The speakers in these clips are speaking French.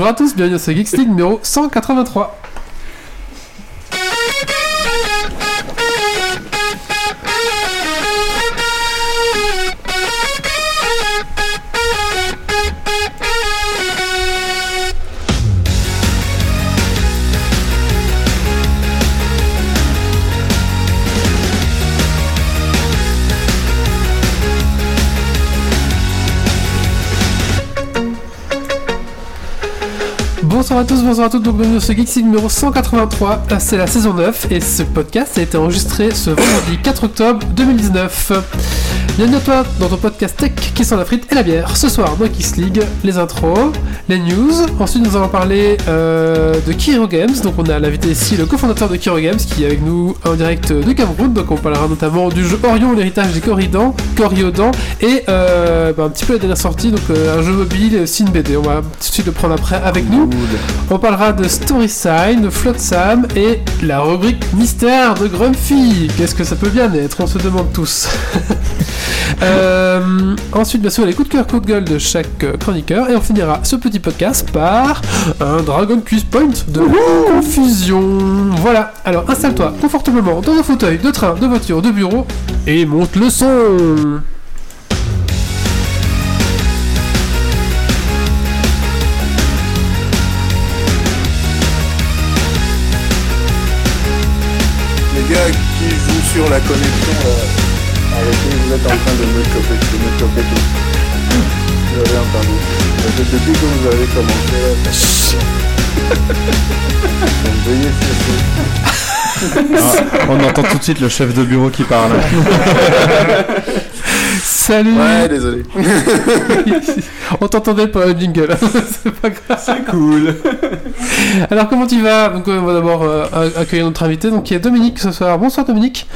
Bonjour à tous, bienvenue dans ce Geeks League numéro 183. À tous, bonsoir à toutes, donc bienvenue Geeks League numéro 183, c'est la saison 9 et ce podcast a été enregistré ce vendredi 4 octobre 2019. Bienvenue à toi dans ton podcast tech qui sent la frite et la bière. Ce soir, dans Geeks League, les intros, les news, ensuite nous allons parler euh, de Kiro Games, donc on a l'invité ici le cofondateur de Kiro Games qui est avec nous en direct de Cameroun, donc on parlera notamment du jeu Orion, l'héritage des Corridans, Coriodan et euh, bah, un petit peu la dernière sortie, donc euh, un jeu mobile une BD. On va tout de suite le prendre après avec nous. On parlera de Story Sign, de Flotsam et la rubrique mystère de Grumpy. Qu'est-ce que ça peut bien être? On se demande tous. Euh, ensuite, bien sûr, les coups de cœur, coups de gueule de chaque euh, chroniqueur. Et on finira ce petit podcast par un Dragon Quiz Point de confusion. Voilà, alors installe-toi confortablement dans un fauteuil de train, de voiture, de bureau et monte le son. Les gars qui jouent sur la connexion, vous êtes en train de me choper, de me choper tout. Vous avez entendu. Parce que depuis que vous avez commencé, là, donc veuillez cesser. Ah, on entend tout de suite le chef de bureau qui parle. Salut Ouais, désolé. On t'entendait pas le jingle, c'est pas grave. C'est cool. Alors comment tu vas? Donc euh, on va d'abord euh, accueillir notre invité, donc qui est Dominique ce soir. Bonsoir Dominique.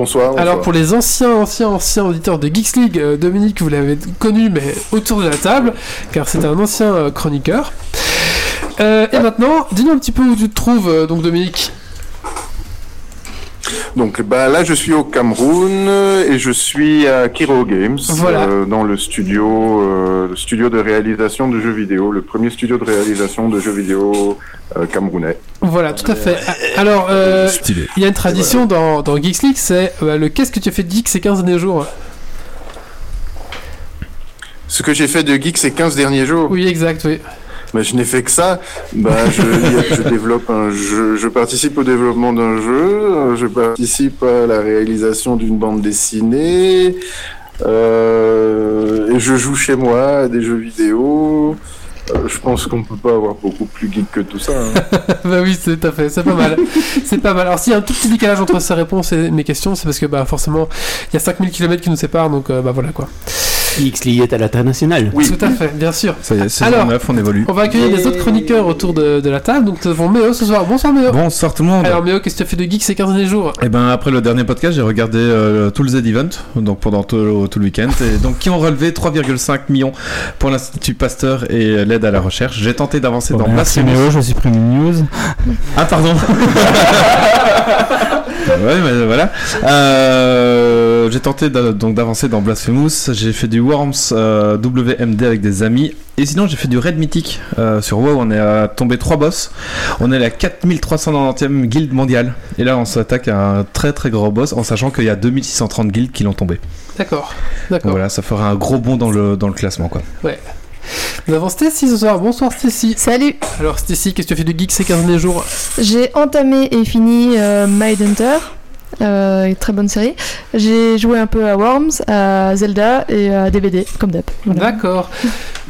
Bonsoir. bonsoir. Alors pour les anciens, anciens, anciens auditeurs de Geeks League, euh, Dominique vous l'avez connu mais autour de la table, car c'est un ancien euh, chroniqueur. Euh, et maintenant, dis-nous un petit peu où tu te trouves, donc Dominique. Donc bah, là, je suis au Cameroun et je suis à Kiro Games, Voilà. euh, dans le studio, euh, le studio de réalisation de jeux vidéo, le premier studio de réalisation de jeux vidéo euh, camerounais. Voilà, tout à fait. Alors, euh, Stylé. il y a une tradition dans, dans Geeks League, c'est euh, le qu'est-ce que tu as fait de geek ces 15 derniers jours? Ce que j'ai fait de geek ces 15 derniers jours, Oui, exact, oui. Bah, je n'ai fait que ça. Bah, je, développe je participe au développement d'un jeu, je participe à la réalisation d'une bande dessinée, euh, et je joue chez moi à des jeux vidéo. Euh, je pense qu'on peut pas avoir beaucoup plus geek que tout ça. hein. bah oui, c'est à fait, c'est pas mal. c'est pas mal. Alors s'il y a un tout petit décalage entre ces réponses et mes questions, c'est parce que bah forcément, il y a 5000 km qui nous séparent, donc euh, bah voilà quoi. X lié à l'international. Oui. Tout à fait, bien sûr. Ça y est, saison Alors, 9, on évolue. On va accueillir les autres chroniqueurs autour de, de la table, donc nous avons Méo ce soir. Bonsoir Méo. Bonsoir tout le monde. Alors Méo, qu'est-ce que tu as fait de geek ces 15 derniers jours? Et ben après le dernier podcast, j'ai regardé euh, tout le Z-Event, donc pendant tout, tout le week-end, et donc qui ont relevé 3,5 millions pour l'Institut Pasteur et l'aide à la recherche. J'ai tenté d'avancer dans merci Blasphemous. Méo, je supprime une news. Ah pardon. ouais, mais voilà. Euh, j'ai tenté donc d'avancer dans Blasphemous. J'ai fait du Worms euh, WMD avec des amis. Et sinon, j'ai fait du Raid Mythique euh, sur WoW. On est à tomber trois boss. On est à la 4390e guilde mondiale. Et là, on s'attaque à un très très gros boss en sachant qu'il y a 2630 guildes qui l'ont tombé. D'accord, d'accord. voilà, ça fera un gros bond dans le, dans le classement quoi. Nous avons Stacy ce soir. Bonsoir Stacy. Salut, Alors Stacy, qu'est-ce que tu as fait de geek ces 15 derniers jours? J'ai entamé et fini euh, Mindhunter, euh, une très bonne série. J'ai joué un peu à Worms, à Zelda et à DVD, comme d'hab. Voilà. D'accord.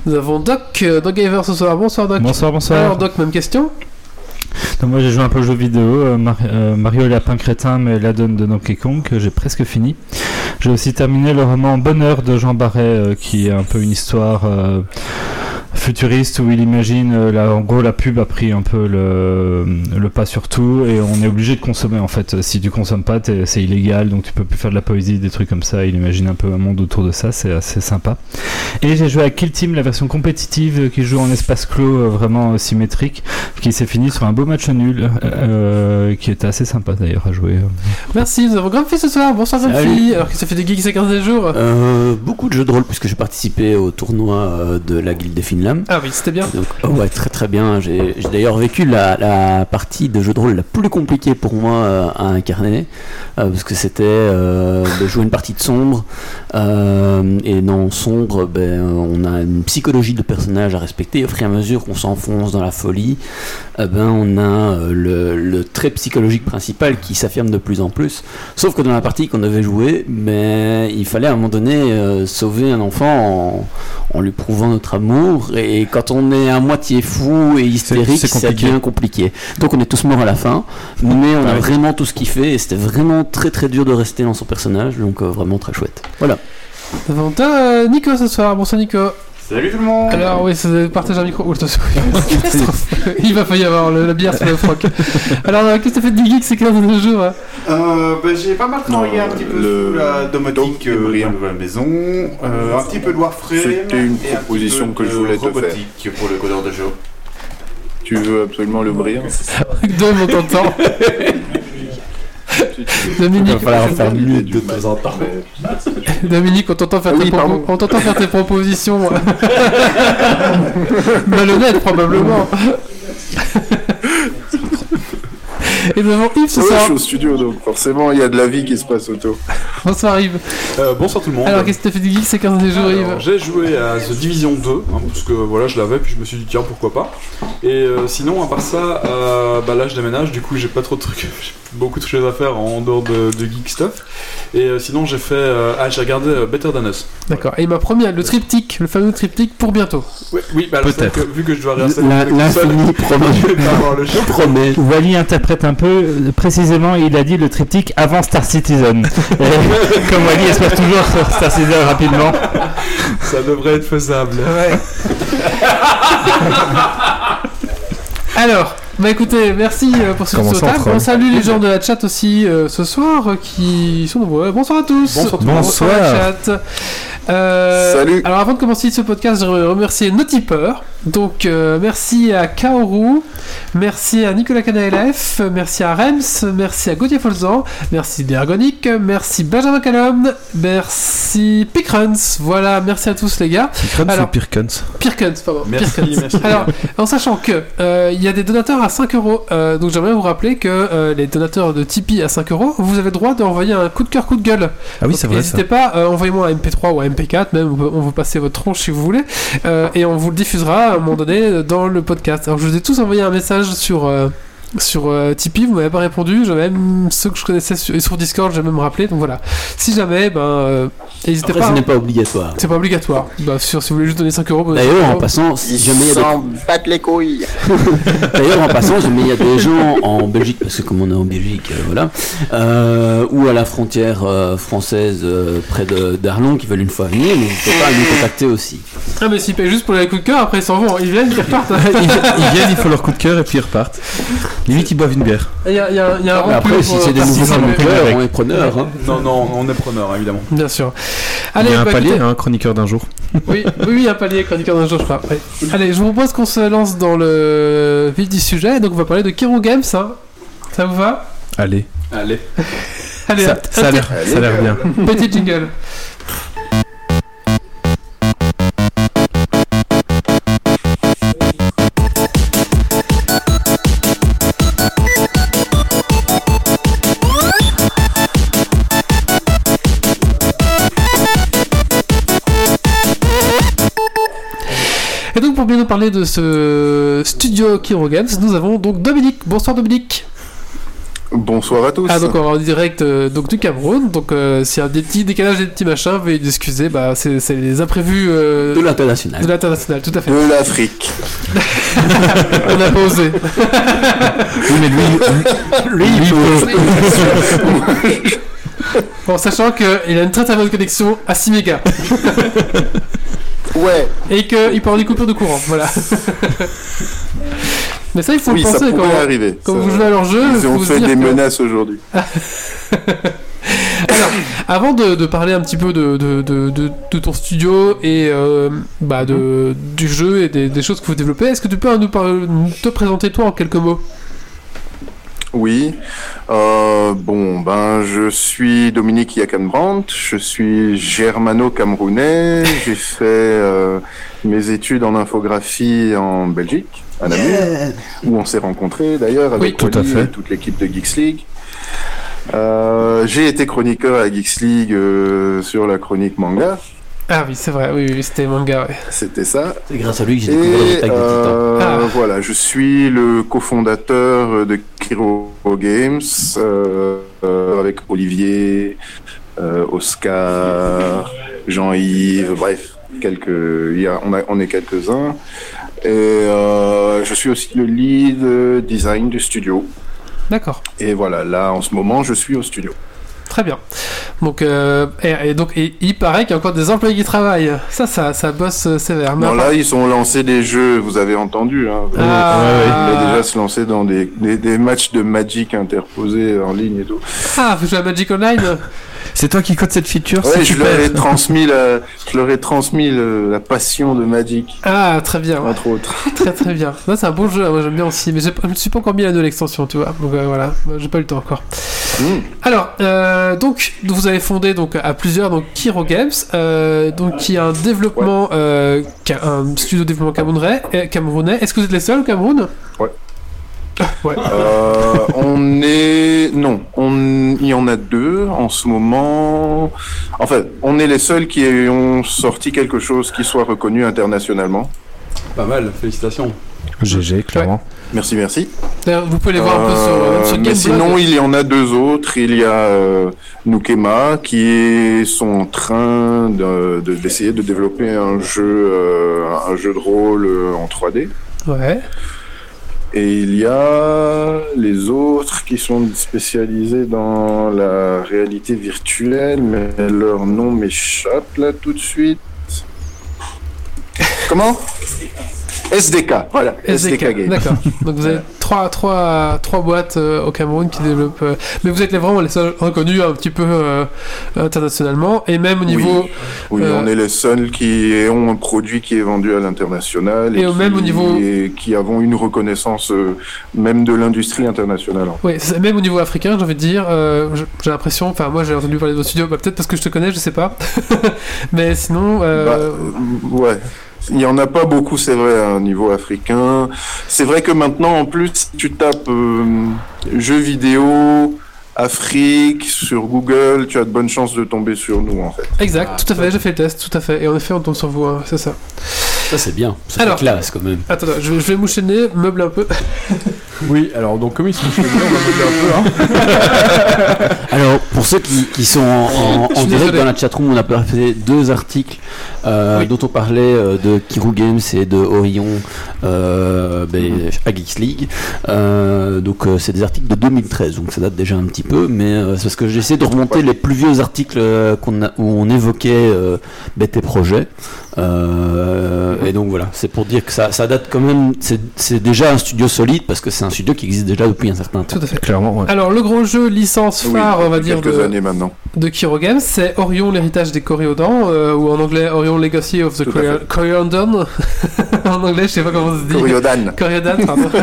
Nous avons Doc, euh, Doc Gaver ce soir. Bonsoir Doc. Bonsoir, bonsoir. Alors Doc, même question? Donc, moi j'ai joué un peu aux jeux vidéo, euh, euh, Mario Lapin Crétin, mais la donne de Donkey Kong, j'ai presque fini. J'ai aussi terminé le roman Bonheur de Jean Barret, euh, qui est un peu une histoire futuriste où il imagine, euh, la- en gros la pub a pris un peu le, le pas sur tout et on est obligé de consommer en fait. Si tu consommes pas, c'est illégal, donc tu peux plus faire de la poésie, des trucs comme ça. Il imagine un peu un monde autour de ça, c'est assez sympa. Et j'ai joué à Kill Team, la version compétitive euh, qui joue en espace clos, euh, vraiment symétrique, qui s'est fini sur un beau match nul, euh, qui était assez sympa d'ailleurs à jouer. Merci, nous avons Grumpy ce soir. Bonsoir. Grumpy. Alors que ça fait de geek ces 15 derniers jours? Euh, beaucoup de jeux de rôle puisque j'ai participé au tournoi de la Guilde des Finlands Ah oui, c'était bien. Donc, oh ouais, très très bien. J'ai d'ailleurs vécu la, la partie de jeu de rôle la plus compliquée pour moi euh, à incarner, euh, parce que c'était euh, de jouer une partie de sombre. et dans sombre, ben, on a une psychologie de personnage à respecter. Au fur et à mesure qu'on s'enfonce dans la folie, ben, on a le, le trait psychologique principal qui s'affirme de plus en plus. Sauf que dans la partie qu'on devait jouer, ben, il fallait à un moment donné sauver un enfant en, en lui prouvant notre amour. Et quand on est à moitié fou et hystérique, c'est ça compliqué. devient compliqué. Donc on est tous morts à la fin, mais on a Ouais. vraiment tout ce qu'il fait. Et c'était vraiment très très dur de rester dans son personnage. Donc euh, vraiment très chouette. Voilà. Euh, Nico ce soir. Bonsoir Nico. Salut tout le monde Alors oui, c'est partage un micro. Oh. Il va y avoir le- la bière sur le froc. Alors, euh, qu'est-ce que t'as fait de geek ces 15 derniers jours hein euh, bah, J'ai pas mal travaillé Non, un petit peu le- sous la domotique euh, brillant. dans la maison, euh, un petit peu de Warframe C'était une un proposition que je de voulais te faire. robotique pour le codeur de jeu. Tu veux absolument le brillant Dom, on t'entend. Dominique, faire mieux de temps en temps. Dominique, on t'entend faire, Ah tes oui, t'entend faire tes propositions. Malhonnête, probablement. Et avons Yves ce Ouais, je soir. suis au studio, donc forcément, il y a de la vie qui se passe autour. Bonsoir Yves. Euh, bonsoir tout le monde. Alors, qu'est-ce que t'as fait de geek ces 15 derniers jours, Yves J'ai joué à The Division 2, hein, parce que voilà, je l'avais, puis je me suis dit, tiens, pourquoi pas. Et euh, sinon, à part ça, euh, bah là, je déménage, du coup, j'ai pas trop de trucs, j'ai beaucoup de choses à faire en dehors de, de geek stuff. Et euh, sinon, j'ai fait. euh, ah, j'ai regardé euh, Better Than Us. D'accord. Et il m'a promis le triptyque, le fameux triptyque pour bientôt. Ouais, oui, bah Peut-être. vu que je dois réinstaller La- seul, L'infini promet. je vais pas avoir le un peu, euh, précisément, il a dit le triptyque avant Star Citizen. Et comme Wally espère toujours sur Star Citizen rapidement. Ça devrait être faisable. Alors, bah écoutez, merci euh, pour ce Comment petit ça, on salue les gens de la chat aussi euh, ce soir euh, qui sont nombreux. Bonsoir à tous. Bonsoir tout. Bonsoir la chat. Euh, Salut. Alors avant de commencer ce podcast, j'aimerais remercier nos tipeurs. Donc euh, merci à Kaoru, merci à Nicolas Canalef, merci à Rems, merci à Gauthier Folzan, merci Dergonic, merci Benjamin Calom, merci Pickruns. Voilà, merci à tous les gars. Pirkens Alors- ou Pirkens Pirkens, pardon. Merci, Pirkens. merci. Alors, en sachant que euh, il y a des donateurs à 5 euros, donc j'aimerais vous rappeler que euh, les donateurs de Tipeee à 5 euros, vous avez le droit d'envoyer un coup de cœur, coup de gueule. Ah oui, c'est vrai. N'hésitez pas, euh, envoyez-moi un MP3 ou un MP4, même, on vous passer votre tronche si vous voulez, euh, et on vous le diffusera à un moment donné dans le podcast. Alors je vous ai tous envoyé un message sur. Sur euh, Tipeee, vous m'avez pas répondu, j'ai même ceux que je connaissais sur, et sur Discord, j'ai même rappelé, donc voilà. Si jamais, ben, euh, n'hésitez Après, pas. ce hein. n'est pas obligatoire. C'est pas obligatoire. Bah, sur, si vous voulez juste donner 5 euros. vous donnez D'ailleurs, 5 en euros. passant, si jamais il y a des battent les couilles. D'ailleurs, en passant, jamais il y a des gens en Belgique, parce que comme on est en Belgique, euh, voilà, euh, ou à la frontière euh, française euh, près de d'Arlon qui veulent une fois venir, n'hésitez pas à nous contacter aussi. Ah, mais s'ils payent juste pour les coups de cœur, après ils s'en vont. Ils viennent, ils repartent. ils, ils viennent, ils font leur coup de cœur et puis ils repartent. Limite, ils boivent une bière. Il y a, il y a- il y a un après, si c'est des nouveaux chroniqueurs, on est preneur. Hein. Non, non, on est preneur, évidemment. Bien sûr. Il y a un bah, palier, un chroniqueur d'un jour. Oui, oui, oui, un palier chroniqueur d'un jour, je crois. ouais. Allez, je vous propose qu'on se lance dans le vif du sujet. Donc, on va parler de Kiro Games. hein. Ça vous va? Allez, Allez. Allez, ça, ça a l'air ça a l'air bien. petit jingle. Bien nous parler de ce studio Kiro Games, nous avons donc Dominique. Bonsoir Dominique. Bonsoir à tous. Ah donc on va en direct euh, donc du Cameroun. Donc euh, s'il y a des petits décalages, des petits machins, veuillez nous excuser. Bah c'est c'est les imprévus euh, De l'international. de l'international, tout à fait. De l'Afrique. On n'a pas osé. Oui, mais lui, lui, il faut- En sachant qu'il a une très très bonne connexion à 6 mégas Ouais, et qu'il peut avoir des coupures de courant. Voilà. Mais ça il faut oui, le ça penser quand, arriver. quand Ça- vous jouez à leur jeu. Ils ont se fait dire des que- menaces aujourd'hui. Alors, avant de, de parler un petit peu de, de, de, ton studio et euh, bah de, du jeu et des, des choses que vous développez, est-ce que tu peux nous par- te présenter toi en quelques mots? Oui. Euh, bon, ben, je suis Dominique Yakanbrandt, je suis germano-camerounais. J'ai fait euh, mes études en infographie en Belgique, à Namur, où on s'est rencontrés d'ailleurs avec Oui, tout à Oli fait. et toute l'équipe de Geeks League. Euh, j'ai été chroniqueur à Geeks League euh, sur la chronique manga, Ah oui, c'est vrai, oui, oui, c'était manga, ouais. c'était ça. C'est grâce à lui que j'ai découvert les tags euh, Ah. voilà, je suis le cofondateur de Kiro Games euh, euh, avec Olivier, euh, Oscar, Jean-Yves, bref, quelques, il y a, on, a- on est quelques-uns. Et euh, je suis aussi le lead euh, design du studio. D'accord, Et voilà, là en ce moment, je suis au studio. Très bien. Donc, euh, et, et donc, et il paraît qu'il y a encore des employés qui travaillent. Ça, ça, ça bosse euh, sévère. Non, là, ils ont lancé des jeux, vous avez entendu. Hein, Ah. Déjà se lancer dans des, des, des matchs de Magic interposés en ligne et tout. Ah, vous jouez à Magic Online? C'est toi qui code cette feature Ouais, je leur ai transmis la, je leur ai transmis le- la passion de Magic, Ah, très bien. entre autres. Très très bien. C'est un bon jeu, moi j'aime bien aussi. Mais je me suis pas encore mis à de l'extension, tu vois. Donc euh, voilà, j'ai pas eu le temps encore. Mm. Alors, euh, donc, vous avez fondé donc à plusieurs donc Kiro Games, euh, donc qui a un développement, euh, un studio de développement camerounais. camerounais. Est-ce que vous êtes les seuls au Cameroun? Ouais. ouais. Euh, on est, non, on, il y en a deux en ce moment. En fait, on est les seuls qui ont sorti quelque chose qui soit reconnu internationalement. Pas mal, félicitations. GG, clairement. Merci, merci. Vous pouvez les voir un peu sur, Euh, sur mais Gameblog. sinon, il y en a deux autres. Il y a euh, Nukema qui sont en train de- de- d'essayer de, développer un jeu, euh, un jeu de rôle euh, en 3D. Ouais. Et il y a les autres qui sont spécialisés dans la réalité virtuelle, mais leur nom m'échappe là tout de suite. Comment? SDK, voilà. SDK, SDK, d'accord. Donc vous avez trois, trois, trois boîtes euh, au Cameroun qui développent. euh, mais vous êtes les- vraiment les seuls reconnus un petit peu euh, internationalement et même au niveau Oui, on est les seuls qui ont un produit qui est vendu à l'international Et au qui, même au niveau- et qui avons une reconnaissance même de l'industrie internationale. Oui, même au niveau africain, j'ai envie de dire, j'ai l'impression, enfin moi j'ai entendu parler de vos studios, bah, peut-être parce que je te connais, je sais pas, mais sinon, Bah, ouais. Il n'y en a pas beaucoup, c'est vrai, à un niveau africain. C'est vrai que maintenant, en plus, si tu tapes euh, jeux vidéo, Afrique, sur Google, tu as de bonnes chances de tomber sur nous, en fait. exact, Ah, tout à ça. fait, j'ai fait le test, tout à fait, et en effet on tombe sur vous, hein, c'est ça. Ça, c'est bien. C'est Alors- classe quand même. Attends, je, vais- je vais moucher meuble un peu. Oui, alors donc comme ils sont cheveux, on va un peu. Hein. Alors, pour ceux qui, qui sont en, direct désolé. dans la chatroom, on a fait deux articles euh, Oui. dont on parlait euh, de Kiru Games et de Orion euh, ben, à Geeks League. Euh, donc, euh, c'est des articles de 2013, donc ça date déjà un petit peu, mais euh, c'est parce que j'essaie de remonter les plus vieux articles euh, qu'on a, où on évoquait euh, ben, tes projets. Euh, et donc voilà, c'est pour dire que ça, ça date quand même, c'est c'est déjà un studio solide parce que c'est un studio qui existe déjà depuis un certain temps. Tout à fait. Clairement, ouais. Alors le gros jeu licence Oui, phare, on va dire, quelques de, années maintenant. de Kiro Games, c'est Orion, l'héritage des Coréodans, euh, ou en anglais Orion Legacy of the Coriandon. en anglais, je sais pas comment ça se dit. Coriodan. Coriodan, pardon.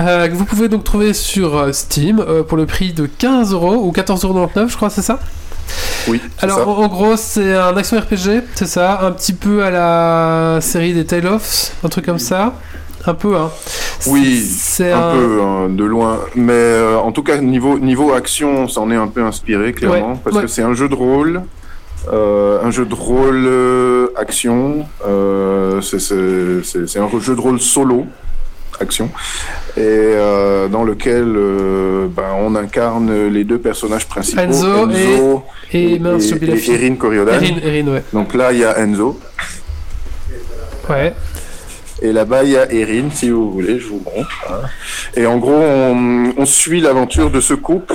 Euh, que vous pouvez donc trouver sur euh, Steam euh, pour le prix de 15 euros ou 14,99€, je crois, c'est ça? Oui, Alors ça. en, en gros, c'est un action RPG, c'est ça, un petit peu à la série des Tale of, un truc comme ça? Un peu, hein. Oui, c'est un peu hein, de loin, mais euh, en tout cas niveau niveau action, ça en est un peu inspiré clairement Ouais, parce ouais. que c'est un jeu de rôle, euh, un jeu de rôle euh, action, c'est- un jeu de rôle solo action et euh, dans lequel euh, ben, on incarne les deux personnages principaux, Enzo Et et. Erin Coriodan. Erin, Erin, ouais. Donc là il y a Enzo Ouais. Et là-bas, il y a Erin, si vous voulez, je vous montre. hein. Et en gros, on, on suit l'aventure de ce couple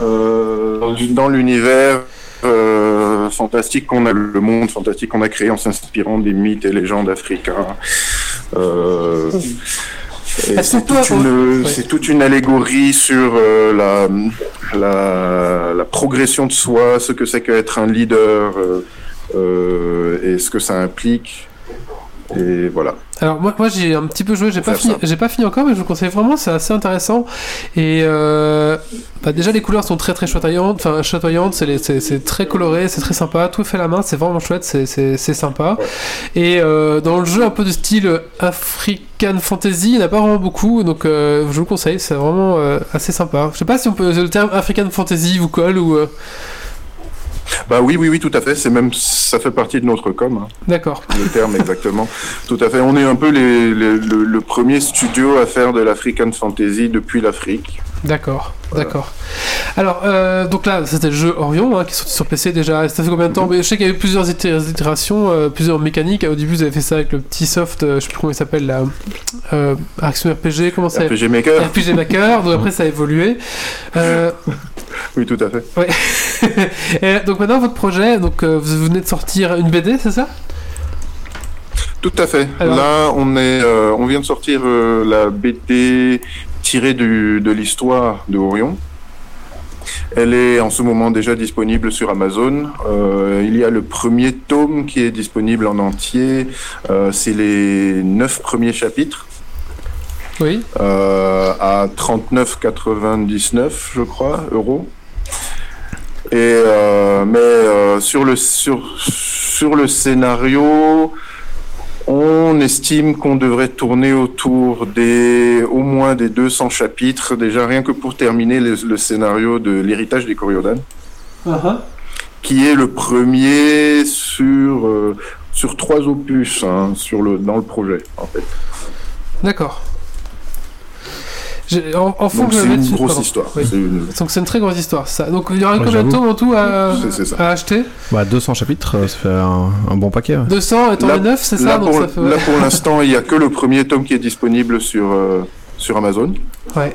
euh, dans l'univers euh, fantastique qu'on a, le monde fantastique qu'on a créé en s'inspirant des mythes et légendes africains. Euh, c'est toute, une- ouais. c'est toute une allégorie sur euh, la, la, la progression de soi, ce que c'est qu'être un leader euh, et ce que ça implique. Et voilà. Alors moi, moi j'ai un petit peu joué, j'ai pas fini, j'ai pas fini encore, mais je vous conseille vraiment, c'est assez intéressant. Et euh, bah, déjà les couleurs sont très très chatoyantes, enfin chatoyantes, c'est très coloré, c'est très sympa, tout est fait à la main, c'est vraiment chouette, c'est- sympa. Et euh, dans le jeu un peu de style African Fantasy, il n'y en a pas vraiment beaucoup, donc euh, je vous le conseille, c'est vraiment euh, assez sympa. Je sais pas si on peut le terme African Fantasy vous colle ou euh, Bah oui, oui, oui, tout à fait. C'est même, ça fait partie de notre com, hein, d'accord. le terme exactement. tout à fait. On est un peu les, les- le, le premier studio à faire de l'African Fantasy depuis l'Afrique. D'accord, d'accord. Alors, euh, donc là, c'était le jeu Orion hein, qui est sorti sur PC déjà. Ça fait combien de temps? Mais Je sais qu'il y a eu plusieurs itér- itérations, euh, plusieurs mécaniques. Au début, vous avez fait ça avec le petit soft, euh, je sais plus comment il s'appelle là, euh, Action RPG, comment ça RPG Maker. RPG Maker. Donc après, ça a évolué. Oui, tout à fait. et donc maintenant, votre projet, donc euh, vous venez de sortir une BD, c'est ça? Tout à fait. Alors- Là, on est, euh, on vient de sortir euh, la BD tirée du, de l'histoire de Orion. Elle est en ce moment déjà disponible sur Amazon. Euh, il y a le premier tome qui est disponible en entier. C'est les neuf premiers chapitres Oui. euh, à 39,99 je crois euros. Et euh, mais euh, sur le sur sur le scénario, on estime qu'on devrait tourner autour des au moins des 200 chapitres déjà rien que pour terminer le, le scénario de l'héritage des Coriodan, qui est le premier sur euh, sur trois opus hein, sur le dans le projet en fait. D'accord. En, en fond, c'est une dessus- grosse pardon. histoire. Oui. C'est une- Donc c'est une très grosse histoire, ça. Donc il y aura Ouais, combien de tomes en tout à, acheter Bah, 200 chapitres, euh, ça fait un, un bon paquet. ouais. 200 étant Là- les 9, c'est ça Là, Donc pour, ça fait... là, pour l'instant, il n'y a que le premier tome qui est disponible sur, euh, sur Amazon. Ouais.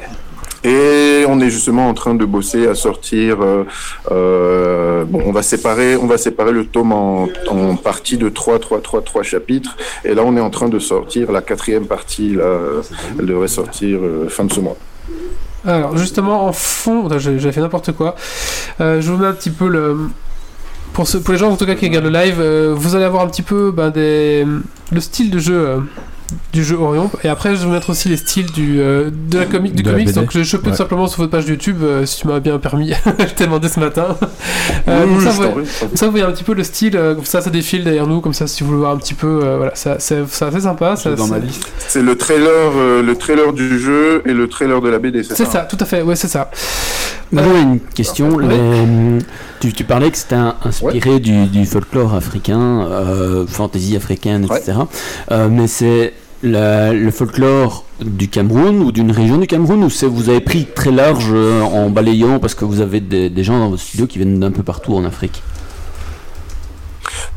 Et on est justement en train de bosser à sortir. euh, euh, bon, on va séparer, on va séparer le tome en, en parties de 3, 3, 3, 3 chapitres. Et là, on est en train de sortir la quatrième partie. Là, elle devrait sortir euh, fin de ce mois. Alors justement en fond, j'ai fait n'importe quoi. Je vous mets un petit peu le pour, les gens en tout cas qui regardent le live, vous allez avoir un petit peu ben, des... le style de jeu du jeu Orion. Et après, je vais mettre aussi les styles du, euh, de la comic, du De comics. Donc, j'ai chopé Ouais. tout simplement sur votre page YouTube, euh, si tu m'as bien permis. je t'ai demandé ce matin. Euh, Oui, ça, je vous, je ça, voyez un petit peu le style. euh, comme ça, ça défile derrière nous. Comme ça, si vous voulez voir un petit peu, euh, voilà, ça- c'est assez sympa. ça- C'est dans ma c'est- liste. C'est le trailer, euh, le trailer du jeu et le trailer de la BD. C'est C'est ça. ça, tout à fait. Ouais, c'est ça. Moi, j'avais une question. Les- tu, tu parlais que c'était inspiré du, du folklore africain, euh, fantasy africaine, etc. Euh, mais c'est la- le folklore du Cameroun ou d'une région du Cameroun ou c'est vous avez pris très large euh, en balayant parce que vous avez des, des gens dans votre studio qui viennent d'un peu partout en Afrique?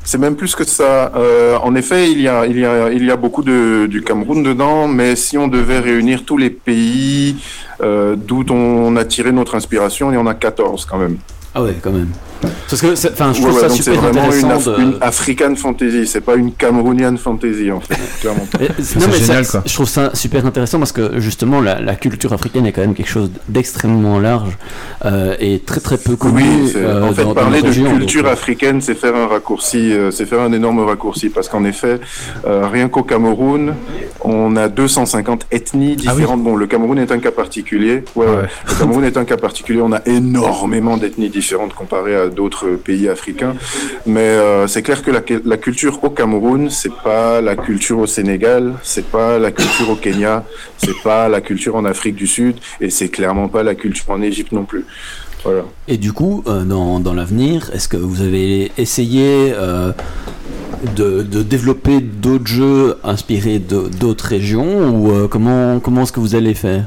C'est même plus que ça. Euh, en effet, il y a, il y a, il y a beaucoup de, du Cameroun dedans, mais si on devait réunir tous les pays euh, d'où on a tiré notre inspiration, il y en a 14 quand même. Ah ouais, quand même. Parce que, c'est- enfin, je trouve ouais, ça super vraiment une, intéressant. Af- de- une African fantasy, c'est pas une Camerounian fantasy en fait, clairement. Et- C'est non, mais génial, ça- quoi. Je trouve ça super intéressant parce que justement la, la culture africaine est quand même quelque chose d'extrêmement large euh, et très très peu connu. Oui, euh, en fait, dans- dans parler de région, culture donc, euh, africaine, c'est faire un raccourci, euh, c'est faire un énorme raccourci, parce qu'en effet, euh, rien qu'au Cameroun, on a 250 ethnies Ah oui. différentes. Bon, le Cameroun est un cas particulier. Ouais. Ouais. Le Cameroun est un cas particulier. On a énormément d'ethnies différentes comparé à d'autres pays africains. Mais euh, c'est clair que la, la culture au Cameroun, c'est pas la culture au Sénégal, c'est pas la culture au Kenya, c'est pas la culture en Afrique du Sud, et c'est clairement pas la culture en Égypte non plus. Voilà. Et du coup, euh, dans, dans l'avenir, est-ce que vous avez essayé euh, de, de développer d'autres jeux inspirés d'autres régions ou euh, comment, comment est-ce que vous allez faire?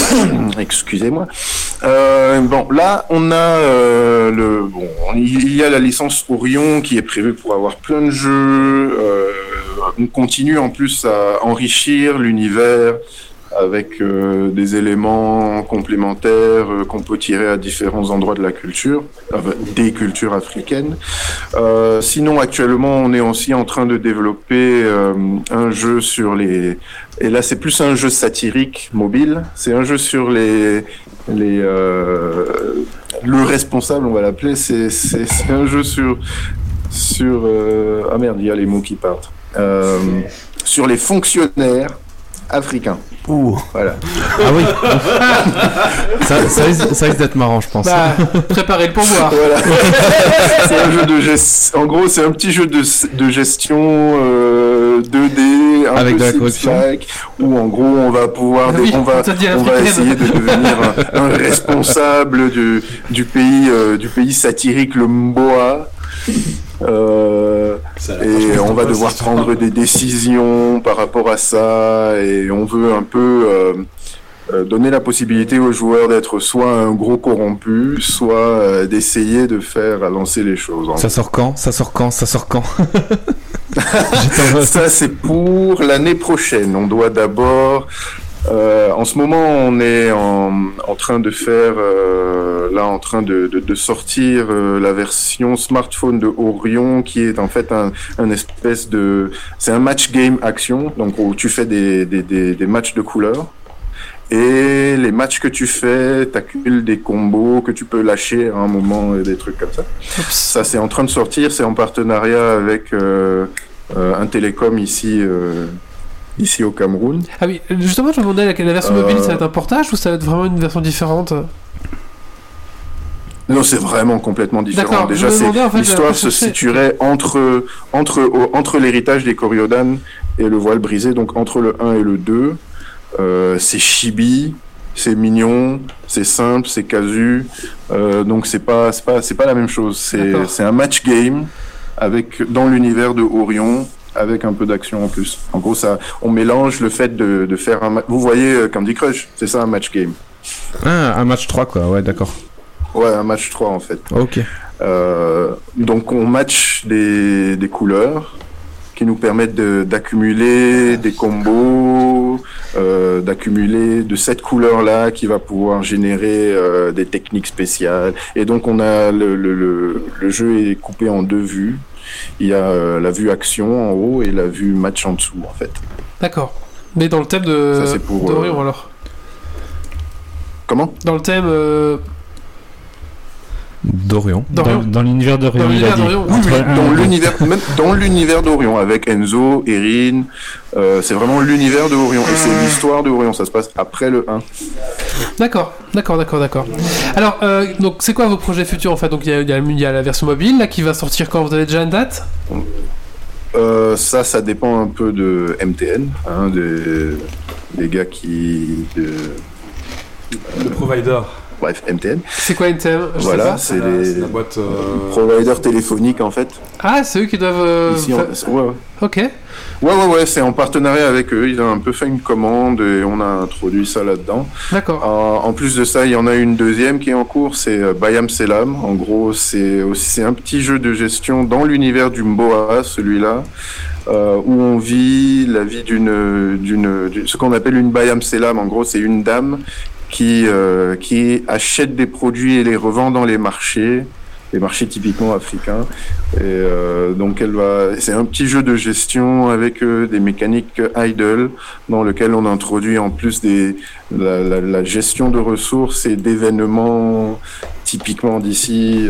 Excusez-moi. Euh, bon, là, on a euh, le bon, il y a la licence Orion qui est prévue pour avoir plein de jeux. Euh, on continue en plus à enrichir l'univers avec euh, des éléments complémentaires euh, qu'on peut tirer à différents endroits de la culture, enfin, des cultures africaines. Euh, sinon, actuellement, on est aussi en train de développer euh, un jeu sur les et là, c'est plus un jeu satirique mobile. C'est un jeu sur les les euh, le responsable, on va l'appeler. C'est un jeu sur sur euh, ah merde, il y a les mots qui partent. Euh, sur les fonctionnaires africains. Ouh. Voilà. Ah oui. ça, ça risque, ça risque d'être marrant, je pense. Bah, préparez le pourboire. Voilà. c'est un jeu de gestion. En gros, c'est un petit jeu de, de gestion euh, 2D, un Avec peu de la corruption. Où en gros, on va pouvoir, Ah oui, on va, on va essayer de devenir un, un responsable du, du pays, euh, du pays satirique, le Mboa. Euh, et on va devoir prendre des décisions par rapport à ça et on veut un peu euh, euh, donner la possibilité aux joueurs d'être soit un gros corrompu, soit euh, d'essayer de faire avancer les choses. en Ça sort quand? Ça sort quand? Ça sort quand? Ça, c'est pour l'année prochaine. On doit d'abord. Euh, en ce moment, on est en, en train de faire, euh, là, en train de, de, de sortir euh, la version smartphone de Orion, qui est en fait un, un espèce de, c'est un match game action, donc où tu fais des, des, des, des matchs de couleurs. Et les matchs que tu fais, t'accumules des combos que tu peux lâcher à un moment, et des trucs comme ça. Ça, c'est en train de sortir. C'est en partenariat avec un télécom ici, ici au Cameroun. Ah oui, justement, je me demandais la, version Euh. mobile, ça va être un portage ou ça va être vraiment une version différente Non, c'est vraiment complètement différent. Déjà, en fait, l'histoire se situerait entre entre entre l'héritage des Coriodan et le voile brisé, donc entre le 1 et le 2. Euh, c'est chibi, c'est mignon, c'est simple, c'est casu. Euh, donc c'est pas c'est pas c'est pas la même chose. C'est un match game avec dans l'univers de Orion avec un peu d'action en plus. En gros, ça, on mélange le fait de, de faire un. ma- Vous voyez euh, Candy Crush, c'est ça un match game. Ah, un match 3, quoi. Ouais, d'accord. Ouais, un match 3 en fait. Ok. Euh, donc on match des, des couleurs qui nous permettent de- d'accumuler des combos, euh, d'accumuler de cette couleur-là qui va pouvoir générer euh, des techniques spéciales. Et donc on a le, le, le, le jeu est coupé en deux vues. Il y a euh, la vue action en haut et la vue match en dessous en fait. D'accord. Mais dans le thème de Ça, c'est pour, d'Orion euh, alors? Comment? Dans le thème euh, Dorion. Dans, l'univers d'Orion, Dans l'univers d'Orion. Oui, Entre oui, un- dans un- l'univers, même dans l'univers d'Orion, avec Enzo, Erin, euh, c'est vraiment l'univers d'Orion. Et c'est l'histoire d'Orion, ça se passe après le 1. D'accord, d'accord, d'accord, d'accord. Alors, euh, donc c'est quoi vos projets futurs en fait? Donc il y, a- y y la version mobile là qui va sortir quand? Vous avez déjà une date? Euh, ça, ça dépend un peu de MTN, hein, des, des gars qui... de- Le provider. Bref, MTN. C'est quoi Je sais Voilà, c'est la- les la boîte. euh, providers téléphoniques en fait. Ah, c'est eux qui doivent. euh, Ici, on- ouais, ouais. Ok, Ouais, ouais, ouais, c'est en partenariat avec eux. Ils ont un peu fait une commande et on a introduit ça là-dedans. d'accord. En, en plus de ça, il y en a une deuxième qui est en cours, c'est euh, Bayam Selam. En gros, c'est aussi c'est un petit jeu de gestion dans l'univers du Mboa, celui-là, euh, où on vit la vie d'une d'une d'une- ce qu'on appelle une Bayam Selam. En gros, c'est une dame qui euh, qui achète des produits et les revend dans les marchés. Les marchés typiquement africains. Euh, donc. C'est un petit jeu de gestion avec euh, des mécaniques idle dans lequel on introduit en plus la, gestion de ressources et d'événements typiquement d'ici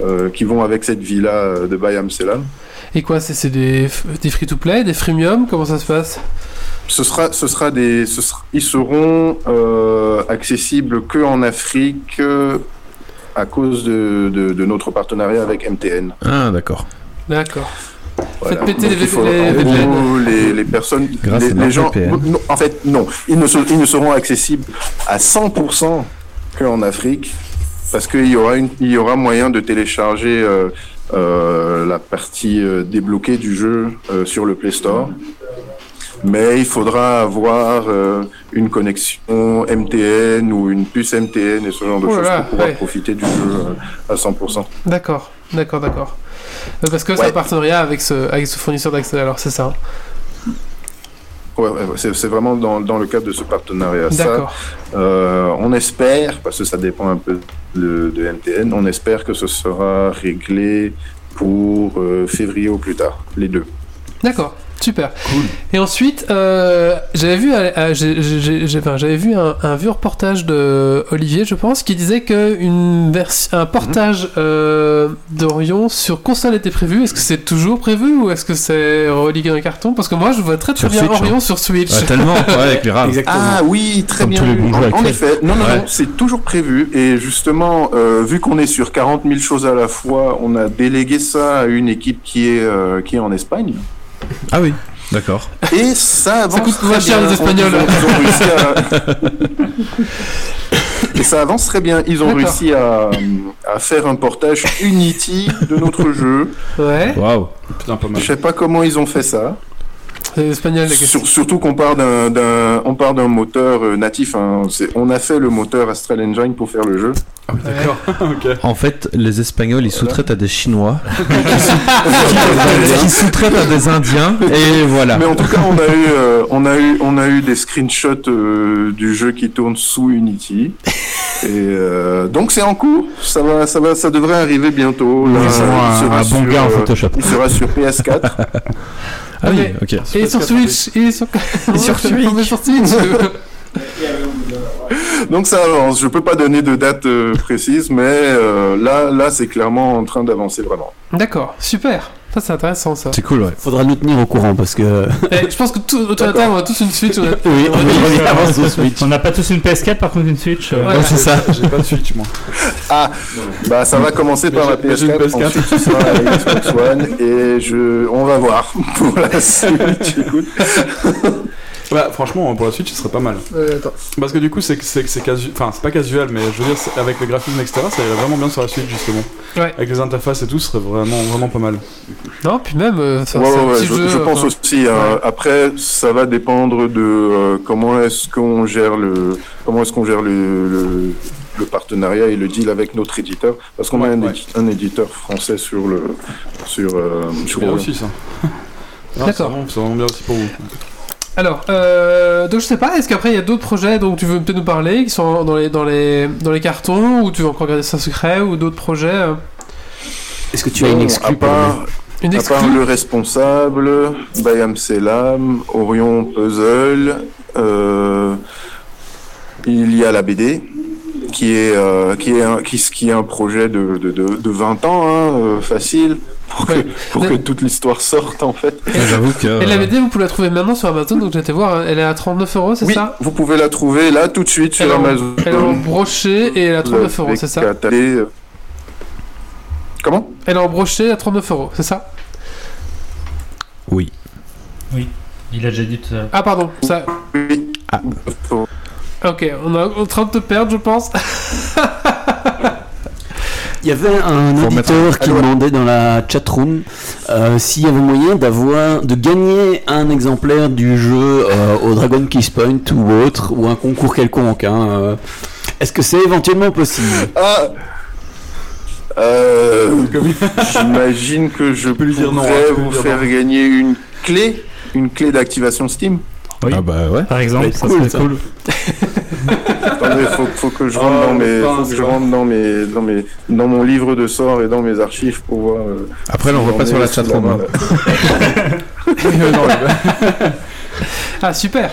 euh, qui vont avec cette villa de Bayam Selam. Et quoi C'est c'est des, des free-to-play, des freemium? Comment ça se passe? Ce sera, ce sera des, ce sera- ils seront euh, accessibles que en Afrique euh, à cause de, de, de notre partenariat avec MTN. Ah, d'accord. D'accord. Voilà. Faites péter Donc, les faut- les en VPN. gros, les, les personnes, Grâce les, à les gens, non, en fait, non, ils ne, ils ne seront accessibles à 100% qu'en Afrique, parce qu'il y aura une, il y aura moyen de télécharger euh, euh, la partie euh, débloquée du jeu euh, sur le Play Store. Mais il faudra avoir euh, une connexion MTN ou une puce MTN et ce genre de Oh choses pour pouvoir ouais. profiter du jeu euh, à 100%. D'accord, d'accord, d'accord. Euh, Parce que c'est Ouais. un partenariat avec ce, avec ce fournisseur d'accès, alors c'est ça. Ouais, ouais, ouais, c'est c'est vraiment dans, dans le cadre de ce partenariat. Ça, euh, on espère, parce que ça dépend un peu de, de MTN, on espère que ce sera réglé pour euh, février au plus tard, les deux. D'accord. Super. Et ensuite, euh, j'avais vu, euh, euh, j'avais vu un, un vieux reportage de Olivier, je pense, qui disait que une un portage euh, d'Orion sur console était prévu. Est-ce que c'est toujours prévu ou est-ce que c'est relégué dans un carton? Parce que moi, je vois très très Sur bien Switch, Orion hein. sur Switch. Ouais, tellement, ouais, avec les rames. Exactement. Ah oui, très Comme bien. tous les vu. bons jeux en, effet, non, non, Ouais. non, c'est toujours prévu. Et justement, euh, vu qu'on est sur 40 000 choses à la fois, on a délégué ça à une équipe qui est, euh, qui est en Espagne. Ah oui, d'accord. Et ça avance. coûte très moins cher, bien. les Espagnols. Ils ont, ils ont réussi à... Et ça avance très bien. Ils ont réussi à, à faire un portage Unity de notre jeu. Ouais, Waouh. Putain, pas mal. Je sais pas comment ils ont fait ça. C'est espagnol la question. Sur- surtout qu'on part d'un, d'un- on part d'un moteur euh, natif. hein. C'est- on a fait le moteur Astral Engine pour faire le jeu. Ah oui, d'accord. En fait, les Espagnols, ils sous-traitent à des Chinois, qui qui sous-traitent à des Indiens, et voilà. Mais en tout cas, on a eu, euh, on a eu, on a eu des screenshots euh, du jeu qui tourne sous Unity. Et euh, donc c'est en cours. Ça va, ça va, ça devrait arriver bientôt. Là, Ils sont il un, sera un bon sur, gars en Photoshop. Il sera sur PS4. Ah oui, Ok. Et sur Switch, et sur, Et sur Switch. Sur Switch. Donc ça avance. Je peux pas donner de date euh, précise, mais euh, là, là, c'est clairement en train d'avancer vraiment. D'accord, super. Ça c'est intéressant ça. C'est cool, ouais. Faudra nous tenir au courant parce que. Eh, je pense que tout autour de la table, on a tous une Switch. On a... Oui, on a au Switch. On n'a pas tous une PS4, par contre une Switch. euh, Ouais. Ouais, c'est ça. J'ai pas de Switch, moi. Ah, bah ça va commencer Mais par la j'ai- j'ai une PS4, PS4. ensuite ce sera la Xbox One, et je, on va voir pour la suite. Écoute. Ouais, franchement, pour la Switch, ce serait pas mal. Euh, attends. Parce que du coup, c'est c'est c'est casu... enfin, pas casual, mais je veux dire, avec le graphisme, etc., ça irait vraiment bien sur la Switch, justement. Ouais. Avec les interfaces et tout, ce serait vraiment, vraiment pas mal. Non, puis même, euh, ça- Ouais, ouais, je, jeu, je pense enfin, aussi. hein. Après, ça va dépendre de euh, comment est-ce qu'on gère le comment est-ce qu'on gère le, le, le partenariat et le deal avec notre éditeur, parce qu'on a un, Ouais, édi- un éditeur français sur le sur euh, sur C'est bien aussi, ça. Ah, D'accord. C'est vraiment bien aussi pour vous. Alors, euh, donc je sais pas, est-ce qu'après il y a d'autres projets dont tu veux peut-être nous parler, qui sont dans les, dans les, dans les cartons, ou tu veux encore garder ça secret, ou d'autres projets euh, Est-ce que tu as une à exclue pour part, Une à part le responsable, Bayam Selam, Orion Puzzle, euh, il y a la BD qui est euh, qui est un, qui, qui est un projet de, de, de, de 20 ans hein, facile pour que, pour toute l'histoire sorte en fait. J'avoue que. Et la BD, vous pouvez la trouver maintenant sur Amazon, donc j'ai été voir, hein, elle est à 39 euros, c'est Oui, ça? vous pouvez la trouver là tout de suite elle est, sur en, Amazon. elle est en brochet et elle est à 39 euros, c'est ça? euh, Comment? Elle est en brochet à 39 euros, c'est ça? Oui. Il a déjà dit tout à l'heure. Ah, pardon, ça. Oui. Ah. Ok, on est en train de te perdre, je pense. Il y avait un Faut auditeur qui demandait dans la chatroom euh, s'il y avait moyen d'avoir de gagner un exemplaire du jeu euh, au Dragon Kiss Point ou autre ou un concours quelconque. hein, euh. Est-ce que c'est éventuellement possible? Ah euh, J'imagine que je peux lui dire non, vous dire faire non. gagner une clé, une clé d'activation Steam. Oui. Ah bah ouais. Par exemple, ça cool, serait ça. cool. Attendez, faut, faut que je rentre Oh, dans mes, putain, faut que c'est je vrai. rentre dans mes, dans mes, dans mon livre de sorts et dans mes archives pour voir. euh, Après, là, on pas sur la chatroom. hein. Ah, super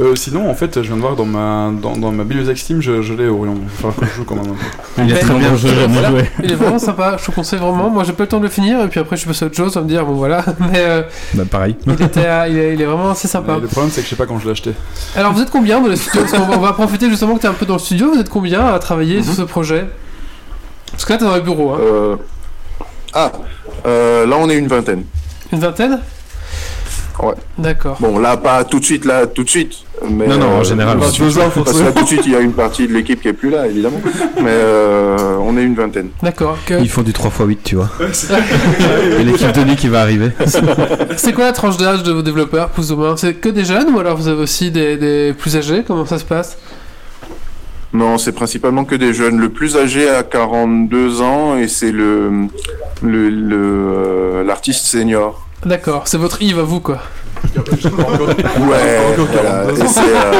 Euh, sinon, en fait, je viens de voir dans ma, dans, dans ma bibliothèque Steam, je, je l'ai Orion. Il va falloir que je joue quand même un peu. Il est très bien jeu, Voilà. joué. Il est vraiment sympa, je te conseille vraiment. Moi, j'ai pas le temps de le finir, et puis après, je suis passé à autre chose, à me dire, bon voilà. Mais euh, Bah pareil. il, était, à- il, est, il est vraiment assez sympa. Mais le problème, c'est que je sais pas quand je l'ai acheté. Alors, vous êtes combien dans le studio Parce qu'on va, on va profiter justement que tu es un peu dans le studio. Vous êtes combien à travailler sur ce projet? Parce que là, tu es dans le bureau, hein. Euh, Ah, euh, là on est une vingtaine. Une vingtaine? Ouais. D'accord. Bon, là pas tout de suite, là tout de suite. Mais, Non, non, en général, Parce, tout de suite. parce que là tout de suite, il y a une partie de l'équipe qui est plus là, évidemment. Mais euh, on est une vingtaine. D'accord. Que- Ils font du 3x8, tu vois. Et l'équipe de nuit qui va arriver. C'est quoi la tranche d'âge de vos développeurs, plus ou moins? C'est que des jeunes ou alors vous avez aussi des, des plus âgés? Comment ça se passe? Non, c'est principalement que des jeunes. Le plus âgé a 42 ans et c'est le le- le, euh, l'artiste senior. D'accord, c'est votre Yves à vous, quoi. Ouais, voilà. Et c'est, euh,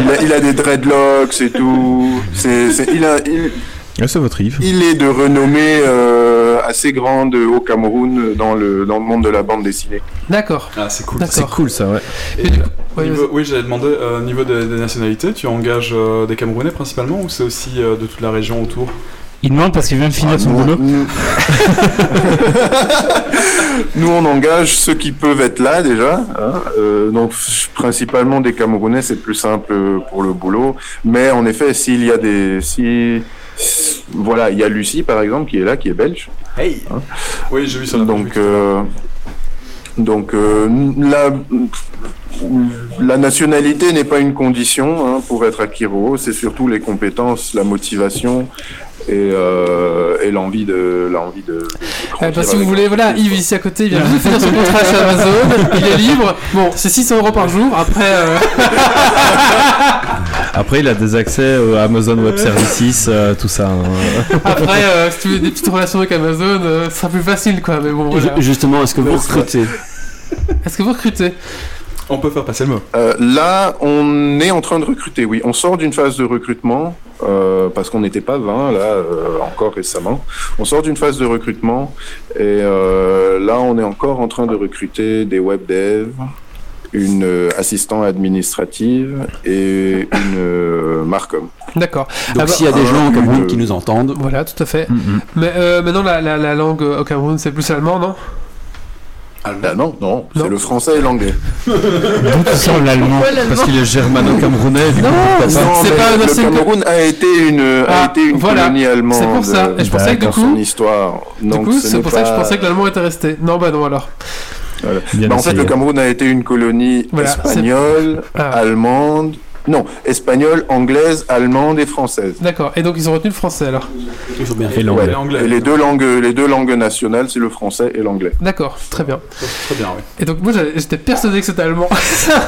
il, a, il a des dreadlocks et tout. C'est, c'est- il a, il- Ah, c'est votre Yves. Il est de renommée euh, assez grande au Cameroun dans le, dans le monde de la bande dessinée. D'accord. Ah, c'est cool. D'accord. C'est cool ça, ouais. Et, Et du euh, coup- ouais, niveau- oui, j'allais demander, euh, niveau des, des nationalités, tu engages euh, des Camerounais principalement ou c'est aussi euh, de toute la région autour? Il demande parce qu'il vient de finir Ah, son nous, boulot. Nous... Nous, on engage ceux qui peuvent être là déjà. hein. Euh, donc, principalement des Camerounais, c'est plus simple pour le boulot. Mais en effet, s'il y a des, si, voilà, il y a Lucie par exemple qui est là, qui est belge. Hey Oui, j'ai vu ça. Donc, euh, donc euh, la, la nationalité n'est pas une condition hein, pour être à Kiro. C'est surtout les compétences, la motivation et, euh, et l'envie de l'envie de. Eh ben, si vous avec voulez, voilà, Yves ici à côté, il vient de finir son contrat chez Amazon, il est libre. Bon, c'est 600 euros par jour. Après, euh, Après, il a des accès au Amazon Web Services, euh, tout ça. hein. après, euh, si tu veux des petites relations avec Amazon, euh, ce sera plus facile, quoi. Mais bon, voilà. Justement, est-ce que vous recrutez? Est-ce que vous recrutez? On peut faire passer le mot. Euh, là, on est en train de recruter, oui. On sort d'une phase de recrutement, euh, parce qu'on n'était pas 20, là, euh, encore récemment. On sort d'une phase de recrutement, et euh, là, on est encore en train de recruter des web devs, une euh, assistante administrative et une euh, Marcom. D'accord. Donc Ah bah, s'il y a des gens au Cameroun qui nous entendent, Voilà, tout à fait. Mm, Mais euh, maintenant, la, la, la langue au Cameroun, c'est plus allemand, non? Ah non, non, Non. c'est le français et l'anglais. D'où tu sors l'allemand? Parce qu'il est germano-camerounais. Non, c'est- pas? Non, c'est mais pas- non, le Cameroun a été une, a Ah, été une voilà. colonie allemande. C'est pour ça. Et je pensais que du dans coup- son histoire. Du coup, ce c'est pour ça que je pensais que l'allemand était resté. Non, bah non, alors. Bah, en fait, le Cameroun a été une colonie Voilà, espagnole, Ah. allemande, non, espagnole, anglaise, allemande et française. D'accord. Et donc, ils ont retenu le français, alors faut bien. Et l'anglais. Ouais. Et les deux langues, les deux langues nationales, c'est le français et l'anglais. D'accord, très bien. Très bien, oui. Et donc, moi, j'étais persuadé que c'était allemand.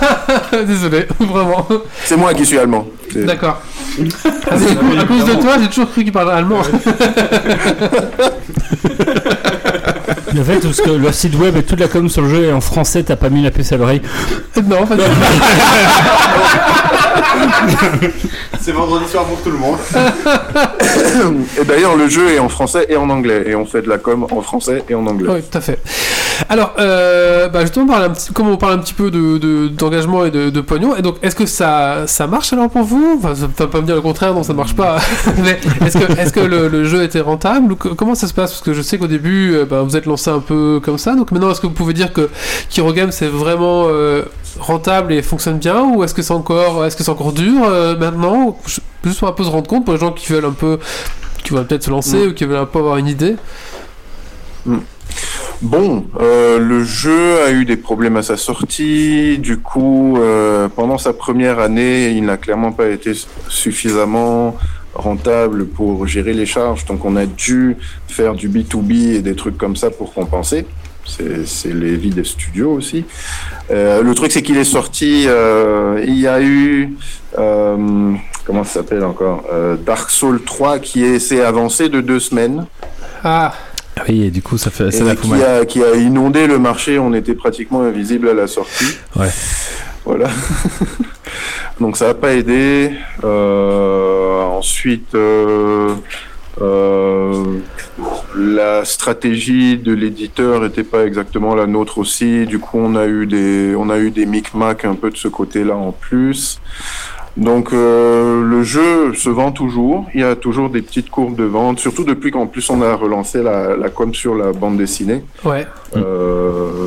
Désolé, vraiment. C'est moi qui suis allemand. D'accord. À cause de toi, j'ai toujours cru qu'il parlait allemand. Le fait parce que le site web et toute la com sur le jeu est en français, t'as pas mis la puce à l'oreille. non, pas du tout. C'est vendredi soir pour tout le monde. Et d'ailleurs, le jeu est en français et en anglais. Et on fait de la com en français et en anglais. Oui, tout à fait. Alors, euh, bah justement, on parle un petit, comme on parle un petit peu de, de- d'engagement et de, de pognon, et donc, est-ce que ça, ça marche alors pour vous? Enfin, ça pas me dire le contraire, non, ça ne marche pas. Mais est-ce que, est-ce que le, le jeu était rentable ou que- comment ça se passe? Parce que je sais qu'au début, euh, bah, vous êtes lancé un peu comme ça. Donc maintenant, est-ce que vous pouvez dire que Kiro Games c'est vraiment euh, rentable et fonctionne bien, ou est-ce que c'est encore, est-ce que c'est encore dur euh, maintenant Juste pour un peu se rendre compte pour les gens qui veulent un peu, qui veulent peut-être se lancer ou qui veulent un peu avoir une idée? Bon, euh, le jeu a eu des problèmes à sa sortie. Du coup, euh, pendant sa première année, il n'a clairement pas été suffisamment rentable pour gérer les charges. Donc, on a dû faire du B2B et des trucs comme ça pour compenser. C'est les vies des studios aussi. Euh, le truc, c'est qu'il est sorti. euh, il y a eu euh, comment ça s'appelle encore Euh, Dark Souls 3 qui est- s'est avancé de deux semaines Ah, Ah Oui, et du coup, ça fait ça et qui mal. a, qui a inondé le marché. On était pratiquement invisible à la sortie. Ouais. Voilà. Donc ça n'a pas aidé. Euh, ensuite, euh, euh, la stratégie de l'éditeur n'était pas exactement la nôtre aussi. Du coup, on a eu des, on a eu des micmacs un peu de ce côté-là en plus. Donc euh, le jeu se vend toujours, il y a toujours des petites courbes de vente, surtout depuis qu'en plus on a relancé la, la com sur la bande dessinée. ouais. Euh,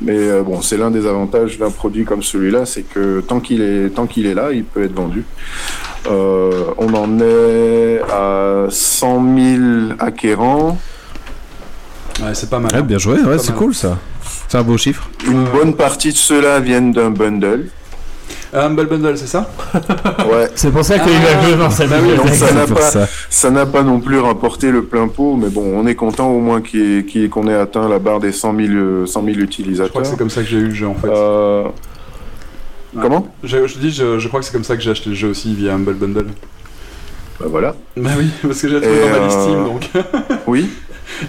mais euh, bon, c'est l'un des avantages d'un produit comme celui-là, c'est que tant qu'il est tant qu'il est là, il peut être vendu. Euh, on en est à 100 000 acquérants. Ouais, c'est pas mal. Ouais, bien joué, ouais, c'est cool ça. C'est un beau chiffre. Une bonne partie de ceux-là viennent d'un bundle. Euh, Humble Bundle, c'est ça? Ouais. C'est pour ça qu'il a joué dans sa Bah oui, donc ça n'a pas, ça. ça n'a pas non plus rapporté le plein pot, mais bon, on est content au moins qu'il y ait- qu'il y ait- qu'on ait atteint la barre des 100 000, euh, 100 000 Je crois utilisateurs. que c'est comme ça que j'ai eu le jeu en fait. Euh, Comment Je, je dis, je, je crois que c'est comme ça que j'ai acheté le jeu aussi via Humble Bundle. Bah voilà. Bah oui, parce que j'ai trouvé dans ma euh, liste Steam donc. Oui.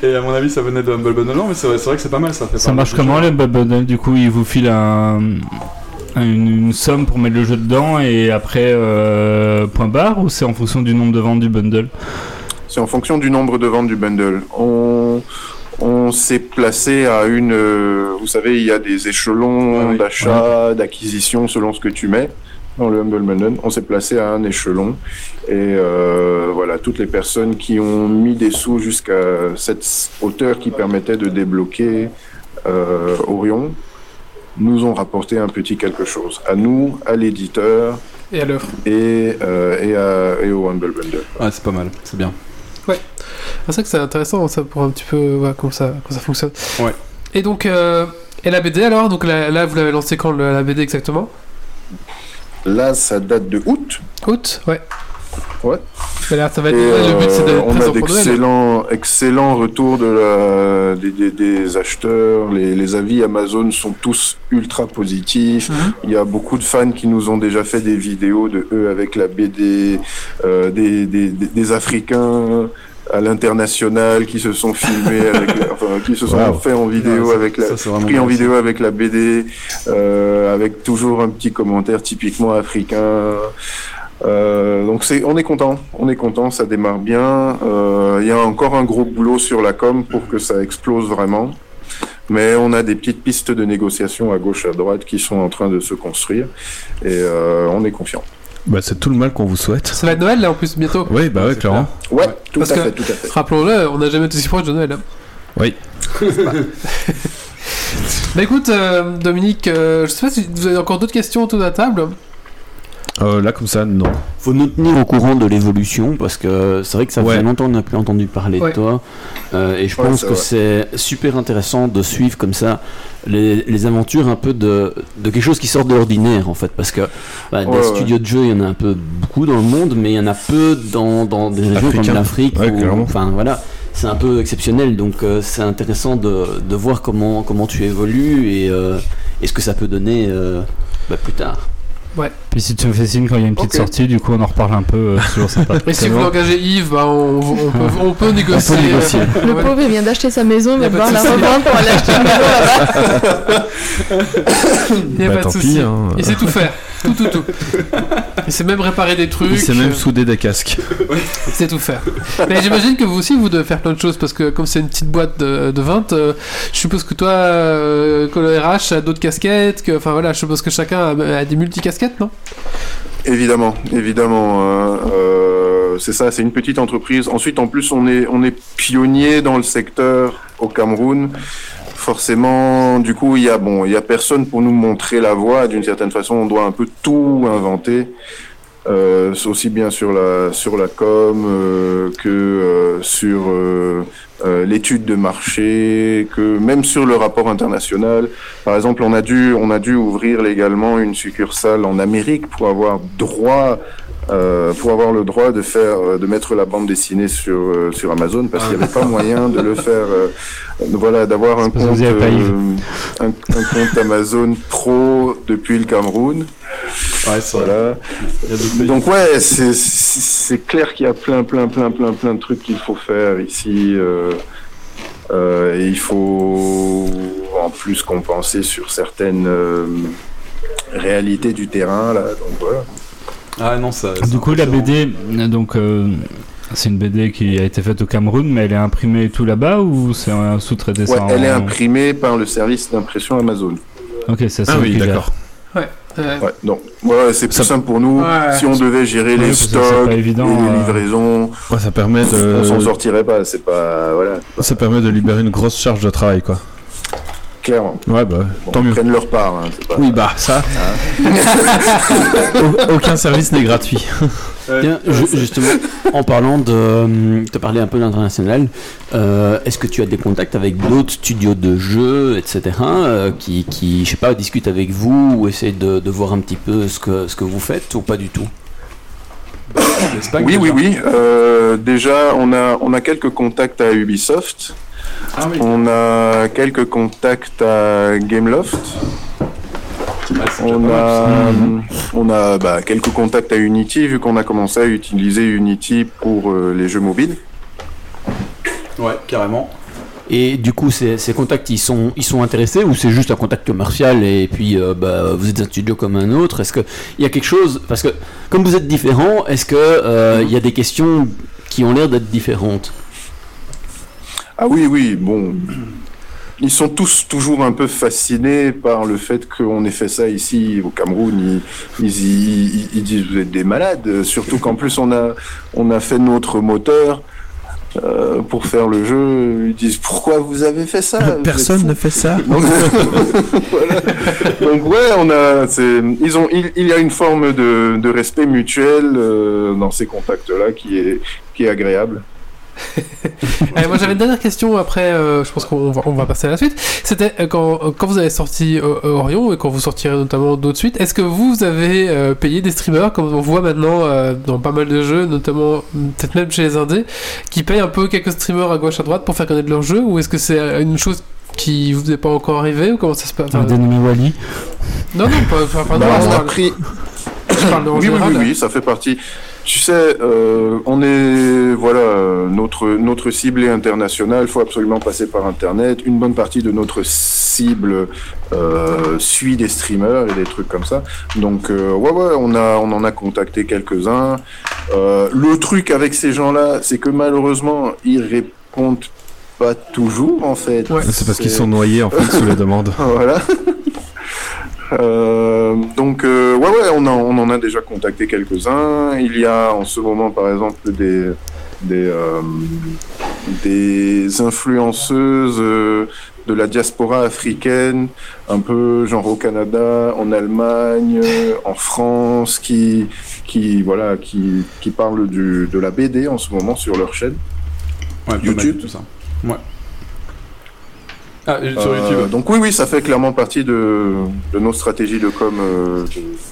Et à mon avis, ça venait de Humble Bundle. Non, mais c'est vrai, que c'est pas mal ça. Fait Ça marche comment les Bub Bundle Du coup, il vous file un, une, une somme pour mettre le jeu dedans et après euh, point barre ou c'est en fonction du nombre de ventes du bundle? C'est en fonction du nombre de ventes du bundle. On, on s'est placé à une. euh, vous savez, il y a des échelons Ah oui. d'achat, d'acquisition selon ce que tu mets dans le Humble Bundle. On s'est placé à un échelon. Et euh, voilà, toutes les personnes qui ont mis des sous jusqu'à cette hauteur qui permettait de débloquer euh, Orion nous ont rapporté un petit quelque chose. À nous, à l'éditeur Et à l'œuvre. et, euh, et, au Humble Bundle. Ouais, c'est pas mal, c'est bien. C'est vrai que c'est intéressant ça pour un petit peu voir comment ça, comment ça fonctionne. Ouais. Et donc, euh, et la BD alors? Donc là, là, vous l'avez lancé quand la BD exactement? Là, ça date de août. Août Ouais. Ouais. Ça va Et, être le but, c'est euh, d'être on a d'excellents excellents retours de la, des, des- des acheteurs. Les, les avis Amazon sont tous ultra positifs. Mhm. Il y a beaucoup de fans qui nous ont déjà fait des vidéos de eux avec la BD, euh, des, des, des- des Africains à l'international qui se sont filmés, avec la- enfin, qui se sont Wow. fait en vidéo Ouais, avec la, ça, pris en vidéo avec la BD, euh, avec toujours un petit commentaire typiquement africain. Euh, donc c'est, on est content, on est content, ça démarre bien. Euh, Il y a encore un gros boulot sur la com pour que ça explose vraiment, mais on a des petites pistes de négociation à gauche à droite qui sont en train de se construire et euh, on est confiant. Bah, c'est tout le mal qu'on vous souhaite. Ça va être Noël là en plus bientôt. Oui, bah ouais, clairement. Ouais, Ouais. tout Parce à que- fait, tout à fait. Rappelons-le, on n'a jamais été si proche de Noël. hein. Oui. Bah écoute, euh, Dominique, euh, je sais pas si vous avez encore d'autres questions autour de la table. Euh, là, comme ça, non. Faut nous tenir au courant de l'évolution parce que c'est vrai que ça Ouais. fait longtemps qu'on n'a plus entendu parler Ouais. de toi Euh, et je Ouais, pense que c'est super intéressant de suivre comme ça les, les aventures un peu de, de quelque chose qui sort de l'ordinaire en fait parce que bah, des studios de jeux il y en a un peu beaucoup dans le monde mais il y en a peu dans, dans des régions Africain. comme l'Afrique enfin voilà c'est un peu exceptionnel donc euh, c'est intéressant de, de voir comment, comment tu évolues et, euh, et ce que ça peut donner euh, bah, plus tard Puis si tu me fais signe quand il y a une petite sortie, du coup on en reparle un peu, euh, c'est toujours sympa. Et si vous engagez Yves, bah on, on peut, on peut négocier. négocier. Le Ouais. pauvre, il vient d'acheter sa maison, il va devoir la revendre pour aller acheter une maison là-bas. Il y a Bah, pas de souci. hein. Il sait tout faire. Tout, tout, tout. Il sait même réparer des trucs. Il sait même euh, souder des casques. Il sait tout faire. Mais j'imagine que vous aussi, vous devez faire plein de choses parce que comme c'est une petite boîte de, de 20, euh, je suppose que toi, euh, que le RH a d'autres casquettes. Que, enfin voilà, je suppose que chacun a, a des multicasquettes, non? Évidemment, évidemment. hein, euh, c'est ça, c'est une petite entreprise. Ensuite, en plus, on est, on est pionnier dans le secteur au Cameroun. Forcément, du coup, il y a bon, il y a personne pour nous montrer la voie. D'une certaine façon, on doit un peu tout inventer. Euh, aussi bien sur la com euh, que euh, sur l'étude de marché, que même sur le rapport international. Par exemple, on a dû on a dû ouvrir légalement une succursale en Amérique pour avoir droit euh, pour avoir le droit de faire euh, de mettre la bande dessinée sur euh, sur Amazon parce qu'il n'y avait pas moyen de le faire euh, voilà d'avoir un compte euh, un, un compte Amazon pro depuis le Cameroun Ouais, voilà donc ouais, c'est- c'est clair qu'il y a plein, plein, plein, plein, plein de trucs qu'il faut faire ici. euh, euh, et il faut en plus compenser sur certaines réalités du terrain. Là, donc voilà. Ah non, ça. Du coup, la BD, euh, donc euh, c'est une BD qui a été faite au Cameroun, mais elle est imprimée tout là-bas ou c'est un sous-traité Ouais, en- elle est imprimée par le service d'impression Amazon. Ok, c'est ça. Ah oui, d'accord. Euh, Ouais, donc voilà, c'est plus Ça- simple pour nous. Ouais. Si on devait gérer Ouais, les stocks, évident, et les euh, livraisons, Ouais, ça permet on s'en de. sortirait pas. C'est pas voilà, Ça permet de libérer une grosse charge de travail, quoi. Clairement. Ouais, bah, Bon, tant ils mieux. prennent leur part. hein, pas- Oui, bah, ça. Au- Aucun service n'est gratuit. Tiens, justement, en parlant de, te parler un peu d'international, euh, est-ce que tu as des contacts avec d'autres studios de jeux, etc., euh, qui, qui, je sais pas, discutent avec vous ou essaient de, de voir un petit peu ce que, ce que vous faites ou pas du tout? L'Espagne, Oui, oui, oui. Euh, déjà, on a, on a quelques contacts à Ubisoft. Ah oui. On a quelques contacts à Gameloft. On a, on a bah, quelques contacts à Unity, vu qu'on a commencé à utiliser Unity pour euh, les jeux mobiles. Ouais, carrément. Et du coup, ces, ces contacts, ils sont, ils sont intéressés ou c'est juste un contact commercial et puis euh, bah, vous êtes un studio comme un autre? Est-ce qu'il y a quelque chose Parce que comme vous êtes différents, est-ce qu'il il y a des questions qui ont l'air d'être différentes? Ah oui, oui, bon. Ils sont tous toujours un peu fascinés par le fait qu'on ait fait ça ici au Cameroun. Ils, ils, ils- ils disent vous êtes des malades. Surtout qu'en plus on a on a fait notre moteur euh, pour faire le jeu. Ils disent pourquoi vous avez fait ça? Personne ne fait ça. Donc, voilà. Donc ouais, on a, ils ont, il, il y a une forme de, de respect mutuel euh, dans ces contacts-là qui est, qui est agréable. Allez, moi j'avais une dernière question après, euh, je pense qu'on va, on va passer à la suite. C'était euh, quand, euh, quand vous avez sorti euh, Orion et quand vous sortirez notamment d'autres suites, est-ce que vous avez euh, payé des streamers comme on voit maintenant euh, dans pas mal de jeux, notamment mm, peut-être même chez les indés, qui payent un peu quelques streamers à gauche à droite pour faire connaître leur jeu ou est-ce que c'est une chose qui vous est pas encore arrivée ou comment ça se passe? Un Enfin, dénommé Wally. Non, non, pas, pas, pas Bah, non, je on a parle- pris, je parle oui, oui, oui, oui, ça fait partie. Tu sais, euh, on est, voilà, euh, notre, notre cible est internationale, il faut absolument passer par Internet. Une bonne partie de notre cible euh, suit des streamers et des trucs comme ça. Donc, euh, ouais, ouais, on, a, on en a contacté quelques-uns. Euh, le truc avec ces gens-là, c'est que malheureusement, ils répondent pas toujours, en fait. Ouais. C'est parce qu'ils sont noyés en fait sous les demandes. Voilà. Euh, donc, euh, ouais, ouais, on, en- on en a déjà contacté quelques-uns. Il y a en ce moment, par exemple, des, des, euh, des influenceuses euh, de la diaspora africaine, un peu genre au Canada, en Allemagne, euh, en France, qui, qui, voilà, qui, qui parlent du, de la BD en ce moment sur leur chaîne. Ouais, YouTube. tout ça. Ouais. Ah, sur Euh, YouTube. donc oui, oui, ça fait clairement partie de, de nos stratégies de com euh,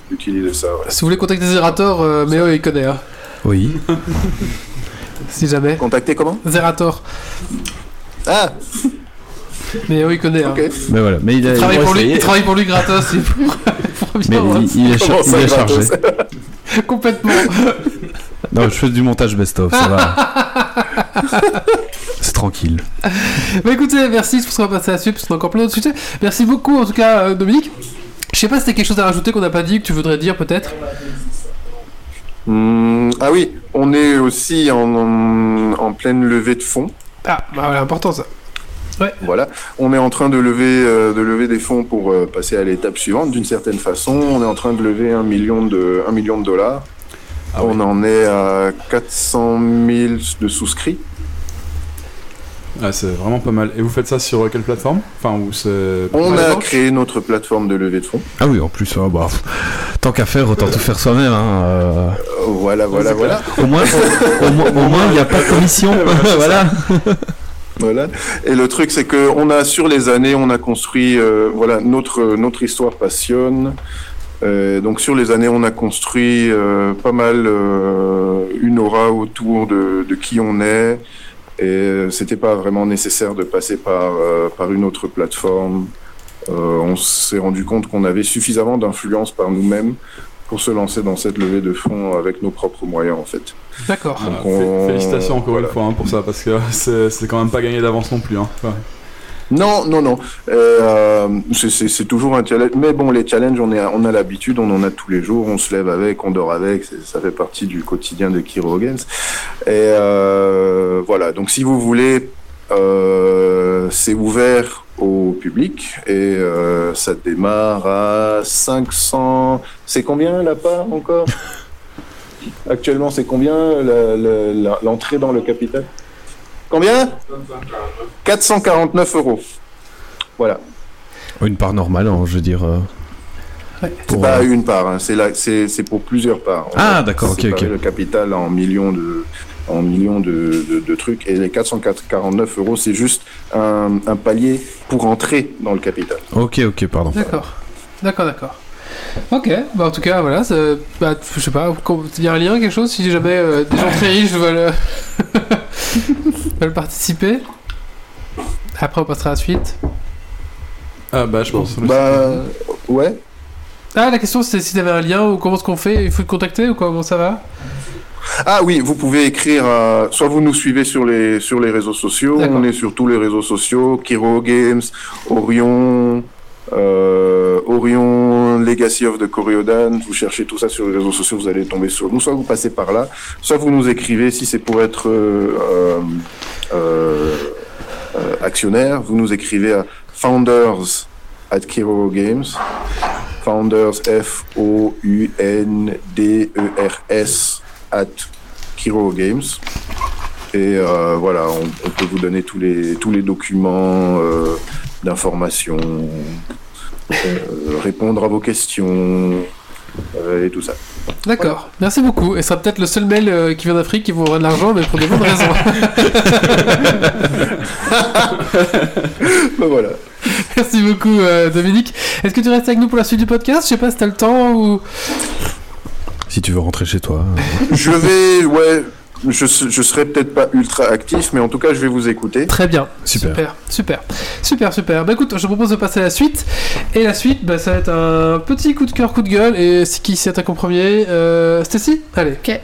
d'utiliser ça. ouais. Si vous voulez contacter Zerator, euh, Méo il connaît, hein, Oui. si jamais. Contacter comment? Zerator, Ah, Méo il connaît. hein. ok. Mais voilà. Mais il, a- Il travaille, pour lui, il travaille pour lui gratos. il pour, pour mais bien, il, il est, char- Comment ça, il est chargé. complètement. Non, je fais du montage best-of, ça va. C'est tranquille. Bah écoutez, merci, je pense qu'on va passer à la suite parce qu'on a encore plein d'autres sujets. Merci beaucoup en tout cas, euh, Dominique. Je sais pas si t'as quelque chose à rajouter qu'on n'a pas dit, que tu voudrais dire peut-être. Hmm, ah oui, on est aussi en, en, en pleine levée de fonds. Ah, bah voilà, important ça. Voilà, on est en train de lever, euh, de lever des fonds pour euh, passer à l'étape suivante. D'une certaine façon, on est en train de lever un million de, un million de dollars. Ah on oui. en est à 400 000 de souscrits. Ouais, c'est vraiment pas mal. Et vous faites ça sur quelle plateforme? Enfin, où. On a créé notre plateforme de levée de fonds. Ah oui, en plus, ah bah, tant qu'à faire, autant tout faire soi-même. Hein, euh. Euh, voilà, voilà, voilà. Au moins, au, au moins- au moins, il n'y a pas de commission. voilà. Voilà. Et le truc, c'est que on a sur les années, on a construit, euh, voilà, notre notre histoire passionne. Euh, donc sur les années, on a construit euh, pas mal euh, une aura autour de, de qui on est. Et c'était pas vraiment nécessaire de passer par euh, par une autre plateforme. Euh, on s'est rendu compte qu'on avait suffisamment d'influence par nous-mêmes pour se lancer dans cette levée de fonds avec nos propres moyens, en fait. D'accord. Ah, on- Félicitations encore voilà. une fois hein, pour ça, parce que c'est c'est quand même pas gagné d'avance non plus. Hein. Ouais. Non, non, non. Euh, c'est- toujours un challenge. Mais bon, les challenges, on, est, on a l'habitude, on en a tous les jours, on se lève avec, on dort avec, ça fait partie du quotidien de Kiro Games. Et euh, voilà, donc si vous voulez, euh, c'est ouvert au public et euh, ça démarre à 500... C'est combien la part encore? Actuellement, c'est combien l'entrée dans le capital? Combien 449 euros. Voilà. Une part normale, hein, je veux dire. euh, Ouais. C'est pour, pas euh, une part, hein, c'est pour plusieurs parts. Ah, d'accord, ok, ok. Le capital en millions de en millions de, de, de trucs et les 449 euros, c'est juste un, un palier pour entrer dans le capital. Ok, ok, pardon. D'accord. D'accord, d'accord. Ok, bah en tout cas, voilà, bah, je sais pas, il y a un lien, quelque chose, si jamais euh, des gens très riches veulent, euh, veulent participer? Après, on passera à la suite. Ah bah je pense. Bah ouais. Ah, la question c'était si t'avais un lien ou comment est-ce qu'on fait? Il faut te contacter ou comment ça va? Ah oui, vous pouvez écrire, soit vous nous suivez sur les, sur les réseaux sociaux, on est sur tous les réseaux sociaux, Kiro Games, Orion, Orion Legacy of the Coriodan, vous cherchez tout ça sur les réseaux sociaux, vous allez tomber sur nous. Soit vous passez par là, soit vous nous écrivez si c'est pour être euh, euh, euh, euh, actionnaire, vous nous écrivez à founders at Kiro Games. Founders F O U N D E R S at Kiro Games. Et euh, voilà, on, peut vous donner tous les tous les documents euh, d'information, euh, répondre à vos questions euh, et tout ça. D'accord, merci beaucoup. Et ce sera peut-être le seul mail euh, qui vient d'Afrique qui vous envoie de l'argent, mais pour des bonnes raisons. Ben voilà. merci beaucoup, euh, Dominique. Est-ce que tu restes avec nous pour la suite du podcast? Je sais pas si t'as le temps ou. Si tu veux rentrer chez toi. Je vais, ouais, je, je serai peut-être pas ultra actif, mais en tout cas, je vais vous écouter. Très bien. Super. Super, super, super, super. Bah écoute, je propose de passer à la suite. Et la suite, bah, ça va être un petit coup de cœur, coup de gueule. Et c'est qui s'y attaque en premier euh, Stacy? Allez. Ok.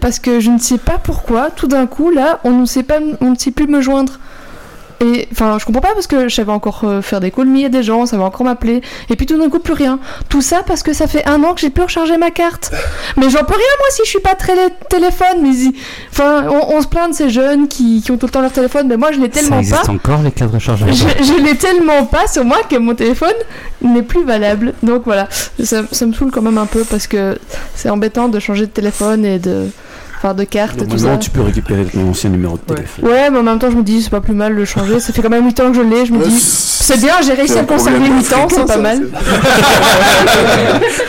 Parce que je ne sais pas pourquoi, tout d'un coup là, on ne sait pas, on ne sait plus me joindre. Et enfin, je comprends pas parce que je savais encore euh, faire des me à des gens, ça va encore m'appeler, et puis tout d'un coup plus rien. Tout ça parce que ça fait un an que j'ai plus rechargé ma carte. Mais j'en peux rien moi si je suis pas très téléphone. Mais enfin, on, on se plaint de ces jeunes qui, qui ont tout le temps leur téléphone, mais moi je l'ai Ça tellement existe pas. encore les cartes rechargeables Je, je l'ai tellement pas sur moi que mon téléphone n'est plus valable. Donc voilà, ça, ça me saoule quand même un peu parce que c'est embêtant de changer de téléphone et de, enfin, de carte et tout ça. Tu peux récupérer ton ancien numéro de téléphone. Ouais, mais en même temps, je me dis, c'est pas plus mal de le changer. Ça fait quand même 8 ans que je l'ai. Je me dis, c'est bien, j'ai réussi à conserver problème 8 ans, c'est pas ça, mal. c'est-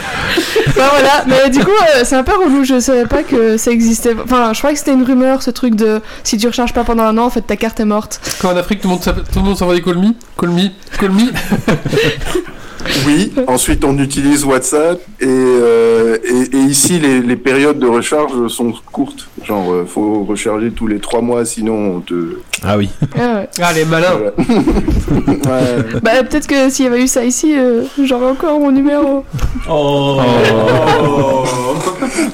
Enfin voilà, mais du coup, euh, c'est un peu relou. Je savais pas que ça existait. Enfin, je croyais que c'était une rumeur, ce truc de si tu recharges pas pendant un an, en fait, ta carte est morte. Quand en Afrique, tout le monde s'appelle- tout le monde s'envoie des call me, call me, call me. Oui, ensuite on utilise WhatsApp et, euh, et, et ici les, les périodes de recharge sont courtes. Genre, euh, faut recharger tous les trois mois, sinon on te. Ah oui. Ah ouais. Ah, les malins. Voilà. Ouais. Bah, peut-être que s'il y avait eu ça ici, euh, j'aurais encore mon numéro. Oh.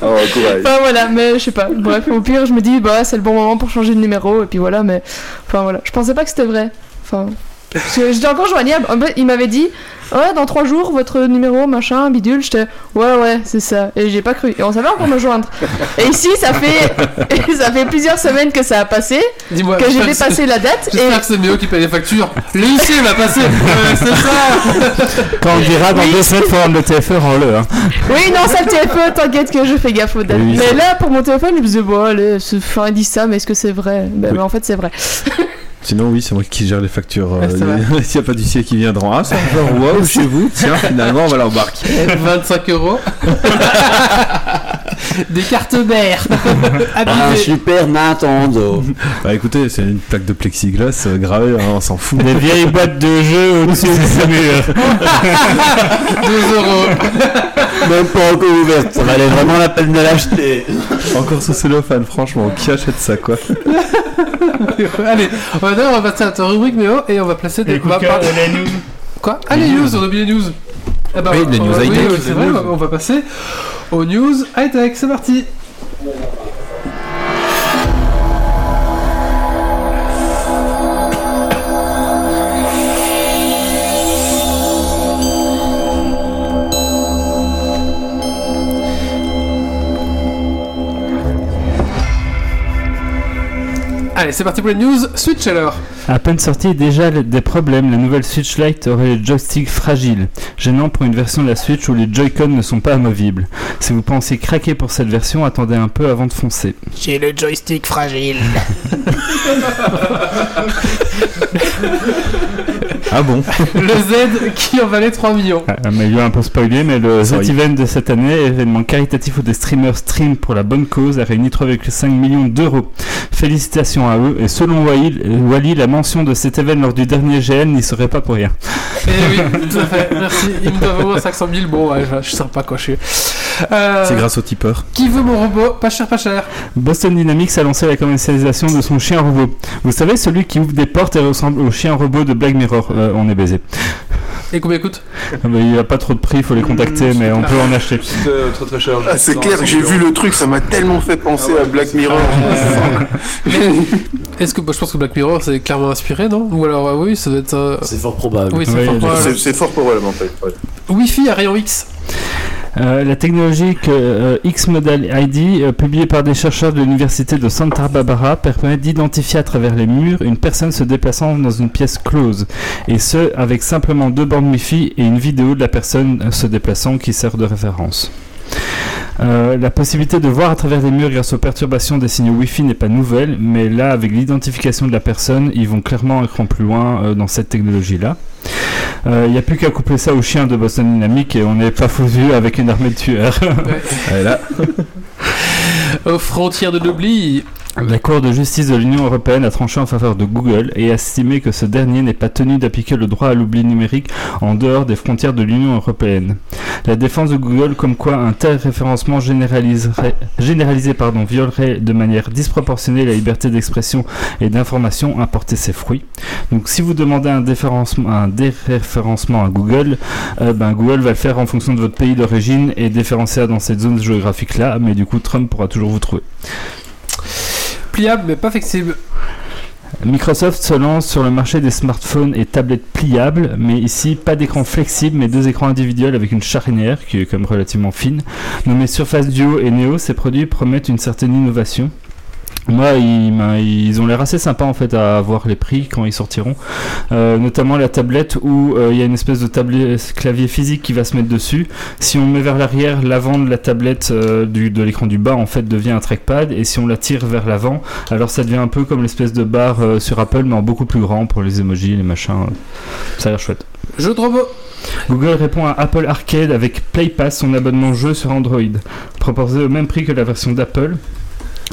Ah, courage. Enfin voilà, mais je sais pas. Bref, au pire, je me dis, bah, c'est le bon moment pour changer de numéro, et puis voilà, mais. Enfin voilà, je pensais pas que c'était vrai. Enfin. Parce que j'étais encore joignable. En fait, il m'avait dit, ouais, dans trois jours, votre numéro, machin, bidule. J'étais, ouais, ouais, c'est ça. Et j'ai pas cru. Et on savait encore me joindre. Et ici, ça fait, ça fait plusieurs semaines que ça a passé, Dis-moi. que j'ai dépassé la date. Et J'espère que c'est Méo qui paye les factures. L'huissier va passer. Ouais, c'est ça. Quand on dira dans Oui. deux semaines, faut rendre le TFE, rends-le. Hein. Oui, non, ça le TFE, t'inquiète que je fais gaffe aux dates. Oui, mais là, pour mon téléphone, je me disais, bon, allez, ce- enfin, ils disent ça, mais est-ce que c'est vrai? Ben, Oui. mais en fait, c'est vrai. Sinon, oui, c'est moi qui gère les factures. Va. S'il n'y a pas d'huissier qui viendront, ah, ça wow, chez vous, tiens, finalement, on va l'embarquer. 25 euros. Des cartes mères. Un Abusées. super Nintendo. Bah écoutez, c'est une plaque de plexiglas euh, gravée, hein, on s'en fout. Des vieilles boîtes de jeux au-dessus de ce mur. 2 euros. Même pas encore ouverte. Ça valait vraiment la peine de l'acheter. Encore sous cellophane, franchement, qui achète ça, quoi Allez, on va, d'abord, on va passer à ta rubrique Méo et on va placer des. on va par- Quoi Ah, les news, on a oublié les news. Ah bah, Oui, les news oui, high-tech. oui, c'est vrai, on va- on va passer aux news high-tech. C'est parti. Allez, c'est parti pour les news. Switch alors. À peine sorti, déjà des problèmes. La nouvelle Switch Lite aurait les joysticks fragiles. Gênant pour une version de la Switch où les Joy-Con ne sont pas amovibles. Si vous pensez craquer pour cette version, attendez un peu avant de foncer. J'ai le joystick fragile. Ah bon Le Z qui en valait 3 millions. Ah, mais il y a un peu spoilé, mais le Sorry. Z-Event de cette année, événement caritatif où des streamers stream pour la bonne cause, a réuni 3,5 millions d'euros. Félicitations à eux, et selon Wally, Wally, la mention de cet événement lors du dernier GN n'y serait pas pour rien. Eh oui, tout à fait. Merci. Il me doit vraiment 500 000. Bon, ouais, je, je suis sympa quoi. Je suis. Euh, C'est grâce au tipeur. Qui veut mon robot? Pas cher, pas cher. Boston Dynamics a lancé la commercialisation de son chien robot. Vous savez, celui qui ouvre des portes et ressemble au chien robot de Black Mirror. Euh, on est baisé. Et combien coûte Ah bah, il n'y a pas trop de prix, il faut les contacter, mais on peut en acheter. Euh, très très cher. Ah, c'est clair, j'ai vu le truc, ça m'a tellement fait penser Ah ouais, à Black c'est Mirror. Est-ce que bah, je pense que Black Mirror c'est clairement inspiré, non Ou alors euh, oui, ça doit être. euh, C'est fort probable. Oui, c'est Oui, fort je- probable. C'est c'est fort probable en fait. ouais. Wi-Fi à rayon X. Euh, la technologie euh, X-Modal ID, euh, publiée par des chercheurs de l'université de Santa Barbara, permet d'identifier à travers les murs une personne se déplaçant dans une pièce close, et ce avec simplement deux bornes Wi-Fi et une vidéo de la personne se déplaçant qui sert de référence. Euh, la possibilité de voir à travers les murs grâce aux perturbations des signaux Wi-Fi n'est pas nouvelle, mais là, avec l'identification de la personne, ils vont clairement un cran plus loin euh, dans cette technologie-là. Il n'y a plus qu'à coupler ça au chien de Boston Dynamics et on n'est pas foutu avec une armée de tueurs. Et là, Aux frontières de l'oubli. La Cour de justice de l'Union européenne a tranché en faveur de Google et a estimé que ce dernier n'est pas tenu d'appliquer le droit à l'oubli numérique en dehors des frontières de l'Union européenne. La défense de Google comme quoi un tel référencement généralisé pardon, violerait de manière disproportionnée la liberté d'expression et d'information a porté ses fruits. Donc si vous demandez un, un déréférencement à Google, euh, ben, Google va le faire en fonction de votre pays d'origine et déférencer dans cette zone géographique là, mais du coup Trump pourra toujours vous trouver. Mais pas flexible. Microsoft se lance sur le marché des smartphones et tablettes pliables, mais ici pas d'écran flexible, mais deux écrans individuels avec une charnière qui est même relativement fine. Nommés Surface Duo et Neo, ces produits promettent une certaine innovation. Moi, ils, ils ont l'air assez sympas en fait à voir les prix quand ils sortiront. Euh, notamment la tablette où euh, il y a une espèce de clavier physique qui va se mettre dessus. Si on met vers l'arrière, l'avant de la tablette euh, du, de l'écran du bas en fait devient un trackpad et si on la tire vers l'avant, alors ça devient un peu comme l'espèce de barre sur Apple mais en beaucoup plus grand pour les emojis, les machins. Ça a l'air chouette. Jeu de robot. Google répond à Apple Arcade avec Play Pass, son abonnement jeu sur Android. Proposé au même prix que la version d'Apple,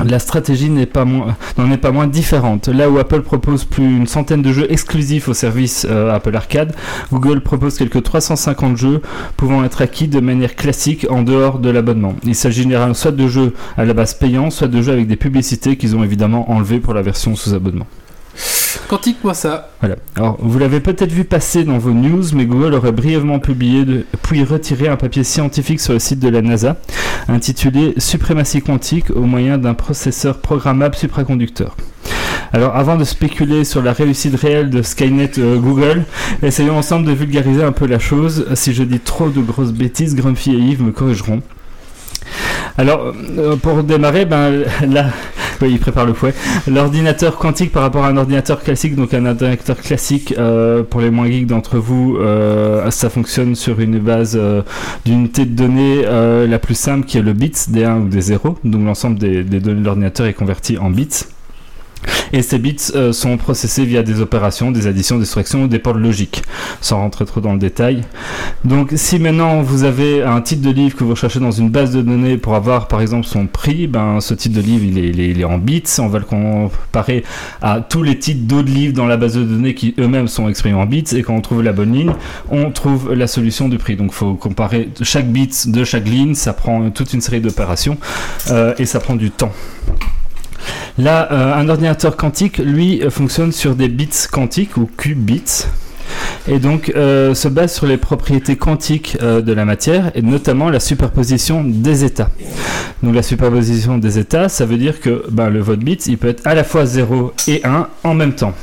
la stratégie moins- n'en est pas moins différente. Là où Apple propose plus une centaine de jeux exclusifs au service euh, Apple Arcade, Google propose quelques 350 jeux pouvant être acquis de manière classique en dehors de l'abonnement. Il s'agit généralement soit de jeux à la base payants, soit de jeux avec des publicités qu'ils ont évidemment enlevées pour la version sous abonnement. Quantique, moi ça. Voilà. Alors, vous l'avez peut-être vu passer dans vos news, mais Google aurait brièvement publié de- puis retiré un papier scientifique sur le site de la NASA intitulé Suprématie quantique au moyen d'un processeur programmable supraconducteur. Alors, avant de spéculer sur la réussite réelle de Skynet euh, Google, essayons ensemble de vulgariser un peu la chose. Si je dis trop de grosses bêtises, Grumpy et Yves me corrigeront. Alors, euh, pour démarrer, ben, là, il prépare le fouet. L'ordinateur quantique par rapport à un ordinateur classique, donc un ordinateur classique, euh, pour les moins geeks d'entre vous, euh, ça fonctionne sur une base d'unité de données la plus simple qui est le bits, des 1 ou des 0. Donc l'ensemble des données de l'ordinateur est converti en bits. Et ces bits euh, sont processés via des opérations, des additions, des soustractions ou des portes logiques, sans rentrer trop dans le détail. Donc si maintenant vous avez un titre de livre que vous recherchez dans une base de données pour avoir par exemple son prix, ben, ce titre de livre il est, en bits, on va le comparer à tous les titres d'autres livres dans la base de données qui eux-mêmes sont exprimés en bits, et quand on trouve la bonne ligne, on trouve la solution du prix. Donc il faut comparer chaque bit de chaque ligne, ça prend toute une série d'opérations, euh, et ça prend du temps. Là, euh, un ordinateur quantique, lui, euh, fonctionne sur des bits quantiques ou qubits. Et donc euh, se base sur les propriétés quantiques euh, de la matière et notamment la superposition des états. Donc la superposition des états, ça veut dire que ben, le vote bit, il peut être à la fois 0 et 1 en même temps.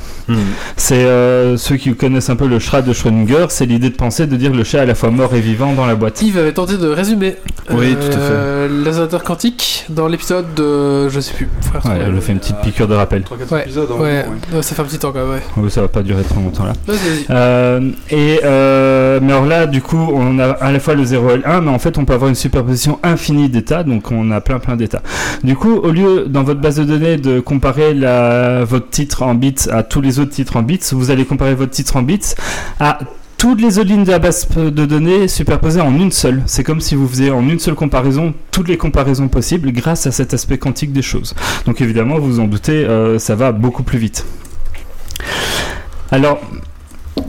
C'est euh, ceux qui connaissent un peu le chat de Schrödinger, c'est l'idée de penser de dire le chat à la fois mort et vivant dans la boîte. Yves avait tenté de résumer Oui, tout à euh, l'ordinateur quantique dans l'épisode de. Je sais plus. Frère, Ouais, elle fait une petite piqûre de rappel. 3-4 Ouais, épisodes. hein, Ouais, ouais. ouais, ça fait un petit temps quand même, ouais. Oui, ça va pas durer trop longtemps là. Vas-y, vas-y. Euh, et euh, mais alors là, du coup, on a à la fois le 0 et le 1, mais en fait, on peut avoir une superposition infinie d'états, donc on a plein plein d'états. Du coup, au lieu dans votre base de données de comparer la, votre titre en bits à tous les autres titres en bits, vous allez comparer votre titre en bits à toutes les autres lignes de la base de données superposées en une seule. C'est comme si vous faisiez en une seule comparaison toutes les comparaisons possibles grâce à cet aspect quantique des choses. Donc évidemment, vous vous en doutez, euh, ça va beaucoup plus vite. Alors,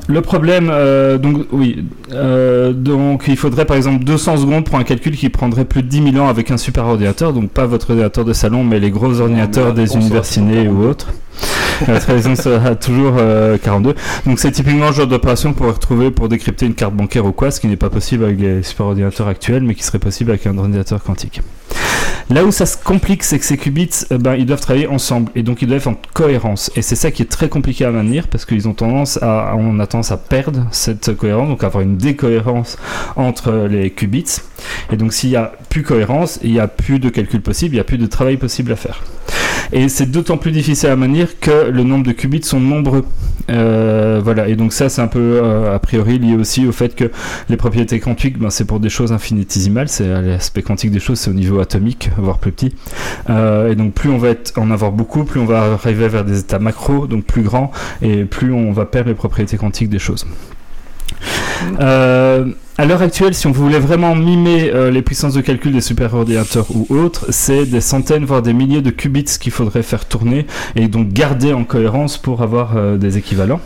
le problème, euh, donc oui, euh, donc il faudrait par exemple 200 secondes pour un calcul qui prendrait plus de 10 000 ans avec un super ordinateur, donc pas votre ordinateur de salon, mais les gros ordinateurs là, des universités ou autres. La trahison sera toujours euh, 42. Donc c'est typiquement le genre d'opération qu'on pourrait retrouver pour décrypter une carte bancaire ou quoi, ce qui n'est pas possible avec les superordinateurs actuels, mais qui serait possible avec un ordinateur quantique. Là où ça se complique, c'est que ces qubits, euh, ben, ils doivent travailler ensemble et donc ils doivent être en cohérence. Et c'est ça qui est très compliqué à maintenir parce qu'ils ont tendance à, on a tendance à perdre cette cohérence, donc à avoir une décohérence entre les qubits. Et donc s'il y a plus cohérence, il n'y a plus de calcul possible, il n'y a plus de travail possible à faire. Et c'est d'autant plus difficile à maintenir que le nombre de qubits sont nombreux. Euh, voilà, et donc ça c'est un peu euh, a priori lié aussi au fait que les propriétés quantiques, ben, c'est pour des choses infinitésimales, c'est l'aspect quantique des choses, c'est au niveau atomique, voire plus petit. Euh, et donc plus on va en avoir beaucoup, plus on va arriver vers des états macro, donc plus grands, et plus on va perdre les propriétés quantiques des choses. Euh, à l'heure actuelle, si on voulait vraiment mimer euh, les puissances de calcul des superordinateurs ou autres, c'est des centaines voire des milliers de qubits qu'il faudrait faire tourner et donc garder en cohérence pour avoir euh, des équivalents.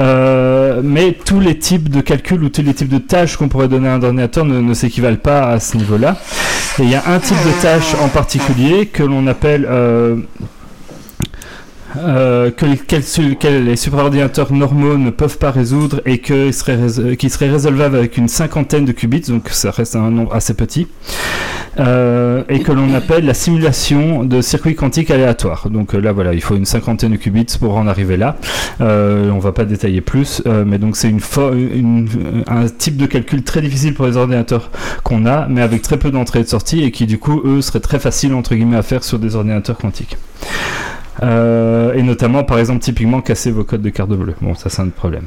Euh, mais tous les types de calculs ou tous les types de tâches qu'on pourrait donner à un ordinateur ne, ne s'équivalent pas à ce niveau-là. Et il y a un type de tâche en particulier que l'on appelle euh, euh, que, les, superordinateurs normaux ne peuvent pas résoudre et que serait, rés- qui serait résolvable avec une cinquantaine de qubits, donc ça reste un nombre assez petit, euh, et que l'on appelle la simulation de circuits quantiques aléatoires. Donc euh, là voilà, il faut une cinquantaine de qubits pour en arriver là. Euh, on va pas détailler plus, euh, mais donc c'est un type de calcul très difficile pour les ordinateurs qu'on a, mais avec très peu d'entrées et de sorties et qui du coup eux seraient très faciles entre guillemets à faire sur des ordinateurs quantiques. Euh, et notamment, par exemple, typiquement casser vos codes de carte bleue. Bon, ça c'est un problème.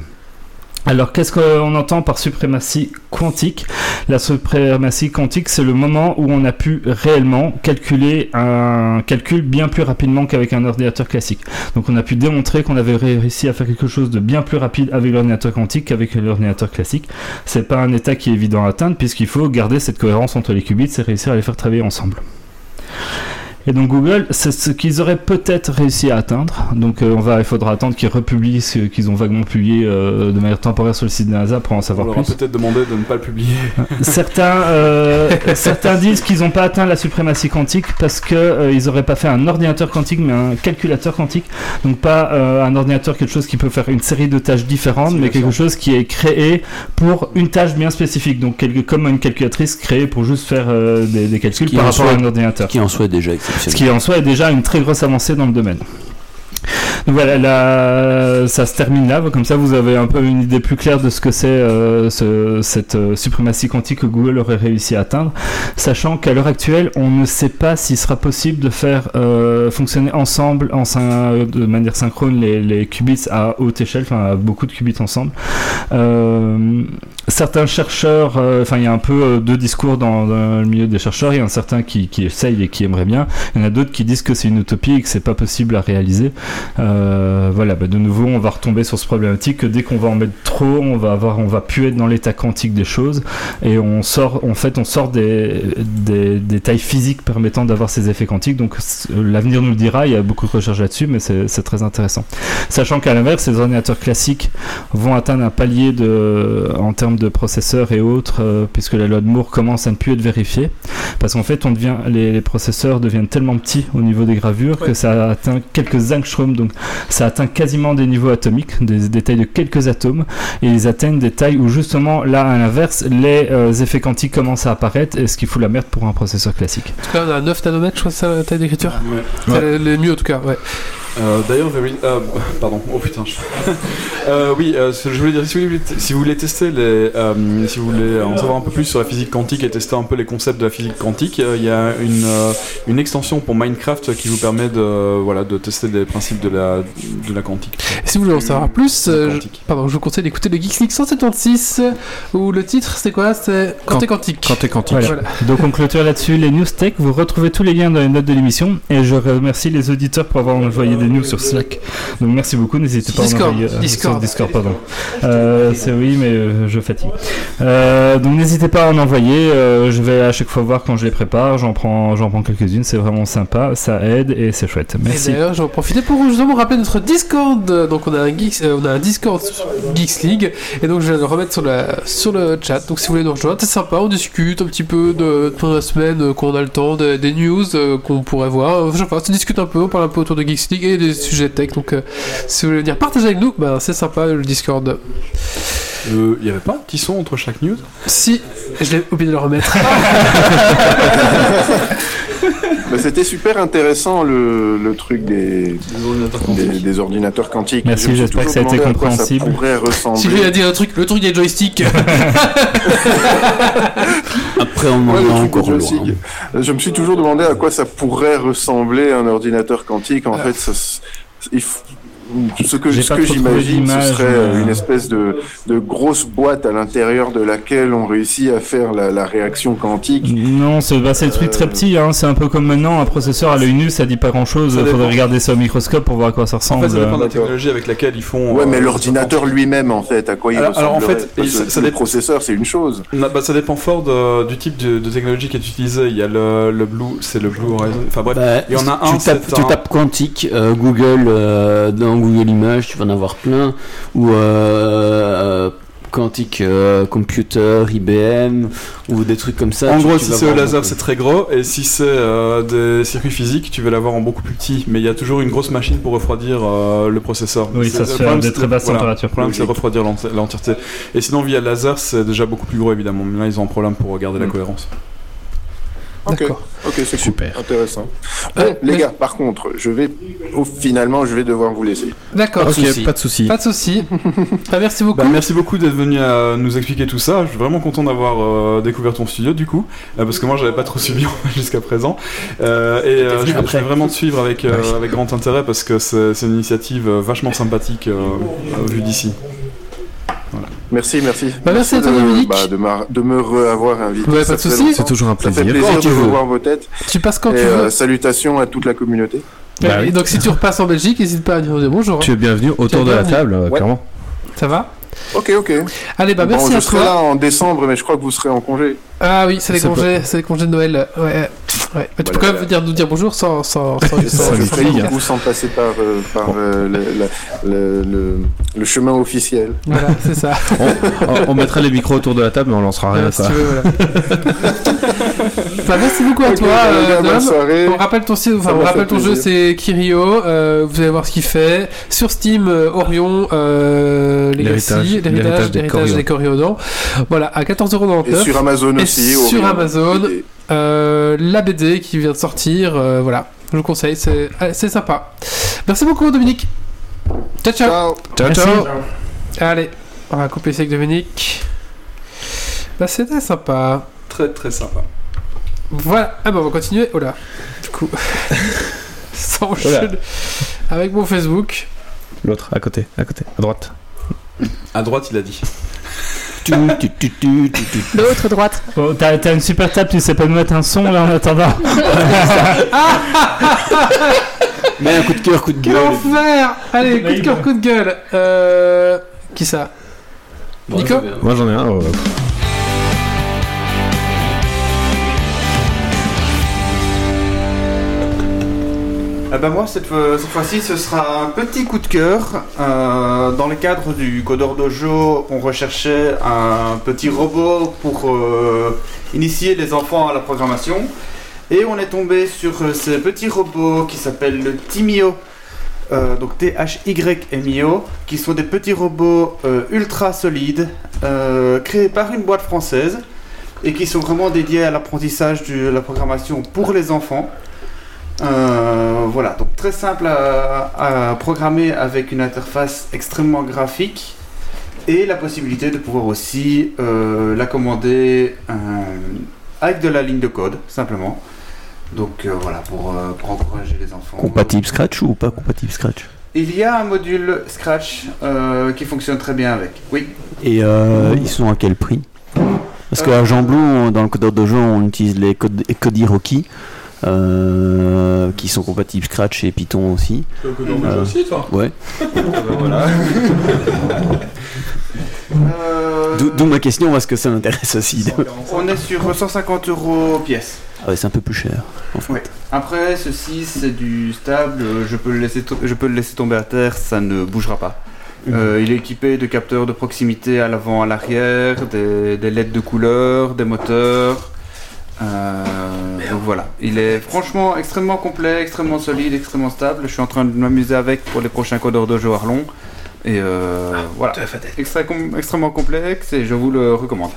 Alors, qu'est-ce qu'on entend par suprématie quantique? La suprématie quantique, c'est le moment où on a pu réellement calculer un calcul bien plus rapidement qu'avec un ordinateur classique. Donc, on a pu démontrer qu'on avait réussi à faire quelque chose de bien plus rapide avec l'ordinateur quantique qu'avec l'ordinateur classique. C'est pas un état qui est évident à atteindre puisqu'il faut garder cette cohérence entre les qubits et réussir à les faire travailler ensemble. Et donc Google, c'est ce qu'ils auraient peut-être réussi à atteindre. Donc euh, on va, il faudra attendre qu'ils republient ce qu'ils ont vaguement publié euh, de manière temporaire sur le site de la NASA pour en On savoir leur a plus. peut-être demandé de ne pas le publier. Certains, euh, certains disent qu'ils n'ont pas atteint la suprématie quantique parce que euh, ils n'auraient pas fait un ordinateur quantique mais un calculateur quantique. Donc pas euh, un ordinateur quelque chose qui peut faire une série de tâches différentes, mais quelque chose qui est créé pour une tâche bien spécifique. Donc quelque, comme une calculatrice créée pour juste faire euh, des, des calculs qui par rapport à un ordinateur. Qui en soit déjà Ce qui en soi est déjà une très grosse avancée dans le domaine. Donc voilà, là, ça se termine là. Comme ça, vous avez un peu une idée plus claire de ce que c'est euh, ce- cette euh, suprématie quantique que Google aurait réussi à atteindre, sachant qu'à l'heure actuelle, on ne sait pas s'il sera possible de faire euh, fonctionner ensemble, de manière synchrone, les, qubits à haute échelle, enfin beaucoup de qubits ensemble. Certains chercheurs, enfin il y a un peu deux discours dans, le milieu des chercheurs. Il y en a certains qui, qui essayent et qui aimeraient bien. Il y en a d'autres qui disent que c'est une utopie et que c'est pas possible à réaliser. Euh, voilà, bah, de nouveau, on va retomber sur ce problématique que dès qu'on va en mettre trop, on va avoir, on va plus être dans l'état quantique des choses et on sort, en fait, on sort des, des, des tailles physiques permettant d'avoir ces effets quantiques. Donc l'avenir nous le dira. Il y a beaucoup de recherches là-dessus, mais c'est très intéressant. Sachant qu'à l'inverse, les ordinateurs classiques vont atteindre un palier de, en termes de processeurs et autres, euh, puisque la loi de Moore commence à ne plus être vérifiée, parce qu'en fait, on devient, les, les processeurs deviennent tellement petits au niveau des gravures que ça atteint quelques angstroms, donc ça atteint quasiment des niveaux atomiques, des, des tailles de quelques atomes, et ils atteignent des tailles où justement, là, à l'inverse, les euh, effets quantiques commencent à apparaître, et ce qui fout la merde pour un processeur classique. En tout cas, on a 9 nanomètres, je crois que c'est la taille d'écriture. Ouais. C'est le, le mieux en tout cas, ouais. Euh, D'ailleurs, Very- euh, pardon, oh putain. je- Euh, oui, euh, ce que je voulais dire, si vous voulez, si vous voulez tester les, euh, si vous voulez en savoir un peu plus sur la physique quantique et tester un peu les concepts de la physique quantique, euh, il y a une, euh, une extension pour Minecraft qui vous permet de, voilà, de tester les principes de la, de la quantique. Et si vous voulez en savoir plus, euh, je, pardon, je vous conseille d'écouter le Geeks League 176 où le titre c'est quoi? C'est Quanté Quantique. Quand t'es quantique. Voilà. Donc on clôture là-dessus les news tech. Vous retrouvez tous les liens dans les notes de l'émission et je remercie les auditeurs pour avoir envoyé des news sur Slack. Donc merci beaucoup. N'hésitez pas Discord, à en envoyer euh, Discord. sur Discord, pardon. Euh, c'est oui, mais euh, je fatigue. Euh, donc n'hésitez pas à en envoyer. je vais à chaque fois voir quand je les prépare. J'en prends, j'en prends quelques-unes. C'est vraiment sympa, ça aide et c'est chouette. Et Merci. d'ailleurs, j'en profiter pour justement rappeler notre Discord. Donc, on a un Geeks, on a un Discord Geeks League, et donc je vais le remettre sur la sur le chat. Donc, si vous voulez nous rejoindre, c'est sympa. On discute un petit peu de pendant la semaine euh, quand on a le temps, de- des news qu'on pourrait voir. Enfin, je sais pas, on se discute un peu, on parle un peu autour de Geeks League des sujets tech. Donc, euh, si vous voulez venir partager avec nous, ben, c'est sympa le Discord. Il n'y avait pas un petit son entre chaque news? Si, je l'ai oublié de le remettre. Bah, C'était super intéressant le, le truc des, des, des ordinateurs quantiques. Merci, j'espère que ça a été compréhensible. Ça pourrait ressembler. si lui a dit un truc, le truc des joysticks. Après, on en Ouais, truc encore de loin. joystick. Je me suis toujours demandé à quoi ça pourrait ressembler un ordinateur quantique. En fait, ça, il f- ce que, ce que j'imagine, ce serait mais- euh, une espèce de, de grosse boîte à l'intérieur de laquelle on réussit à faire la, la réaction quantique. Non, c'est bah, des trucs très Euh, petits, hein. c'est un peu comme maintenant, un processeur à l'œil nu, ça dit pas grand chose, il faudrait regarder ça au microscope pour voir à quoi ça En ressemble. fait, ça dépend de la technologie avec laquelle ils font. Ouais, euh, mais le l'ordinateur lui-même, en fait, à quoi il Alors- alors, en fait, Parce ça le dépend. processeur, c'est une chose. Non, bah, ça dépend fort de- du type de, de technologie qui est utilisée. Il y a le, le Blue, c'est le Blue Horizon. Enfin bref, Bah, il y en a tu un. tapes, c'est tu tapes quantique, euh, Google, euh, dans Google Images, tu vas en avoir plein. Ou euh, euh, quantique euh, computer, IBM, ou des trucs comme ça. En tu- gros, tu si c'est au laser, c'est très gros, et si c'est euh, des circuits physiques, tu vas l'avoir en beaucoup plus petit. Mais il y a toujours une grosse machine pour refroidir euh, le processeur. Oui, C'est- ça se fait à problème, des très basses voilà. températures. Le problème, c'est refroidir l'enti- l'entièreté. Et sinon, via laser, c'est déjà beaucoup plus gros, évidemment. Mais là, ils ont un problème pour garder la Mm. cohérence. Ok, D'accord. ok, c'est cool. Super. Intéressant. Bon, Euh, les mais- gars, par contre, je vais, oh, finalement, je vais devoir vous laisser. D'accord. Ok, souci. pas de souci. Pas de soucis. Bah, merci beaucoup. Bah, merci beaucoup d'être venu à nous expliquer tout ça. Je suis vraiment content d'avoir euh, découvert ton studio du coup, euh, parce que moi j'avais pas trop suivi jusqu'à présent. Euh, et euh, je, je vais vraiment te suivre avec, euh, avec grand intérêt parce que c'est une initiative euh, vachement sympathique euh, euh, vue d'ici. Merci, merci. Bah, merci à toi, de, Dominique. bah, de, de me re-avoir invité. Ouais, Ça pas de fait souci. longtemps. C'est toujours un Ça fait plaisir. plaisir Quand tu de veux. revoir vos têtes. Tu passes quand et tu veux. euh, salutations à toute la communauté. Bah oui. et donc si tu repasses en Belgique, n'hésite pas à dire bonjour. hein. Tu es bienvenu autour de la table, euh, Ouais. clairement. Ça va? Ok, ok. Allez, bah bon, merci je à serai toi. là en décembre, mais je crois que vous serez en congé. Ah oui, c'est les congés, c'est les congés de Noël. Ouais. ouais. Mais tu peux quand même venir nous dire bonjour sans sans sans, sans- Je sans- nous sans- fatigue. sans- Ou sans passer par, euh, par euh, le, le- le- le- le chemin officiel. Voilà, c'est ça. on, on mettra les micros autour de la table, mais on lancera rien. Ouais, si quoi. tu veux, voilà. Merci beaucoup à toi. euh, Dom. On rappelle ton site, enfin Ça on m'a rappelle fait ton jeu, c'est Kirio. euh, vous allez voir ce qu'il fait sur Steam, euh, Orion, euh, Legacy, L'héritage- des des Coriodan. Voilà, à 14,99€. Et sur Amazon Et aussi. sur Orion. Amazon. Euh, la BD qui vient de sortir, euh, voilà, je vous conseille, c'est sympa. Merci beaucoup Dominique. Ciao ciao. Ciao. Ciao. Allez, on va couper ici avec Dominique. Bah c'était sympa. Très très sympa. Voilà, ah bah on va continuer. Oh là, du coup, ça enchaîne avec mon Facebook. L'autre, à côté, à côté, à droite. À droite, il a dit. L'autre droite. Bon, t'as t'as une super table, tu sais pas nous mettre un son là en attendant. Mais un coup de cœur, coup de gueule. enfer Allez, coup de cœur, coup de gueule. Euh... Qui ça? Nico? Moi j'en ai un. euh, Eh ben moi, cette, fois- cette fois-ci, ce sera un petit coup de cœur. Euh, dans le cadre du Codeur Dojo, on recherchait un petit robot pour euh, initier les enfants à la programmation. Et on est tombé sur euh, ces petits robots qui s'appellent le Timio. Euh, donc T-H-Y-M-I-O, qui sont des petits robots ultra solides, créés par une boîte française, et qui sont vraiment dédiés à l'apprentissage de la programmation pour les enfants. Euh, voilà, donc très simple à, à programmer avec une interface extrêmement graphique et la possibilité de pouvoir aussi euh, la commander euh, avec de la ligne de code, simplement. Donc voilà, pour, pour encourager les enfants. Compatible Scratch ou pas compatible Scratch? Il y a un module Scratch qui fonctionne très bien avec. Oui. Et euh, ils sont à quel prix? Parce qu'à Jean Blou, dans le codeur de jeu, on utilise les codes Kodi Rocky, euh, qui sont compatibles Scratch et Python aussi. Euh, aussi, toi Ouais. Euh, D'où ma question, parce que ça m'intéresse aussi. on est sur 150 euros pièce. Ah ouais, c'est un peu plus cher. En fait. Oui. Après, ceci c'est du stable. Je peux le laisser, je peux le laisser tomber à terre, ça ne bougera pas. Euh, il est équipé de capteurs de proximité à l'avant, à l'arrière, des, des LED de couleur, des moteurs. Euh, donc voilà, il est franchement extrêmement complet, extrêmement solide, extrêmement stable. Je suis en train de m'amuser avec pour les prochains codeurs Dojo Arlon. Et euh, voilà, Extra- com- extrêmement complexe et je vous le recommande.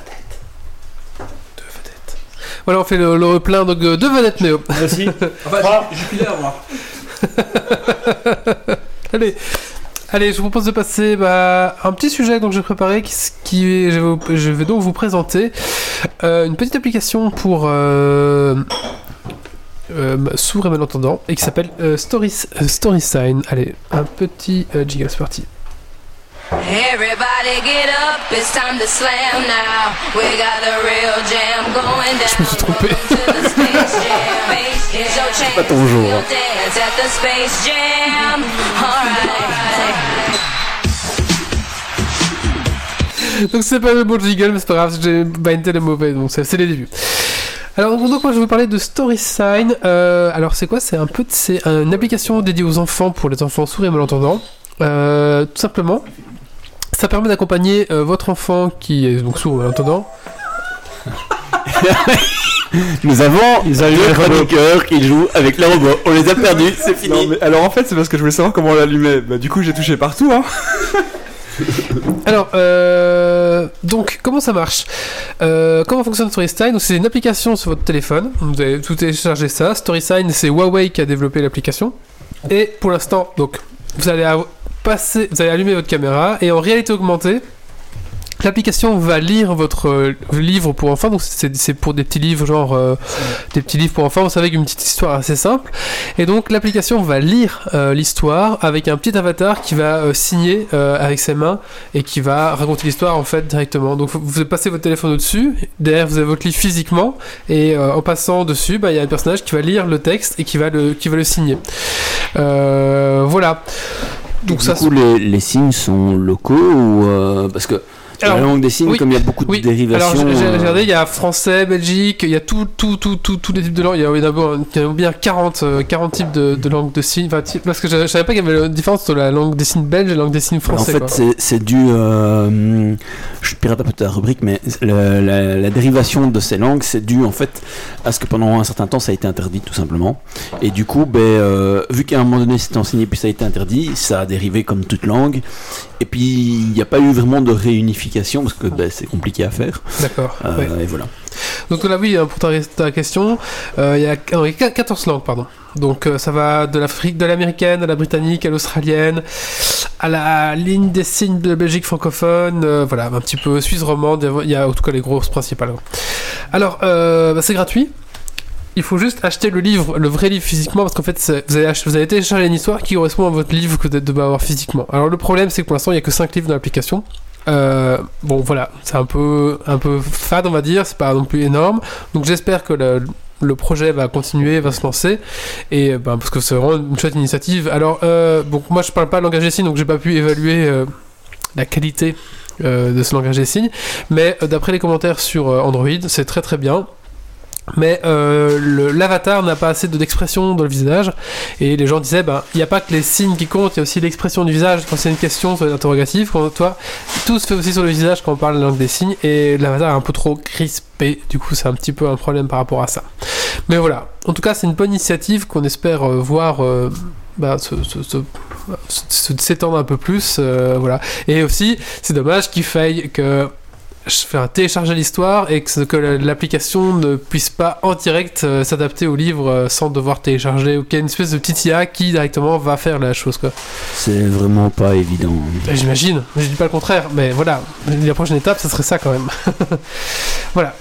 Voilà, on fait le, le plein donc, euh, de vedettes Néo. Merci. Enfin, moi. Allez. Allez, je vous propose de passer bah, un petit sujet donc j'ai préparé qui, je, vais, je vais donc vous présenter euh, une petite application pour euh, euh, sourds et malentendants et qui s'appelle euh, Story, euh, StorySign. Allez, un petit jingle, c'est parti. Je me suis trompé. Chance. pas ton jour, hein. We'll dance at the Space Jam? Alright. Donc c'est pas le bon jingle, mais c'est pas grave, j'ai bindé le mauvais, donc c'est c'est les débuts. Alors donc moi je vais vous parler de StorySign. Euh, alors c'est quoi? C'est un peu c'est une application dédiée aux enfants pour les enfants sourds et malentendants. Euh, tout simplement, ça permet d'accompagner euh, votre enfant qui est donc sourd ou malentendant. Nous avons Ils deux les robots. chroniqueurs qui jouent avec les robots. On les a perdus, c'est fini. Non, mais alors en fait, c'est parce que je voulais savoir comment on l'allumait. Bah, du coup, j'ai touché partout, hein. Alors, euh, donc, comment ça marche? Euh, Comment fonctionne StorySign Donc, C'est une application sur votre téléphone. Vous avez tout téléchargé ça. StorySign, c'est Huawei qui a développé l'application. Et pour l'instant, donc, vous allez av- vous allez allumer votre caméra et en réalité augmentée. L'application va lire votre euh, livre pour enfants, donc c'est pour des petits livres, genre euh, des petits livres pour enfants, vous savez, une petite histoire assez simple. Et donc l'application va lire euh, l'histoire avec un petit avatar qui va signer avec ses mains et qui va raconter l'histoire en fait directement. Donc vous- passez votre téléphone au-dessus, derrière vous avez votre livre physiquement et en passant dessus, bah, il y a un personnage qui va lire le texte et qui va le, signer. Voilà. Donc du ça coup, les, les signes sont locaux ou euh, parce que Alors, la langue des signes, oui, comme il y a beaucoup de dérivations. Alors j'ai euh, regardé, il y a français, Belgique, il y a tout, tout, tout, tout, tous les types de langues. Il y a, en a bien 40, euh, 40 types de, de langues de signes. Enfin, type- parce que je, je savais pas qu'il y avait une différence entre la langue des signes belge et la langue des signes en français. fait, c'est- c'est dû. euh, je pirate un peu ta rubrique, mais le- la, la dérivation de ces langues, c'est dû en fait à ce que pendant un certain temps, ça a été interdit, tout simplement. Et du coup, ben, euh, vu qu'à un moment donné, c'était enseigné puis ça a été interdit, ça a dérivé comme toute langue. Et puis, il n'y a pas eu vraiment de réunification parce que ben, c'est compliqué à faire. D'accord. Euh, ouais. Et voilà. Donc là, oui, hein, pour ta, ta question, euh, il y a non, il y a 14 langues, pardon. Donc euh, ça va de l'Afrique, de l'américaine à la britannique, à l'australienne, à la ligne des signes de Belgique francophone, euh, voilà, un petit peu suisse romande, il y a en tout cas les grosses principales. Alors, euh, bah, c'est gratuit. Il faut juste acheter le livre, le vrai livre physiquement, parce qu'en fait, vous ach- vous avez téléchargé une histoire qui correspond à votre livre que vous devez avoir physiquement. Alors le problème, c'est que pour l'instant, il n'y a que 5 livres dans l'application. Euh, bon, voilà, c'est un peu, un peu fade, on va dire, c'est pas non plus énorme. Donc j'espère que le, projet va continuer, va se lancer, et euh, ben, parce que c'est vraiment une chouette initiative. Alors, euh, moi je parle pas langage des signes, donc j'ai pas pu évaluer euh, la qualité de ce langage des signes, mais d'après les commentaires sur Android, c'est très très bien. Mais euh, l'avatar n'a pas assez de- d'expression dans le visage. Et les gens disaient, ben, il n'y a pas que les signes qui comptent, il y a aussi l'expression du visage quand c'est une question, soit une interrogative. Quand toi, tout se fait aussi sur le visage quand on parle la langue des signes. Et l'avatar est un peu trop crispé. Du coup, c'est un petit peu un problème par rapport à ça. Mais voilà. En tout cas, c'est une bonne initiative qu'on espère euh, voir euh, bah, se- se- se- s'étendre un peu plus. euh, voilà. Et aussi, c'est dommage qu'il faille que je un télécharger l'histoire et que, que l'application ne puisse pas en direct euh, s'adapter au livre euh, sans devoir télécharger ou qu'il y ait une espèce de petite IA qui directement va faire la chose quoi. C'est vraiment pas évident. Ben, J'imagine, je dis pas le contraire, mais voilà, la prochaine étape, ça serait ça quand même. voilà.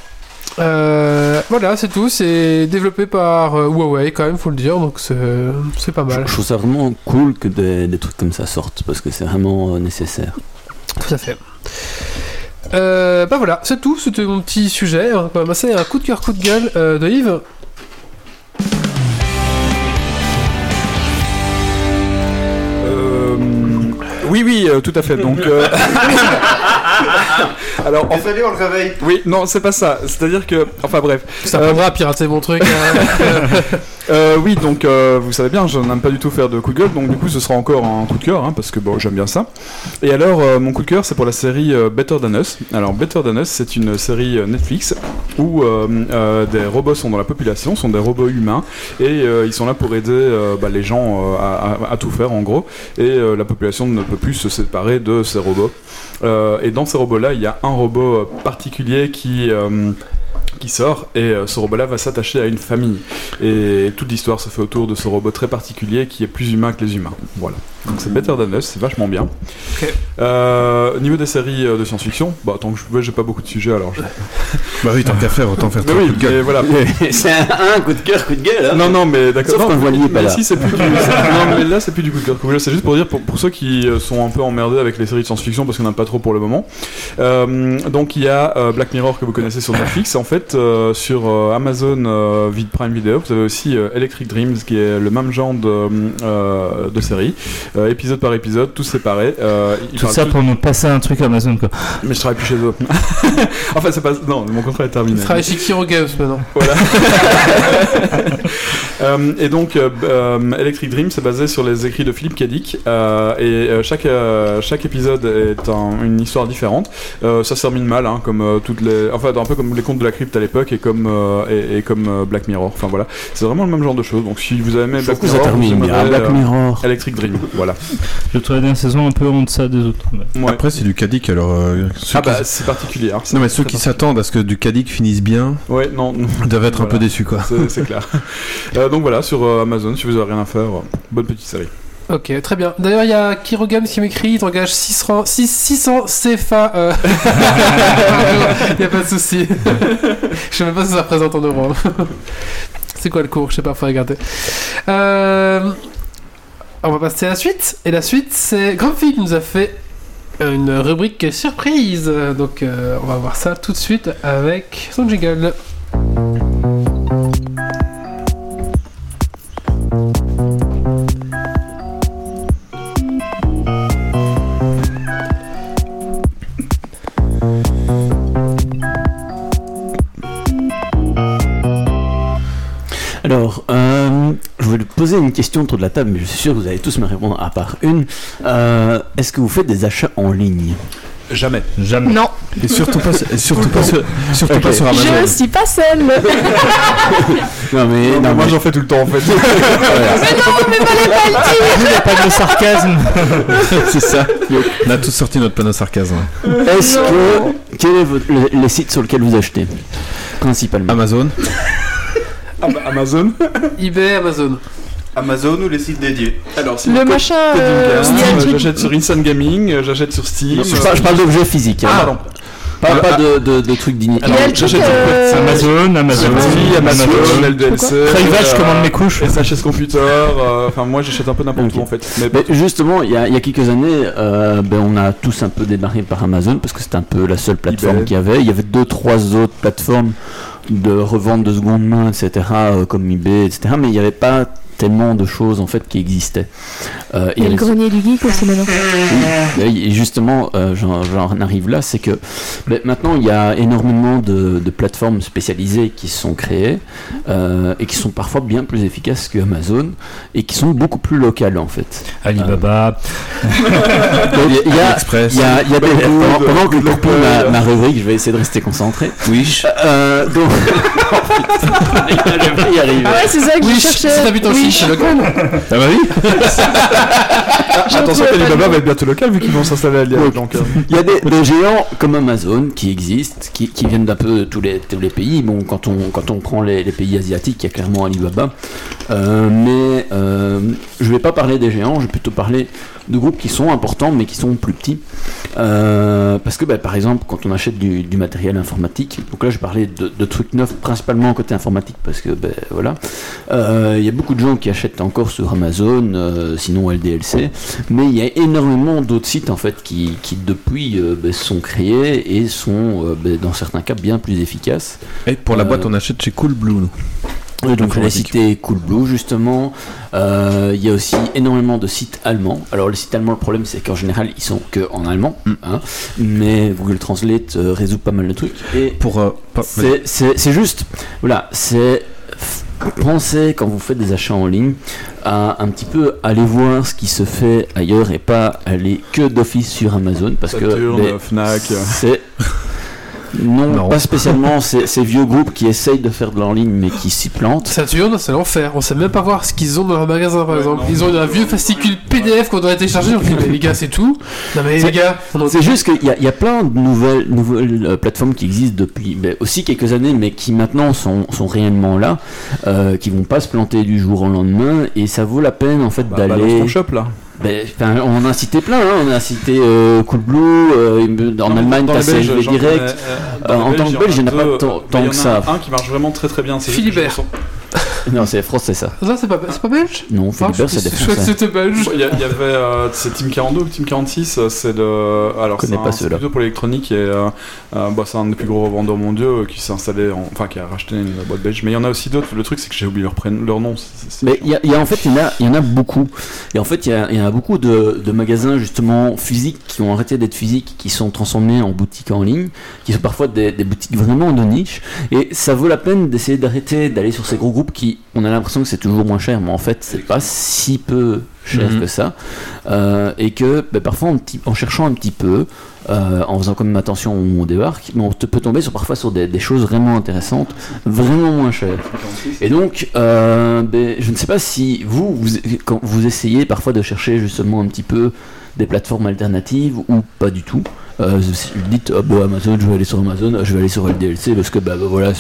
Euh, voilà, c'est tout. C'est développé par Huawei, quand même, faut le dire, donc c'est pas Je, mal. je trouve ça vraiment cool que des, des trucs comme ça sortent parce que c'est vraiment nécessaire. Tout à fait. Euh, bah voilà, c'est tout. C'était mon petit sujet. On va passer à un coup de cœur, coup de gueule euh, de Yves. Euh, oui, oui, euh, tout à fait. Donc, euh, Alors, en Désolé, on le réveille. Oui, non, c'est pas ça. C'est-à-dire que, enfin bref. Ça Euh, prendra à pirater mon truc. hein. Euh, oui, donc euh, vous savez bien, je n'aime pas du tout faire de coup de gueule, donc du coup ce sera encore un coup de cœur, hein, parce que bon, j'aime bien ça. Et alors, euh, mon coup de cœur, c'est pour la série euh, Better Than Us. Alors, Better Than Us, c'est une série euh, Netflix où euh, euh, des robots sont dans la population, sont des robots humains, et euh, ils sont là pour aider euh, bah, les gens euh, à, à- à tout faire en gros, et euh, la population ne peut plus se séparer de ces robots. Euh, et dans ces robots-là, il y a un robot euh, particulier qui... euh, qui sort et euh, ce robot-là va s'attacher à une famille et toute l'histoire se fait autour de ce robot très particulier qui est plus humain que les humains. Voilà. Donc c'est Better Than Us, c'est vachement bien. Euh, au niveau des séries euh, de science-fiction, bah tant que je pouvais, j'ai pas beaucoup de sujets alors. Je... Bah oui, tant qu'à faire, autant faire Mais oui, coups de gueule. mais voilà. c'est un, un coup de cœur, coup de gueule. Hein. Non, non, mais d'accord. Sauf Non, quand est pas mais là. si, c'est plus du. non, mais là, c'est plus du coup de cœur coup de gueule. C'est juste pour dire pour, pour ceux qui euh, sont un peu emmerdés avec les séries de science-fiction parce qu'on n'en a pas trop pour le moment. Euh, donc, il y a euh, Black Mirror que vous connaissez sur Netflix. En fait, euh, sur euh, Amazon euh, Vid Prime Video, vous avez aussi euh, Electric Dreams qui est le même genre de, euh, de série, Euh, épisode par épisode, tous séparés. Euh, ils Tout ça pour nous passer un truc Amazon quoi. Mais je travaille plus chez eux. enfin, c'est pas. Non, mon contrat est terminé. Je travaille chez Kiro Games maintenant. Voilà. Euh, et donc, euh, euh, Electric Dream, c'est basé sur les écrits de Philippe euh, et euh, chaque, euh, chaque épisode est un- une histoire différente. Euh, ça se termine mal, hein, comme euh, toutes les. Enfin, un peu comme les contes de la crypte à l'époque et comme, euh, et, et comme euh, Black Mirror. Enfin voilà. C'est vraiment le même genre de choses. Donc, si vous avez aimé Je Black trouve Mirror, termine vous aimerez, Black euh, Mirror. Electric Dream, voilà. Je trouvais la dernière saison un peu en deçà des autres. mais- Ouais. Après, c'est du Cadic, alors. euh, Ah qui- bah, c'est particulier. hein. Non, mais ceux qui s'attendent à ce que du Cadic finisse bien Ouais, non. doivent être un peu déçus, quoi. C'est c'est clair. Euh, donc voilà, sur euh, Amazon, si vous avez rien à faire, euh, bonne petite série. Ok, très bien. D'ailleurs, il y a Kiro Games qui m'écrit, il t'engage 600, 6 600 CFA. euh. Il y a pas de souci. Je sais même pas si ça représente en euros. C'est quoi le cours? Je sais pas, faut regarder. Euh, On va passer à la suite. Et la suite, c'est Grumpy qui nous a fait une rubrique surprise. Donc, euh, on va voir ça tout de suite avec son jingle. Poser une question autour de la table, mais je suis sûr que vous allez tous me répondre à part une. Euh, Est-ce que vous faites des achats en ligne? Jamais. Jamais. Non, Et surtout pas, surtout pas sur, surtout Ok. pas sur Amazon. je suis pas seule. mais Non mais, non, moi mais- j'en fais tout le temps en fait. non, mais fallait pas le dire. Il n'y a pas de sarcasme. c'est ça. On a tous sorti notre panneau sarcasme. est-ce que quel est votre- le- les sites sur lesquels vous achetez principalement? Amazon. Amazon. eBay, Amazon. Amazon ou les sites dédiés Alors, Le machin. euh, j'achète sur Instant Gaming, euh, j'achète sur Steam. Non, je, parle, je parle d'objets physiques. hein. Ah, pardon. Pas, pas de, de, de trucs dignes. J'achète sur euh, Amazon, Amazon, Amazon, Amazon, LDLC. Crayvac, je euh, commande mes couches. SHS Computer, euh, enfin moi j'achète un peu n'importe Ok. où en fait. Mais Mais justement, il y, a, il y a quelques années, euh, ben, on a tous un peu démarré par Amazon parce que c'était un peu la seule plateforme qu'il y avait. Il y avait deux, trois autres plateformes de revente de seconde main, etc., euh, comme eBay, etc. Mais il n'y avait pas tellement de choses en fait qui existaient. Euh, Il y a le grenier du geek aussi maintenant. oui, et justement, euh, j'en arrive là, c'est que ben, maintenant il y a énormément de, de plateformes spécialisées qui sont créées euh, et qui sont parfois bien plus efficaces que Amazon et qui sont beaucoup plus locales en fait. Alibaba. Il y a- il y a, Express. il y a, il y a des, Beaucoup pendant, de- pendant que poursuis local. ma, ma rubrique, je vais essayer de rester concentré. Wish. Euh, donc, vais y arriver. Ah ouais, c'est ça que Oui, je cherchais. Local. Ah bah oui. attention le va être bientôt local vu qu'ils vont s'installer à Lyon. Donc, euh, Il y a des, des géants comme Amazon qui existent, qui, qui viennent d'un peu tous les, tous les pays. Bon, quand on, quand on prend les, les pays asiatiques, il y a clairement Alibaba. Euh, mais euh, je vais pas parler des géants, je vais plutôt parler de groupes qui sont importants mais qui sont plus petits. Euh, parce que, bah, par exemple, quand on achète du, du matériel informatique, donc là je parlais de, de trucs neufs principalement côté informatique parce que, ben voilà, Euh, il y a beaucoup de gens qui achètent encore sur Amazon, euh, sinon LDLC, mais il y a énormément d'autres sites en fait qui, qui depuis ben, sont créés et sont dans certains cas bien plus efficaces. Et pour la boîte, on achète chez Coolblue. Oui, donc je l'ai cité Cool Blue justement. Euh, Il y a aussi énormément de sites allemands. Alors les sites allemands, le problème c'est qu'en général ils sont que en allemand, Mm. hein, mais Google Translate euh, résout pas mal de trucs. Et Pour. euh, pas- c'est- juste, voilà, c'est pensez quand vous faites des achats en ligne à un petit peu aller voir ce qui se fait ailleurs et pas aller que d'office sur Amazon parce que les- Fnac. c'est non, Non. pas spécialement ces, ces vieux groupes qui essayent de faire de l'en ligne mais qui s'y plantent. Saturne, c'est l'enfer. On sait même pas voir ce qu'ils ont dans leur magasin, par exemple. Ils ont un vieux fascicule PDF qu'on doit télécharger. On dit, mais les gars, c'est tout. Non, mais les C'est- gars, C'est juste qu'il y, a- il y a plein de nouvelles, nouvelles euh, plateformes qui existent depuis ben, aussi quelques années, mais qui maintenant sont, sont réellement là, euh, qui vont pas se planter du jour au lendemain, et ça vaut la peine en fait Bah, d'aller. ton shop là. Ben, on en a cité plein, hein, on a cité euh, Coolblue, euh, en Dans- Allemagne dans t'as CLV direct. euh, Euh, en tant que Belge, il n'y en a pas tant, euh, tant il y que en a ça. Un qui marche vraiment très très bien. c'est juste que Philibert. Non, c'est français ça. Ça, c'est pas, c'est pas belge? Non, Ah, Philibert, c'est des je crois que français. c'était belge. Il y, a- il y avait euh, c'est Team 42 ou Team 46, euh, c'est de alors connais c'est pas un- c'est ceux-là. plutôt pour l'électronique et euh, euh, bah, c'est un des plus gros revendeurs mondiaux euh, qui s'est installé en- enfin qui a racheté une boîte belge. Mais il y en a aussi d'autres. Le truc c'est que j'ai oublié leur prénom, leur nom. c'est- c'est- c'est Mais chiant. il y, a- il y a- en fait, il y en a, il y en a beaucoup. Et en fait, il y, a- il y en a beaucoup de, de magasins justement physiques qui ont arrêté d'être physiques, qui sont transformés en boutiques en ligne, qui sont parfois des, des boutiques vraiment de niche. Et ça vaut la peine d'essayer d'arrêter d'aller sur ces gros qui, on a l'impression que c'est toujours moins cher, mais en fait, c'est pas si peu cher Mhm. que ça. Euh, et que ben, parfois, en, cherchant un petit peu, euh, en faisant quand même attention où on débarque, mais on te peut tomber sur, parfois sur des, des choses vraiment intéressantes, vraiment moins chères. Et donc, euh, ben, je ne sais pas si vous, vous, quand vous essayez parfois de chercher justement un petit peu des plateformes alternatives ou pas du tout. Euh, vous dites, ah, bah, Amazon, je vais aller sur Amazon, je vais aller sur LDLC parce que bah, bah, voilà,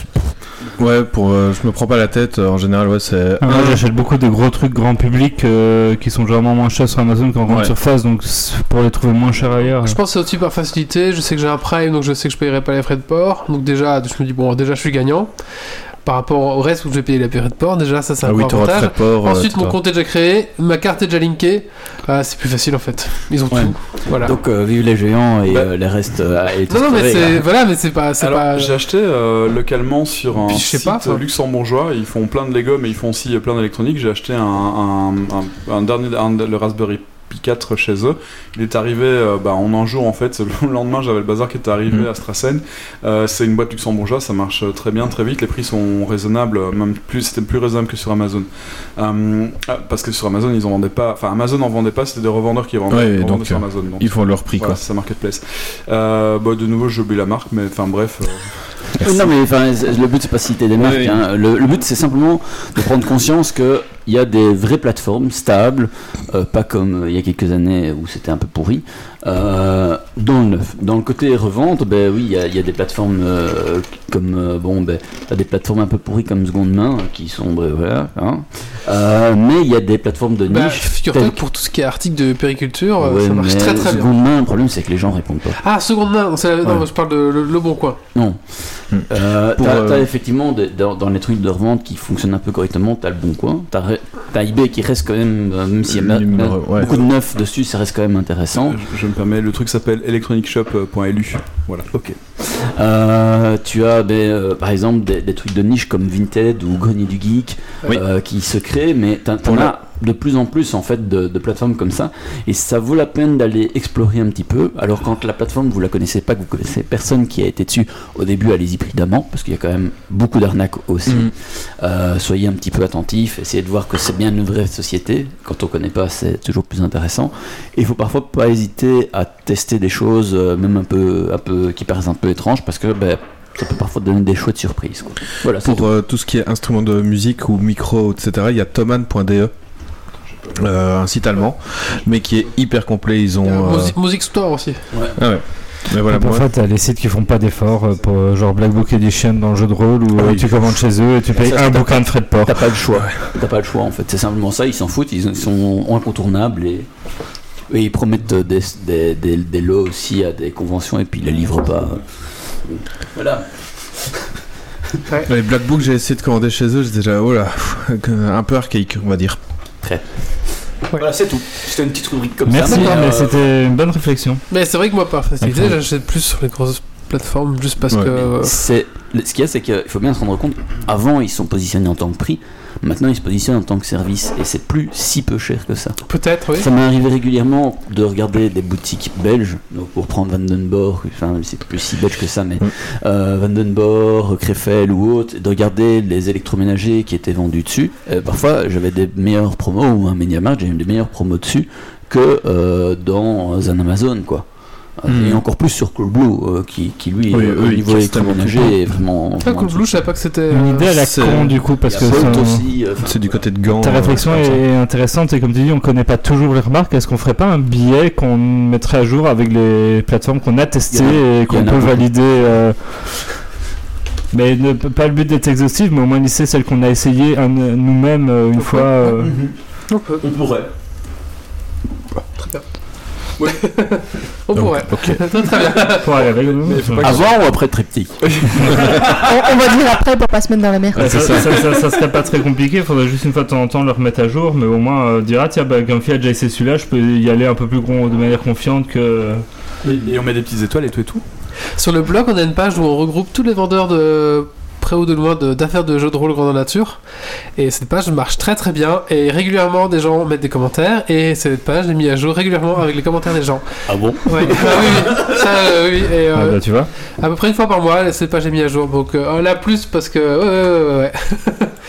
Ouais, pour. euh, je me prends pas la tête. euh, En général, ouais, c'est. Ah, moi j'achète beaucoup de gros trucs grand public euh, qui sont vraiment moins chers sur Amazon qu'en grande Ouais. surface, donc pour les trouver moins chers ailleurs. Je pense que c'est aussi par facilité. Je sais que j'ai un Prime, donc je sais que je payerai pas les frais de port. Donc déjà, je me dis, bon, déjà, je suis gagnant. Par rapport au reste où je vais payer les frais de port, déjà, ça, c'est un Ah oui, avantage. port. euh, Ensuite, mon compte est déjà créé, ma carte est déjà linkée. Ah, c'est plus facile en fait. Ils ont Ouais. tout. Voilà. donc euh, vive les géants et Bah. euh, les restes euh, à être non, non, mais c'est là. voilà, mais c'est pas, c'est Alors, pas. j'ai acheté euh, localement sur un Puis, je sais site pas, enfin. luxembourgeois. Ils font plein de Lego, mais ils font aussi plein d'électronique. J'ai acheté un, un, un- un dernier, un- le Raspberry Pi 4 chez eux. Il est arrivé euh, bah, en un jour en fait. Le lendemain, j'avais le bazar qui était arrivé Mhm. à Strassen. Euh, c'est une boîte luxembourgeoise, ça marche euh, très bien, très vite. Les prix sont raisonnables, même plus, c'était plus raisonnable que sur Amazon. Euh, ah, parce que sur Amazon, ils en vendaient pas. Enfin, Amazon en vendait pas, c'était des revendeurs qui vendaient, Ouais, qui vendaient donc, sur Amazon. Donc, Ils font leur prix, voilà, quoi. c'est ça marketplace. Euh, bah, de nouveau, j'ai oublié la marque, mais enfin bref. Non mais le but c'est pas de citer des marques. oui. hein. Le, le but c'est simplement de prendre conscience que il y a des vraies plateformes stables, euh, pas comme euh, il y a quelques années où c'était un peu pourri. Euh, dans le neuf, dans le côté revente, ben oui, il y a, il y a des plateformes euh, comme euh, bon, ben t'as des plateformes un peu pourries comme Seconde Main qui sont ben, voilà. hein. Euh, mais il y a des plateformes de Bah, niche. telles pour tout ce qui est article de périculture, Ouais, ça marche mais très très bien. Seconde Main, le problème c'est que les gens répondent pas. Ah, seconde main, non, je parle de le, le bon coin. Non. Pour, t'as, euh, t'as effectivement des- dans, dans les trucs de revente qui fonctionnent un peu correctement, t'as le bon coin. T'as, Re- t'as eBay qui reste quand même, euh, même s'il y a numéro- ouais. beaucoup de neuf dessus, ça reste quand même intéressant. je, je me permets, le truc s'appelle electronicshop.lu. Voilà. Ok. Euh, tu as euh, par exemple des, des trucs de niche comme Vinted ou Grenier du Geek Oui. euh, qui se créent, mais t'en, Pour as de plus en plus en fait de, de plateformes comme ça, et ça vaut la peine d'aller explorer un petit peu. Alors quand la plateforme vous la connaissez pas, que vous connaissez personne qui a été dessus, au début allez-y prudemment parce qu'il y a quand même beaucoup d'arnaques aussi. Mhm. Soyez un petit peu attentifs, essayez de voir que c'est bien une vraie société. Quand on connaît pas, c'est toujours plus intéressant. Et il faut parfois pas hésiter à tester des choses, même un peu, un peu qui paraissent un peu étranges, parce que ben, ça peut parfois donner des chouettes surprises. Quoi. Voilà, Pour euh, tout ce qui est instruments de musique ou micro, etc., il y a thoman.de. Euh, un site allemand, mais qui est hyper complet. Ils ont. Euh, Music, Music Store aussi. Ah ouais. Mais voilà, parfois, t'as les sites qui font pas d'efforts euh, pour euh, genre Black Book Edition dans le jeu de rôle où Ah euh, oui. tu commandes chez eux et tu payes Ça, un bouquin de frais de port. T'as pas le choix. T'as pas le choix en fait. C'est simplement ça. Ils s'en foutent. Ils, ils sont incontournables et, et ils promettent des, des, des, des lots aussi à des conventions et puis ils les livrent pas. Voilà. les Black Book, j'ai essayé de commander chez eux, j'étais déjà, oh là, un peu archaïque, on va dire. Voilà, c'est tout. C'était une petite rubrique comme Merci, ça. mais euh, c'était une bonne réflexion. Mais c'est vrai que moi, par facilité, j'achète plus sur les grosses plateformes juste parce Ouais. que. euh, C'est ce qu'il y a, c'est qu'il faut bien se rendre compte, avant ils sont positionnés en tant que prix, maintenant ils se positionnent en tant que service, et c'est plus si peu cher que ça. Peut-être, oui. Ça m'est arrivé régulièrement de regarder des boutiques belges, donc pour prendre Vandenborg, enfin c'est plus si belge que ça, mais euh, Vandenborg, Krefeld ou autre, de regarder les électroménagers qui étaient vendus dessus. Euh, parfois j'avais des meilleures promos ou un MediaMarkt, eu des meilleures promos dessus que euh, dans un Amazon quoi. Hmm. Et encore plus sur Coolblue, euh, qui, qui lui, Oui, euh, au ils niveau électroménager, est vraiment. Ah, Cool Blue, je savais pas que c'était. Une idée à la con du coup parce que euh, C'est du côté de Gand. ta réflexion est intéressante et comme tu dis on connaît pas toujours les remarques est-ce qu'on ferait pas un billet qu'on mettrait à jour avec les plateformes qu'on a testées et qu'on peut valider mais ne, pas le but d'être exhaustif mais au moins lister celles qu'on a essayées un- nous-mêmes une fois euh, On peut. On pourrait. On Donc, pourrait. ok. très, très bien. pour aller avec nous. Avant ou après triptyque On, on va dire après pour pas se mettre dans la merde. Ouais, ça, ça, ça- ça serait pas très compliqué, il faudrait juste une fois de temps en temps le remettre à jour, mais au moins euh, dire ah tiens bah Grumpy a déjà essayé celui-là, je peux y aller un peu plus gros de manière confiante que. Et, et on met des petites étoiles et tout et tout. Sur le blog, on a une page où on regroupe tous les vendeurs de près ou de loin d'affaires de, jeux de rôle grandeur nature. Et cette page marche très très bien. Et régulièrement, des gens mettent des commentaires. Et cette page est mise à jour régulièrement avec les commentaires des gens. Ah bon? Ouais, ah oui, oui. Ça, euh, oui. Et, euh, Ah bah tu vois. à peu près une fois par mois, cette page est mise à jour. Donc euh, là, plus parce que. Ouais, ouais, ouais, ouais.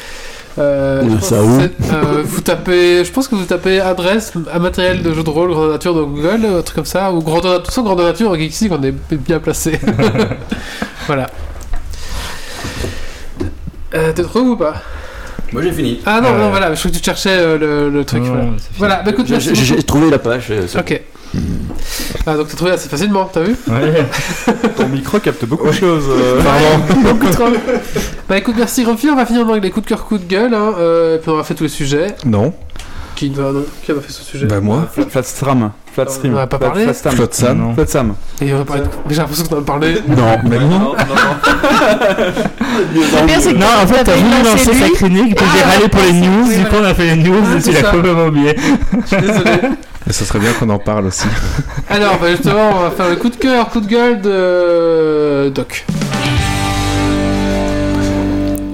Euh, ça où euh, vous tapez, je pense que vous tapez adresse à matériel de jeu de rôle grandeur nature dans Google, un truc comme ça, ou grandeur, de toute façon grandeur nature, ici on est bien placé. voilà. Euh, T'es trop ou pas Moi j'ai fini. Ah non, Euh. non, voilà, je crois que tu cherchais euh, le, le truc. Non, voilà. bah écoute, J'ai- trouvé la page. euh, Ok. Ah, donc t'as trouvé assez facilement, t'as vu Ouais. Ton micro capte beaucoup de choses. euh. Beaucoup trop. Bah écoute, merci Grumpy, on va finir avec les coups de cœur, coups de gueule, hein, euh, et puis on va faire tous les sujets. Non. Qui, va- non, qui a fait ce sujet Bah moi. Flat- Flatstream. Flatstream. On a pas Flat- parlé Flatstam. Flotsam. Non. Flatsam. Et on va parler de- Mais j'ai l'impression qu'on en a parlé. Non, Mais non. Le pire, c'est Non, en fait, t'as voulu lancé lancer sa clinique, puis j'ai Ah, râlé pour les news, du coup on a fait les news et tu l'as complètement oublié. Je suis désolé. Mais ce serait bien qu'on en parle aussi. Alors, bah justement, on va faire le coup de cœur, coup de gueule de Doc.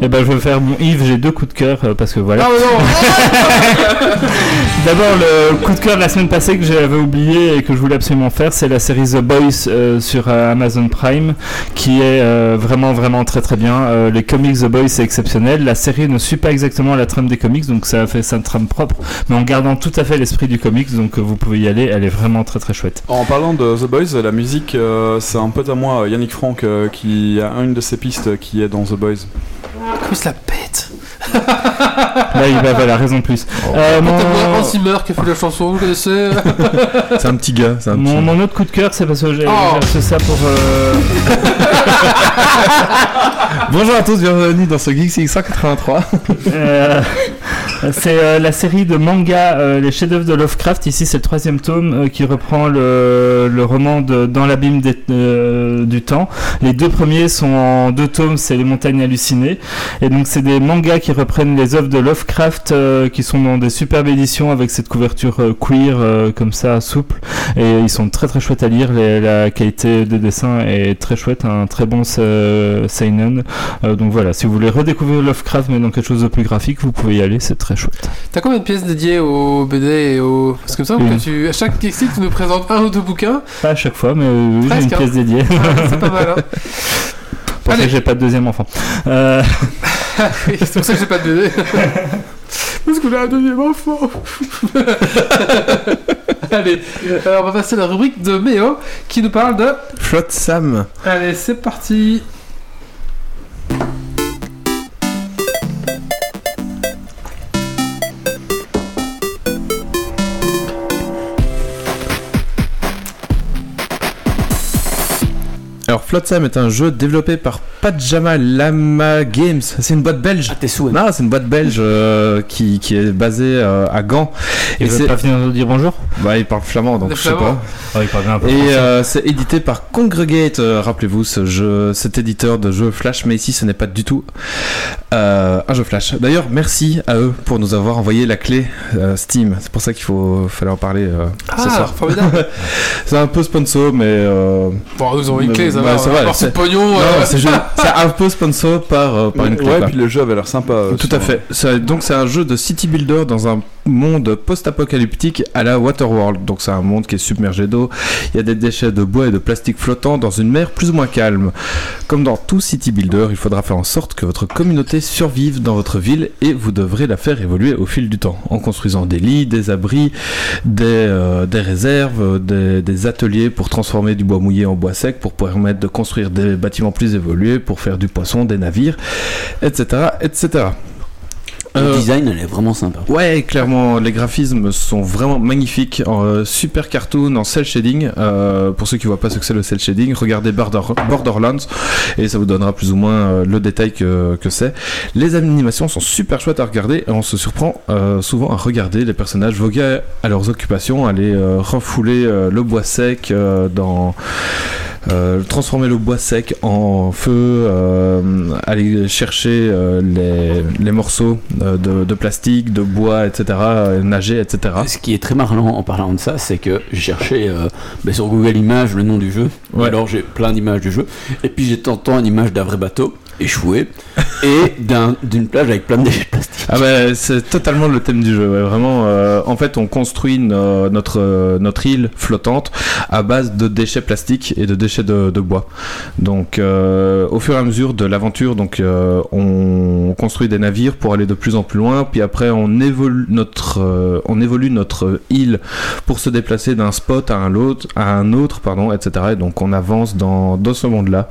Et ben je vais faire mon Yves, j'ai deux coups de cœur euh, parce que voilà. Ah, non D'abord, le coup de cœur de la semaine passée que j'avais oublié et que je voulais absolument faire, c'est la série The Boys euh, sur euh, Amazon Prime, qui est euh, vraiment vraiment très très bien. Euh, les comics The Boys c'est exceptionnel. La série ne suit pas exactement la trame des comics, donc ça fait sa trame propre, mais en gardant tout à fait l'esprit du comics, donc euh, vous pouvez y aller. Elle est vraiment très très chouette. En parlant de The Boys, la musique, euh, c'est un pote à moi, Yannick Franck, euh, qui a une de ses pistes qui est dans The Boys. Comme la pète Là, il va avoir la raison de plus. Euh, Quand mon- Hans Zimmer qui a fait la chanson, vous connaissez C'est un petit gars. C'est un petit. Mon, mon autre coup de cœur, c'est parce que j'ai Oh. ça pour. euh, Bonjour à tous, bienvenue dans ce Geek CX 183. Euh, c'est euh, la série de manga euh, Les chefs-d'œuvre de Lovecraft. Ici, c'est le troisième tome euh, qui reprend le, le roman de Dans l'abîme euh, du temps. Les deux premiers sont en deux tomes, c'est Les montagnes hallucinées. Et donc, c'est des mangas qui reprennent les œuvres de Lovecraft euh, qui sont dans des superbes éditions avec cette couverture euh, queer euh, comme ça, souple. Et ils sont très très chouettes à lire. Les- la qualité des dessins est très chouette, un très bon seinen. Donc voilà, si vous voulez redécouvrir Lovecraft mais dans quelque chose de plus graphique, vous pouvez y aller, c'est très chouette. T'as combien de pièces dédiées au BD et au. Parce que ça que tu. À chaque Geeksy, tu nous présentes un ou deux bouquins. Pas à chaque fois, mais oui, Presque, une hein. pièce dédiée. Ah, c'est pas mal, hein. Pour ça que j'ai pas de deuxième enfant. Euh, Ah oui, c'est pour ça que j'ai pas de BD. Parce qu'on a un deuxième enfant. Allez, alors on va passer à la rubrique de Méo qui nous parle de. Flotte Sam. Allez, c'est parti. Flotsam est un jeu développé par Pajama Lama Games. C'est une boîte belge. Ah, t'es sous. Non, c'est une boîte belge euh, qui, qui est basée euh, à Gand. il Et veut c'est pas venir nous dire bonjour? Bah il parle flamand donc je sais pas. Oh, il parle bien un peu Et euh, c'est édité par Congregate, euh, rappelez-vous ce jeu, cet éditeur de jeux Flash, mais ici ce n'est pas du tout euh, un jeu Flash. D'ailleurs, merci à eux pour nous avoir envoyé la clé euh, Steam. C'est pour ça qu'il faut fallait en parler euh, ce Ah, soir. formidable. C'est un peu sponsor, mais euh, Bon, nous avons une clé, ça va. Ouais, c'est- pognon. Euh, c'est un peu sponsor par, euh, par une clé. Ouais, puis le jeu avait l'air sympa. euh, Tout à fait. Donc c'est un jeu de city builder dans un monde post-apocalyptique à la Waterworld. Donc c'est un monde qui est submergé d'eau. Il y a des déchets de bois et de plastique flottants dans une mer plus ou moins calme. Comme dans tout city builder, il faudra faire en sorte que votre communauté survive dans votre ville et vous devrez la faire évoluer au fil du temps en construisant des lits, des abris, des, euh, des réserves, des, des ateliers pour transformer du bois mouillé en bois sec pour permettre de construire des bâtiments plus évolués, pour faire du poisson, des navires, etc. etc. Le Euh, design, elle est vraiment sympa. Ouais, clairement, les graphismes sont vraiment magnifiques. En, euh, super cartoon en cel shading. Euh, pour ceux qui voient pas ce que c'est le cel shading, regardez Border- Borderlands et ça vous donnera plus ou moins le détail que, que c'est. Les animations sont super chouettes à regarder et on se surprend euh, souvent à regarder les personnages voguer à leurs occupations, aller euh, refouler euh, le bois sec dans. transformer le bois sec en feu, aller chercher les, les morceaux de, de plastique, de bois, etc., euh, nager, etc. Ce qui est très marrant en parlant de ça, c'est que j'ai cherché euh, ben, sur Google Images le nom du jeu. Ouais. Alors j'ai plein d'images du jeu. Et puis j'ai tentant une image d'un vrai bateau échoué et d'un- d'une plage avec plein de déchets de plastique. Ah bah, c'est totalement le thème du jeu, vraiment. euh, en fait, on construit no- notre, île flottante à base de déchets plastiques et de déchets de, bois. Donc, euh, au fur et à mesure de l'aventure, donc euh, on construit des navires pour aller de plus en plus loin, puis après on évolue notre, île pour se déplacer d'un spot à un autre, à un autre, pardon, etc. Et donc on avance dans, ce monde-là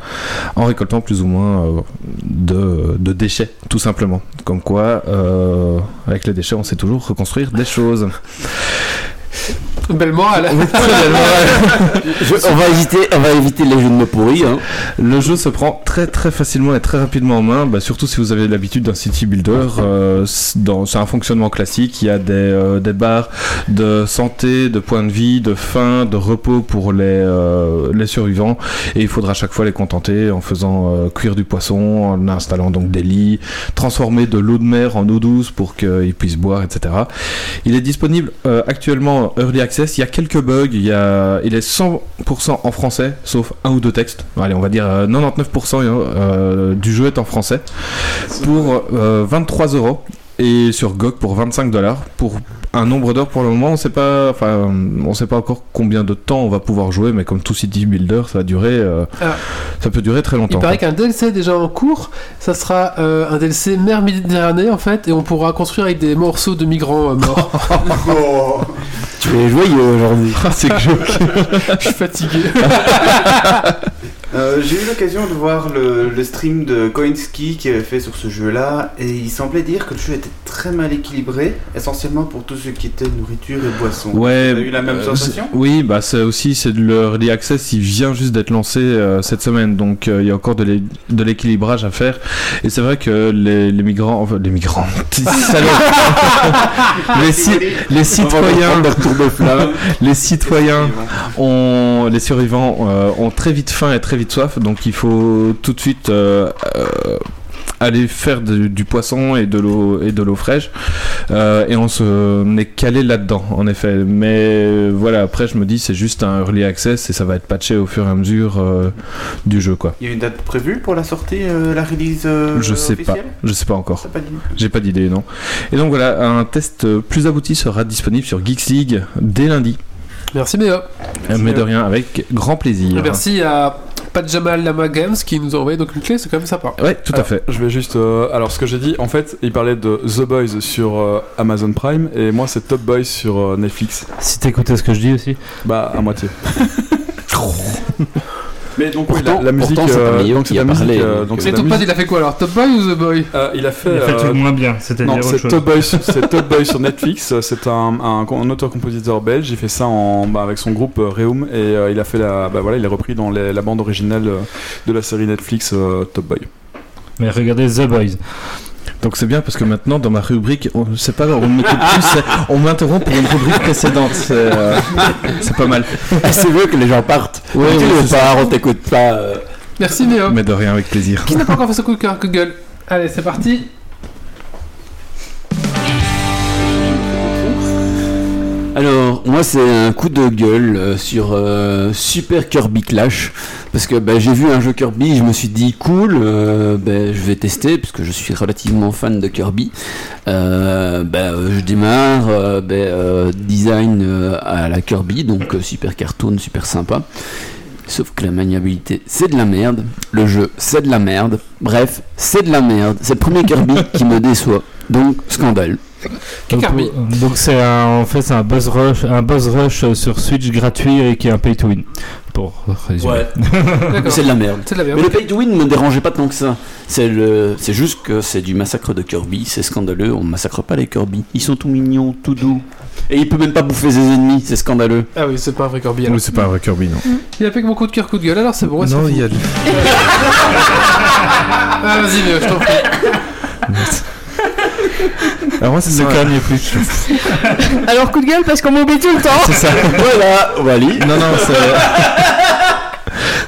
en récoltant plus ou moins de, déchets, tout simplement. Comme quoi, euh, avec les déchets, on sait toujours reconstruire des choses. Belle morale. Je- on, va éviter, on va éviter les jeux de mots pourris. Hein. Le jeu se prend très très facilement et très rapidement en main, bah, surtout si vous avez l'habitude d'un city builder. euh, c'est un fonctionnement classique. Il y a des, euh, des barres de santé, de points de vie, de faim, de repos pour les, euh, les survivants. Et il faudra à chaque fois les contenter en faisant euh, cuire du poisson, en installant donc des lits, transformer de l'eau de mer en eau douce pour qu'ils puissent boire, etc. Il est disponible euh, actuellement en Early Access. Il y a quelques bugs. Il, il est 100% en français, sauf un ou deux textes. Allez, on va dire euh, 99% euh, du jeu est en français. Pour euh, 23 euros. Et sur GOG pour 25 dollars. Pour un nombre d'heures pour le moment, on sait pas, enfin, on sait pas encore combien de temps on va pouvoir jouer, mais comme tout City Builder, ça va durer, euh, Ah. ça peut durer très longtemps. Il paraît qu'un DLC est déjà en cours, ça sera euh, un DLC mer Méditerranée en fait, et on pourra construire avec des morceaux de migrants euh, morts. Oh. Tu es joyeux aujourd'hui? Ah, c'est que Je suis fatigué. Euh, J'ai eu l'occasion de voir le, le stream de Koinski qui avait fait sur ce jeu-là et il semblait dire que le jeu était très mal équilibré, essentiellement pour tout ce qui était nourriture et boisson. Ouais. T'as eu la même euh, sensation? Oui, bah c'est aussi c'est de le Early Access, il vient juste d'être lancé euh, cette semaine, donc euh, il y a encore de l'é- de l'équilibrage à faire. Et c'est vrai que les, les migrants, enfin les migrants, les, ci- les citoyens, les citoyens ont, les survivants euh, ont très vite faim et très vite soif, donc il faut tout de suite euh, euh, aller faire de- du poisson et de l'eau et de l'eau fraîche. Euh, et on se on est calé là-dedans en effet. Mais voilà après je me dis c'est juste un early access et ça va être patché au fur et à mesure euh, du jeu quoi. Il y a une date prévue pour la sortie, euh, la release euh, je sais pas. je sais pas encore. J'ai pas d'idée non. Et donc voilà un test plus abouti sera disponible sur Geeks League dès lundi. Merci Méo. mais de rien avec grand plaisir. Merci à Pat Jamal Lama Games qui nous a envoyé donc une clé, c'est quand même sympa. ouais tout à Alors, fait Je vais juste. euh, alors, ce que j'ai dit, en fait, il parlait de The Boys sur euh, Amazon Prime et moi, c'est Top Boys sur euh, Netflix. Si t'écoutais ce que je dis aussi. Bah, à moitié. Mais donc, oui, Pourtant- la, la musique. pourtant, c'est euh, donc, c'est a la musique. euh, donc, c'est il a fait quoi alors Top Boy ou The Boy Euh, il a fait. Il a fait le euh, truc moins bien, c'était Non, c'est. Top Boy, c'est Top Boy sur Netflix. C'est un, un, un auteur-compositeur belge. Il fait ça en, bah, avec son groupe euh, Reum et euh, il a fait la, bah, voilà, il est repris dans les- la bande originale de la série Netflix euh, Top Boy. Mais regardez The Boys. Donc c'est bien parce que maintenant dans ma rubrique, on, c'est pas on m'écoute plus, c'est- on m'interrompt pour une rubrique précédente. C'est, euh, c'est pas mal. c'est mieux que les gens partent. Ouais, tu on t'écoute pas. euh. Merci Méo. Mais de rien avec plaisir. Qui n'a pas encore fait ce coup de cœur Google? Allez, c'est parti. Alors, moi c'est un coup de gueule euh, sur euh, Super Kirby Clash parce que bah, j'ai vu un jeu Kirby, je me suis dit cool, euh, bah, je vais tester puisque je suis relativement fan de Kirby. Bah, je démarre, design à la Kirby, donc super cartoon, super sympa. Sauf que la maniabilité, c'est de la merde. Le jeu, c'est de la merde. Bref, c'est de la merde. C'est le premier Kirby qui me déçoit. Donc, scandale. Donc, Kirby. euh, donc c'est un, en fait c'est un buzz rush, un buzz rush euh, sur Switch gratuit et qui est un pay to win. Pour résumer. D'accord. C'est de la merde. C'est de la merde. Mais le pay to win me dérangeait pas tant que ça. C'est le, c'est juste que c'est du massacre de Kirby. C'est scandaleux. On massacre pas les Kirby. Ils sont tout mignons, tout doux. Et il peut même pas bouffer ses ennemis. C'est scandaleux. Ah oui, c'est pas un vrai Kirby. Oui, c'est pas un vrai Kirby, non. Il y a pas que mon coup de cœur, coup de gueule, alors c'est bon. ouais, non, il y a. Ah, vas-y, mais je t'en prie. Alors, moi, c'est ça. quand même plus. Alors coup de gueule parce qu'on m'oublie tout le temps. C'est ça. voilà, Wally. Non, non, c'est.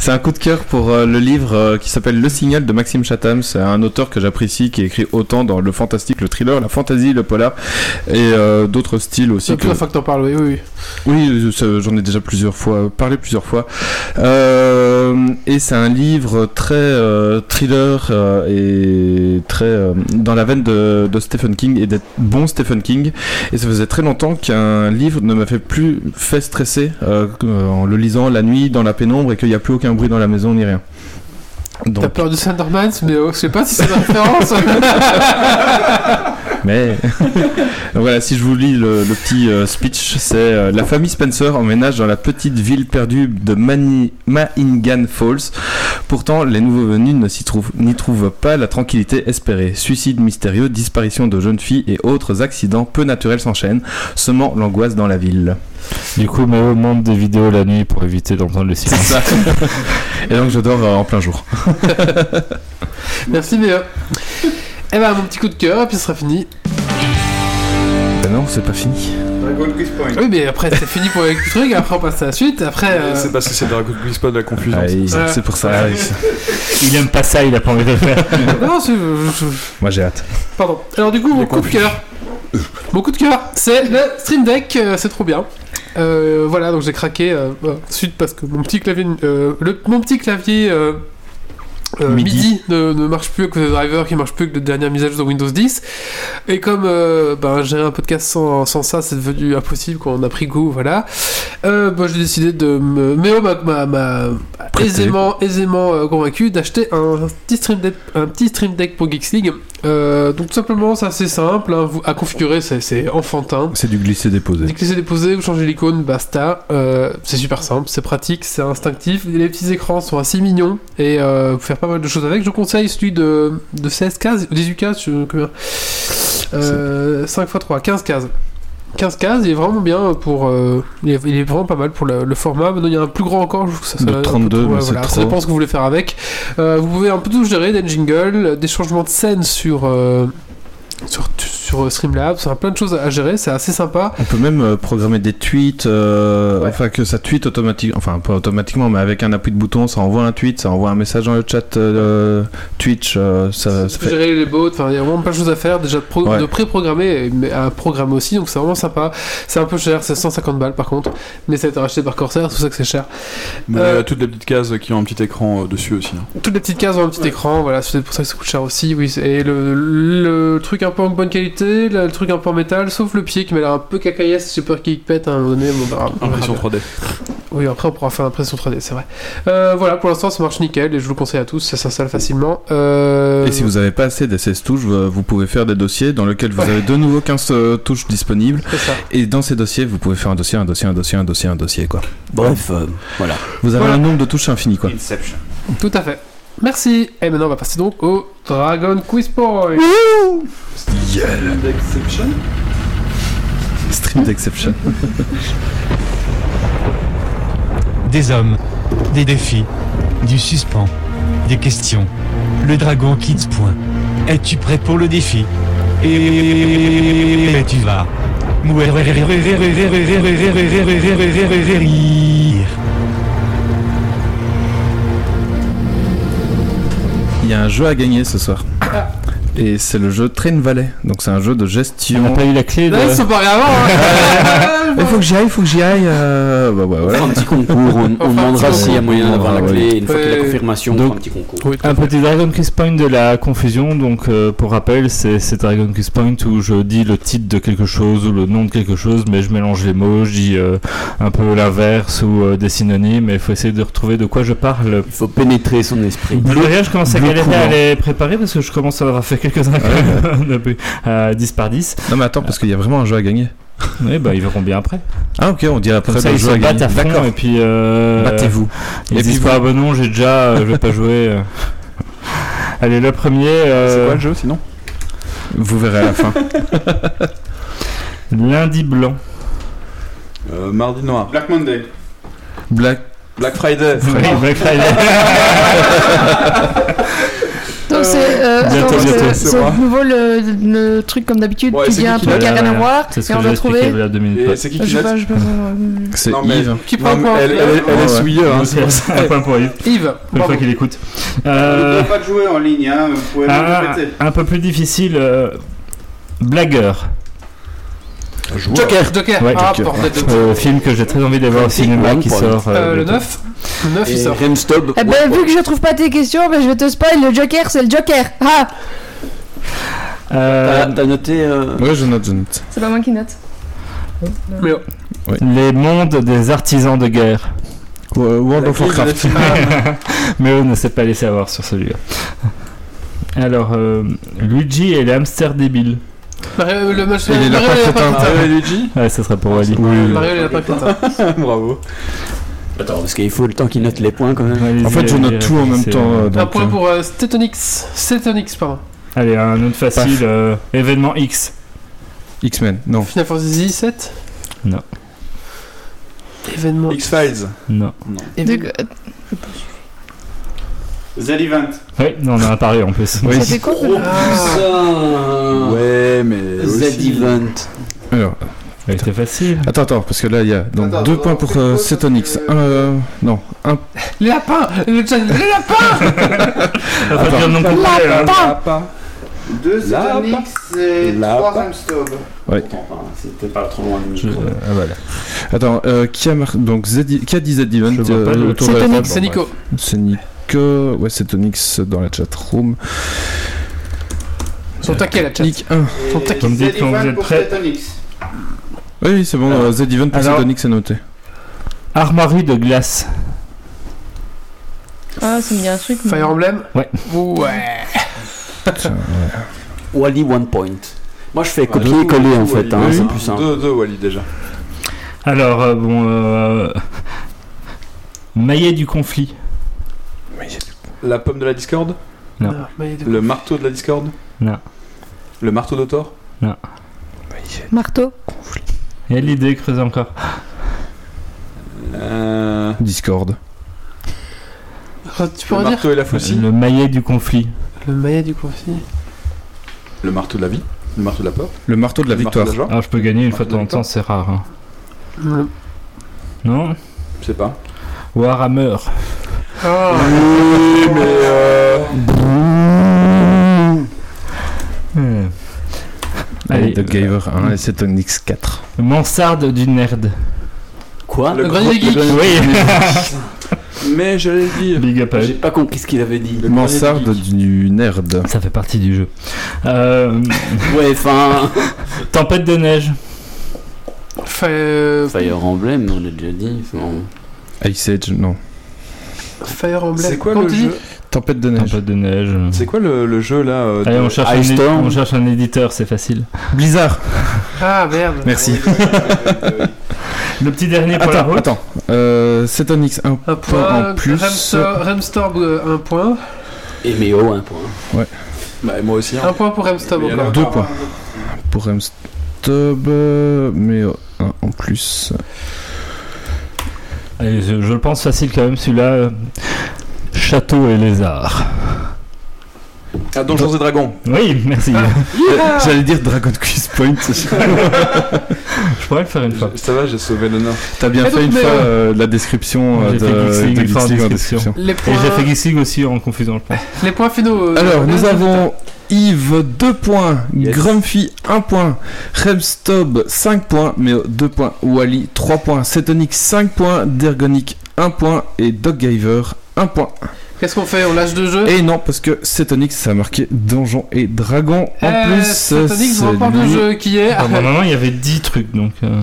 C'est un coup de cœur pour euh, le livre euh, qui s'appelle Le Signal de Maxime Chatham. C'est un auteur que j'apprécie qui écrit autant dans le fantastique, le thriller, la fantasy, le polar et euh, d'autres styles aussi. C'est la que- première fois que t'en parles, oui, oui. oui. Oui, j'en ai déjà plusieurs fois parlé plusieurs fois. Et c'est un livre très thriller et très dans la veine de, de Stephen King et d'être bon Stephen King. Et ça faisait très longtemps qu'un livre ne m'a fait plus fait stresser en le lisant la nuit dans la pénombre et qu'il n'y a plus aucun bruit dans la maison ni rien. T'as peur du Slenderman, mais oh, je sais pas si c'est une référence. mais Donc voilà, si je vous lis le, le petit euh, speech, c'est euh, la famille Spencer emménage dans la petite ville perdue de Mani- Mahingan Falls. Pourtant, les nouveaux venus ne s'y trouvent, n'y trouvent pas la tranquillité espérée. Suicides mystérieux, disparition de jeunes filles et autres accidents peu naturels s'enchaînent, semant l'angoisse dans la ville. Du coup, mais au monde des vidéos la nuit pour éviter d'entendre le C'est silence. ça. et donc je dors euh, en plein jour. Merci, mais. Euh, Eh ben, mon petit coup de cœur, et puis ce sera fini. Ben non, c'est pas fini. Dragon Quiz Point. Oui, mais après, c'est fini pour le truc, après, on passe à la suite. Après. euh, C'est parce que c'est Dragon Quiz de la confusion. Ah, il- c'est pour ça. Il aime pas ça, il a pas envie de le faire. Non, c'est. je- Moi j'ai hâte. Pardon. Alors, du coup, mon coup de cœur. Mon coup de cœur, c'est le Stream Deck, euh, c'est trop bien. Euh, voilà, donc j'ai craqué euh, euh, suite parce que mon petit clavier, euh, le, mon petit clavier euh, MIDI. MIDI, ne, ne marche plus avec le driver qui marche plus avec la dernière mise à jour de Windows 10. Et comme euh, ben, gérer un podcast sans, sans ça, c'est devenu impossible quand on a pris goût, voilà. Euh, ben, j'ai décidé de me. Méo m'a- m'a aisément, aisément convaincu d'acheter un petit stream deck, un petit stream deck pour Geeks League. Euh, donc tout simplement, c'est assez simple hein, vous- à configurer, c'est- enfantin. C'est du glisser déposé. Dès que c'est déposé, vous changez l'icône, basta. Euh, c'est super simple, c'est pratique, c'est instinctif. Les petits écrans sont assez mignons et euh, vous faire pas mal de choses avec. Je vous conseille celui de, de 16 cases, 18 cases, je, combien euh, 5 x 3, 15 cases. 15 cases, il est vraiment bien pour. euh, il, est, il est vraiment pas mal pour le, le format. Maintenant, il y a un plus grand encore, je trouve que ça De ça peu 32, trop, mais ouais, c'est voilà, Ça trop. dépend ce que vous voulez faire avec. Euh, vous pouvez un peu tout gérer, des jingles, des changements de scène sur. euh, sur, sur Streamlabs, c'est plein de choses à gérer, c'est assez sympa. On peut même euh, programmer des tweets, euh, enfin que ça tweet automatiquement, enfin pas automatiquement, mais avec un appui de bouton, ça envoie un tweet, ça envoie un message dans le chat euh, Twitch, euh, ça, ça fait... gérer les bots, enfin il y a vraiment plein de choses à faire, déjà de, pro- Ouais. de pré-programmer, mais à programmer aussi, donc c'est vraiment sympa. C'est un peu cher, c'est 150 balles par contre, mais ça a été racheté par Corsair, c'est pour ça que c'est cher. Mais Euh, il y a toutes les petites cases qui ont un petit écran euh, dessus aussi. hein. Toutes les petites cases ont un petit écran, voilà, c'est pour ça que ça coûte cher aussi, oui. Et le, le truc un peu en bonne qualité, le, le truc un peu en métal, sauf le pied qui m'a l'air un peu cacaillesse, j'ai peur qu'il pète à un moment donné. Bon, bah, Impression bien. 3D. Oui, après on pourra faire l'impression 3D, c'est vrai. Euh, voilà, pour l'instant ça marche nickel et je vous le conseille à tous, ça s'installe facilement. Euh, Et si vous avez pas assez 16 touches, vous pouvez faire des dossiers dans lesquels vous Ouais. avez de nouveau 15 euh, touches disponibles. C'est ça. Et dans ces dossiers, vous pouvez faire un dossier, un dossier, un dossier, un dossier, un dossier, quoi. Bref, euh, voilà. Vous avez Voilà. un nombre de touches infini, quoi. Inception. Tout à fait. Merci. Et maintenant on va passer donc au Dragon Quiz Point. Stream d'exception. Des hommes, des défis, du suspens, des questions. Le Dragon Kids. Point. Es-tu prêt pour le défi Et tu vas. Il y a un jeu à gagner ce soir. Et c'est le jeu Train Valley. Donc c'est un jeu de gestion. On n'a pas eu la clé de. Là, ils sont pas rien avant. hein. Il faut que j'y aille, il faut que j'y aille. euh, Bah, bah, On un petit concours, on, on demandera s'il y a moyen d'avoir la clé. Une fois qu'il y a la confirmation, on Donc- fera un petit concours. Un petit Dragon Quest Point de la confusion, donc euh, pour rappel, c'est Dragon Quest Point où je dis le titre de quelque chose ou le nom de quelque chose, mais je mélange les mots, je dis euh, un peu l'inverse ou euh, des synonymes, et il faut essayer de retrouver de quoi je parle. Il faut pénétrer son esprit. Derrière, je commence à galérer à les préparer parce que je commence à avoir fait quelques-uns depuis à 10 par 10. Non, mais attends, parce qu'il y a vraiment un jeu à gagner. Oui, bah ils verront bien après. Ah, ok, on dirait après Comme ça, le ils jeu se à gagner. battent à fond D'accord. et puis. Euh, Battez-vous. Ils Et disent puis pas, vous- ah bah non, j'ai déjà, euh, je vais pas jouer. euh. Allez, le premier. euh, C'est quoi le jeu sinon? Vous verrez à la fin. Lundi blanc. Euh, Mardi noir. Black Monday. Black. Black Friday. Black Friday. Euh, Bientôt, bientôt, c'est c'est moi. nouveau le, le truc comme d'habitude. Ouais, tu c'est dis qui un qui truc qui l'a- a rien à voir C'est ce et que on j'ai doit expliqué trouver. il y a deux minutes. Et ouais. c'est qui Je qui sais note pas, je sais pas. C'est Non, mais- Yves. Qui prend Non, le mais point elle, elle, elle Ouais, est ouais. souillée, hein, c'est pour ça. Un point pour Yves, Yves, une bravo. fois qu'il écoute. Euh, pas jouer en ligne, hein. Vous pouvez même un, répéter. un peu plus difficile. euh, Blagueur. Joker. Joker. Ouais, ah, Joker. bordel de Euh, film que j'ai très envie de voir au cinéma qui sort. euh, Euh, Le bientôt. 9. Le 9, il sort. Eh ben, vu que je trouve pas tes questions, ben, je vais te spoil. Le Joker, c'est le Joker. Ah Euh, T'as noté. euh, Ouais, je note, je note. C'est pas moi qui note. Mais Les mondes des artisans de guerre. World La of Warcraft. Mais on ne s'est pas laissé avoir sur celui-là. Alors, euh, Luigi et les hamsters débiles. Mario, le match. Et les Mario lapins et crétins. Ah ouais, Luigi Ouais, ça serait pour Wally. Mario et les lapins crétins. Bravo. Attends, parce qu'il faut le temps qu'il note les points quand même. En fait, je note tout en même temps. euh. Un donc, point euh, pour euh, Stetonix. Stetonix, pardon. Allez, un autre facile. euh, événement X. X-Men. Non. Final Fantasy 7 Non. Événement. X-Files. Non. Événement. The Event. Oui, non, on en a parlé en plus. Oui. C'était quoi Ah. Z-Event. Alors, Ouais, C'était facile. attends, attends, parce que là, il y a donc Attends, deux attends, points pour euh, Cetonix. euh, non, un. Les lapins Les lapins non complet, hein. Lapin. Deux Là, Zetonix et trois. Ramstob. Ouais. C'était pas trop loin du micro. ah, voilà. Attends, euh, qui a mar... donc Z... qui a dit Z Event Je vois pas le- autour de la Cetonix. table C'est Nico. C'est Nico. Ouais, c'est Tonix dans la chat room. Sont taqués la chat. Nick 1. Ils sont taqués. Vous me dites quand vous êtes prêts. Oui, c'est bon, euh, Z Event pour Cetonix c'est noté. Armoirie de glace. Ah, ça me dit un truc. mais- Fire Emblem Ouais. Ouais. Wally One Point. Moi je fais Ouais, copier-coller en fait, Wally. hein, c'est plus simple. Deux, deux Wally déjà. Alors, euh, bon. Euh... Maillet du conflit. La pomme de la discorde? Non. Ah, mais il est- Le marteau de la discorde? Non. Le marteau de Thor Marteau. Il y a l'idée, creuse encore. euh, Discord. Ah, Tu peux Le redire marteau et la faucille Le maillet du conflit. Le maillet du conflit. Le marteau de la vie Le marteau de la peur Le marteau de la Le marteau victoire. de la joie Alors, je peux gagner une fois de temps en Marteau temps, c'est rare. hein. Le- Non Je sais pas. Warhammer. Ah. Oui, mais euh... Hmm. Allez, The Gaver 1 et Cetonix 4. Mansarde du nerd. Quoi Le Le grenier geek. Oui, Mais j'allais dire. big up à J'ai pas compris ce qu'il avait dit. Le Mansarde du nerd. Ça fait partie du jeu. Euh, Ouais, enfin. tempête de neige. Fire... Fire Emblem, on l'a déjà dit. Ice Age, non. Fire Emblem. C'est quoi le jeu? Tempête de neige. Tempête de neige. C'est quoi le, le jeu là euh, Allez, de- on cherche, un, Ice édi- Storm. on cherche un éditeur, c'est facile. Blizzard. Ah merde. Merci. Le petit dernier pour la Attends, route. attends. Euh, Cetonix 1 Un point point. en plus. Remstorm, Remstorm, euh, un point. Et Méo, un point. Bah, moi aussi. hein. Un point pour Remstorm Deux points. Pour euh, mais euh, un en plus. Allez, je, je le pense facile quand même celui-là. Château et lézard. Ah, Donjons et Dragons. Oui, merci. J'allais dire Dragon Quiz Point. Je pourrais le faire une fois. Ça va, j'ai sauvé l'honneur. T'as bien Et fait donc, une fois euh, euh, la description euh, J'ai de, fait en description. description. Les Et points, j'ai fait League aussi en confusion, je pense. les points finaux. euh, Alors, nous avons Yves 2 points, Yes. Grumpy 1 point, Remstob 5 points, mais 2 points, Wally 3 points, Cetonix 5 points, Dergonic 1 point et Doggiver 1 point. Qu'est-ce qu'on fait On lâche deux jeux? Et non, parce que Cetonix ça a marqué Donjon et Dragon. En Euh, plus, c'est remporte le jeu qui est. Ah, Normalement, il y avait 10 trucs donc. euh,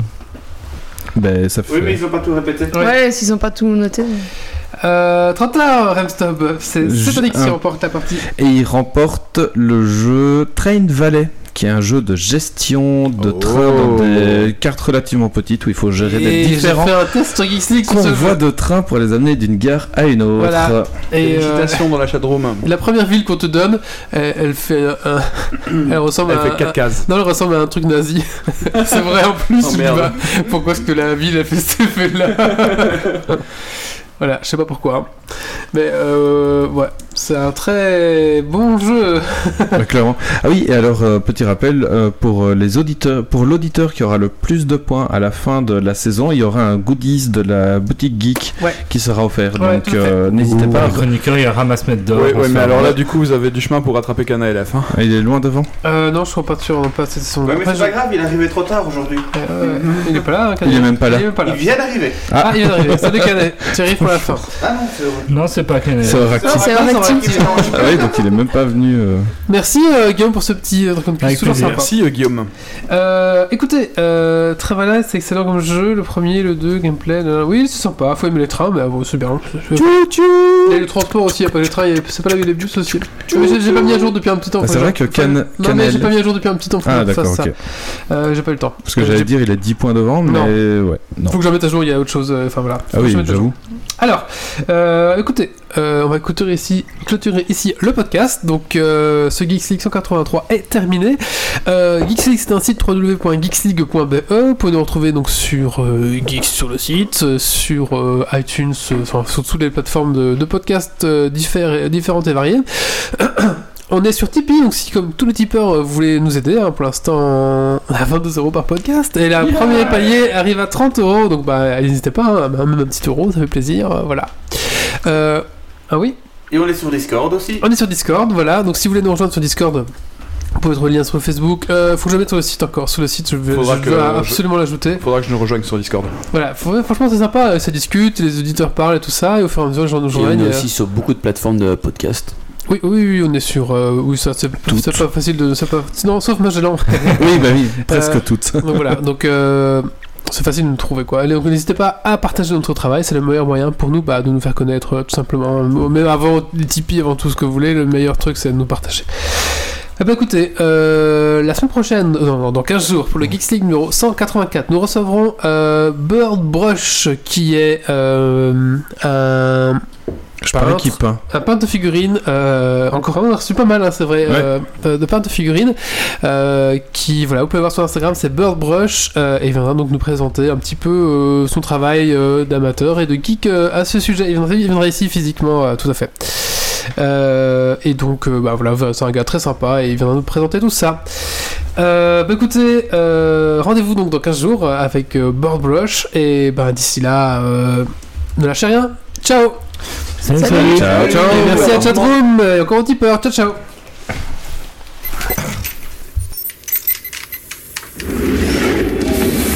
Ben, ça fait. Oui, mais ils ont pas tout répété. Ouais. Ouais, s'ils ont pas tout noté. Euh, 31 Remstob, c'est Satanix qui un. remporte la partie. Et il remporte le jeu Train Valley, qui est un jeu de gestion de Oh. train dans des cartes relativement petites où il faut gérer des Et différents fait ce convois de train pour les amener d'une gare à une autre. Voilà. Et euh, dans la chatroom. la première ville qu'on te donne, elle, elle fait un, elle ressemble Elle à fait un- 4 cases. Non, elle ressemble à un truc nazi. c'est vrai en plus. Oh, merde. Pourquoi est-ce que la ville a fait cet effet-là Voilà, je sais pas pourquoi. Mais euh, ouais, c'est un très bon jeu. Ouais, clairement. Ah oui, et alors euh, petit rappel euh, pour euh, les auditeurs, pour l'auditeur qui aura le plus de points à la fin de la saison, il y aura un goodies de la boutique geek Ouais. qui sera offert. Ouais, Donc euh, n'hésitez pas. Le à... chroniqueur, il ramasse mettre d'or. On ouais, mais alors là, du coup, vous avez du chemin pour rattraper Cana LF. Hein. Ah, il est loin devant. Euh, non, je crois pas sûr, pas cette saison. Ouais, mais c'est pas grave, il est arrivé trop tard aujourd'hui. Euh, il est pas là, hein, Il est même pas là. Il est même pas là. Il vient d'arriver. Ah, il vient d'arriver. Salut Canet. Pour la fin. Ah non, c'est. Non, c'est pas Canet. C'est Oractis. C'est Ah. Ah oui, donc il est même pas venu. euh, Merci euh, Guillaume pour ce petit euh, Avec toujours plaisir. sympa. Merci euh, Guillaume. Euh, écoutez, euh, Travala, c'est excellent comme jeu. Le premier, le 2, gameplay. nan, nan. Oui, c'est sympa. Faut aimer les trains, mais euh, bon, c'est bien. Il y a le transport aussi. Après les trains, il y a- c'est pas là où il y a les bus aussi. Mais j'ai- j'ai pas mis à jour depuis un petit temps. Ah, c'est vrai que Can- Non, mais Canel- j'ai pas mis à jour depuis un petit temps. Faut Ah que je fasse d'accord, ça. ok. Euh, j'ai pas eu le temps. Parce que Euh, j'allais j'ai- dire il est 10 points devant, mais ouais, non. Faut que je le mette à jour, il y a autre chose. euh, Enfin voilà. Faut Ah que oui, je le mette à jour. j'avoue. Alors, euh, écoutez, euh, on va clôturer ici, le podcast. Donc, euh, ce Geeks League 183 est terminé. Geeks League, c'est un site www.geeksleague.be. Vous pouvez nous retrouver donc sur Geeks sur le site, sur iTunes, enfin sur toutes les plateformes de, podcasts différentes et variées. On est sur Tipeee, donc si comme tous les tipeurs euh, vous voulez nous aider, hein, pour l'instant on a 22 euros par podcast, et le premier palier arrive à 30 euros, donc bah n'hésitez pas, hein, même un petit euro, ça fait plaisir, euh, voilà. Euh, ah oui? Et on est sur Discord aussi. On est sur Discord, voilà, donc si vous voulez nous rejoindre sur Discord, vous pouvez trouver le lien sur Facebook, euh, faut que je mette sur le site encore, sur le site je vais, Faudra je absolument l'ajouter. Faudra que je nous rejoigne sur Discord. Voilà, faut- franchement c'est sympa, ça discute, les auditeurs parlent et tout ça, et au fur et à mesure les gens nous Et on rejoignent. est euh, aussi sur beaucoup de plateformes de podcast. Oui, oui, oui, on est sur. euh, oui, ça, c'est pas facile de. Pas, non, sauf Magellan. Oui, bah oui, presque Euh, toutes. Donc voilà, donc euh, c'est facile de nous trouver quoi. Allez, donc n'hésitez pas à partager notre travail, c'est le meilleur moyen pour nous bah, de nous faire connaître euh, tout simplement. Même avant les Tipeee, avant tout ce que vous voulez, le meilleur truc c'est de nous partager. Eh ben écoutez, euh, la semaine prochaine, euh, non, non, dans 15 jours, pour le Geeks League numéro 184, nous recevrons euh, Bird Brush qui est euh, un. Je peintre. qui peint. Un peintre de figurines, euh, encore un, on a reçu pas mal, hein, c'est vrai, Ouais. euh, de peintre de figurines, euh, qui, voilà, vous pouvez voir sur Instagram, c'est Bird Brush, euh, et il viendra donc nous présenter un petit peu son travail d'amateur et de geek à ce sujet. Il viendra, il viendra ici physiquement, tout à fait. Euh, et donc, euh, bah voilà, c'est un gars très sympa et il viendra nous présenter tout ça. Euh, bah écoutez, euh, rendez-vous donc dans 15 jours avec euh, Bird Brush, et bah d'ici là, euh, ne lâchez rien. Ciao! Salut, Salut. salut. Ciao, ciao. Et merci à Chatroom et encore au tipeur. Ciao, ciao.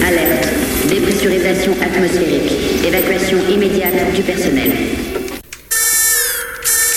Alerte. Dépressurisation atmosphérique. Évacuation immédiate du personnel.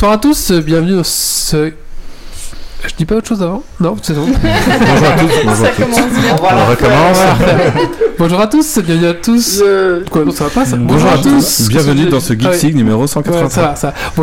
Bonsoir à tous, bienvenue dans ce. Je dis pas autre chose avant Non, c'est bon. Bonjour à tous, bonjour à tous. On recommence. Bonjour à tous, bienvenue à tous. Quoi, non, ça va pas ça Bonjour à tous, bienvenue dans ce Geek Ah numéro Ouais, 183. ça va, ça va. Bonjour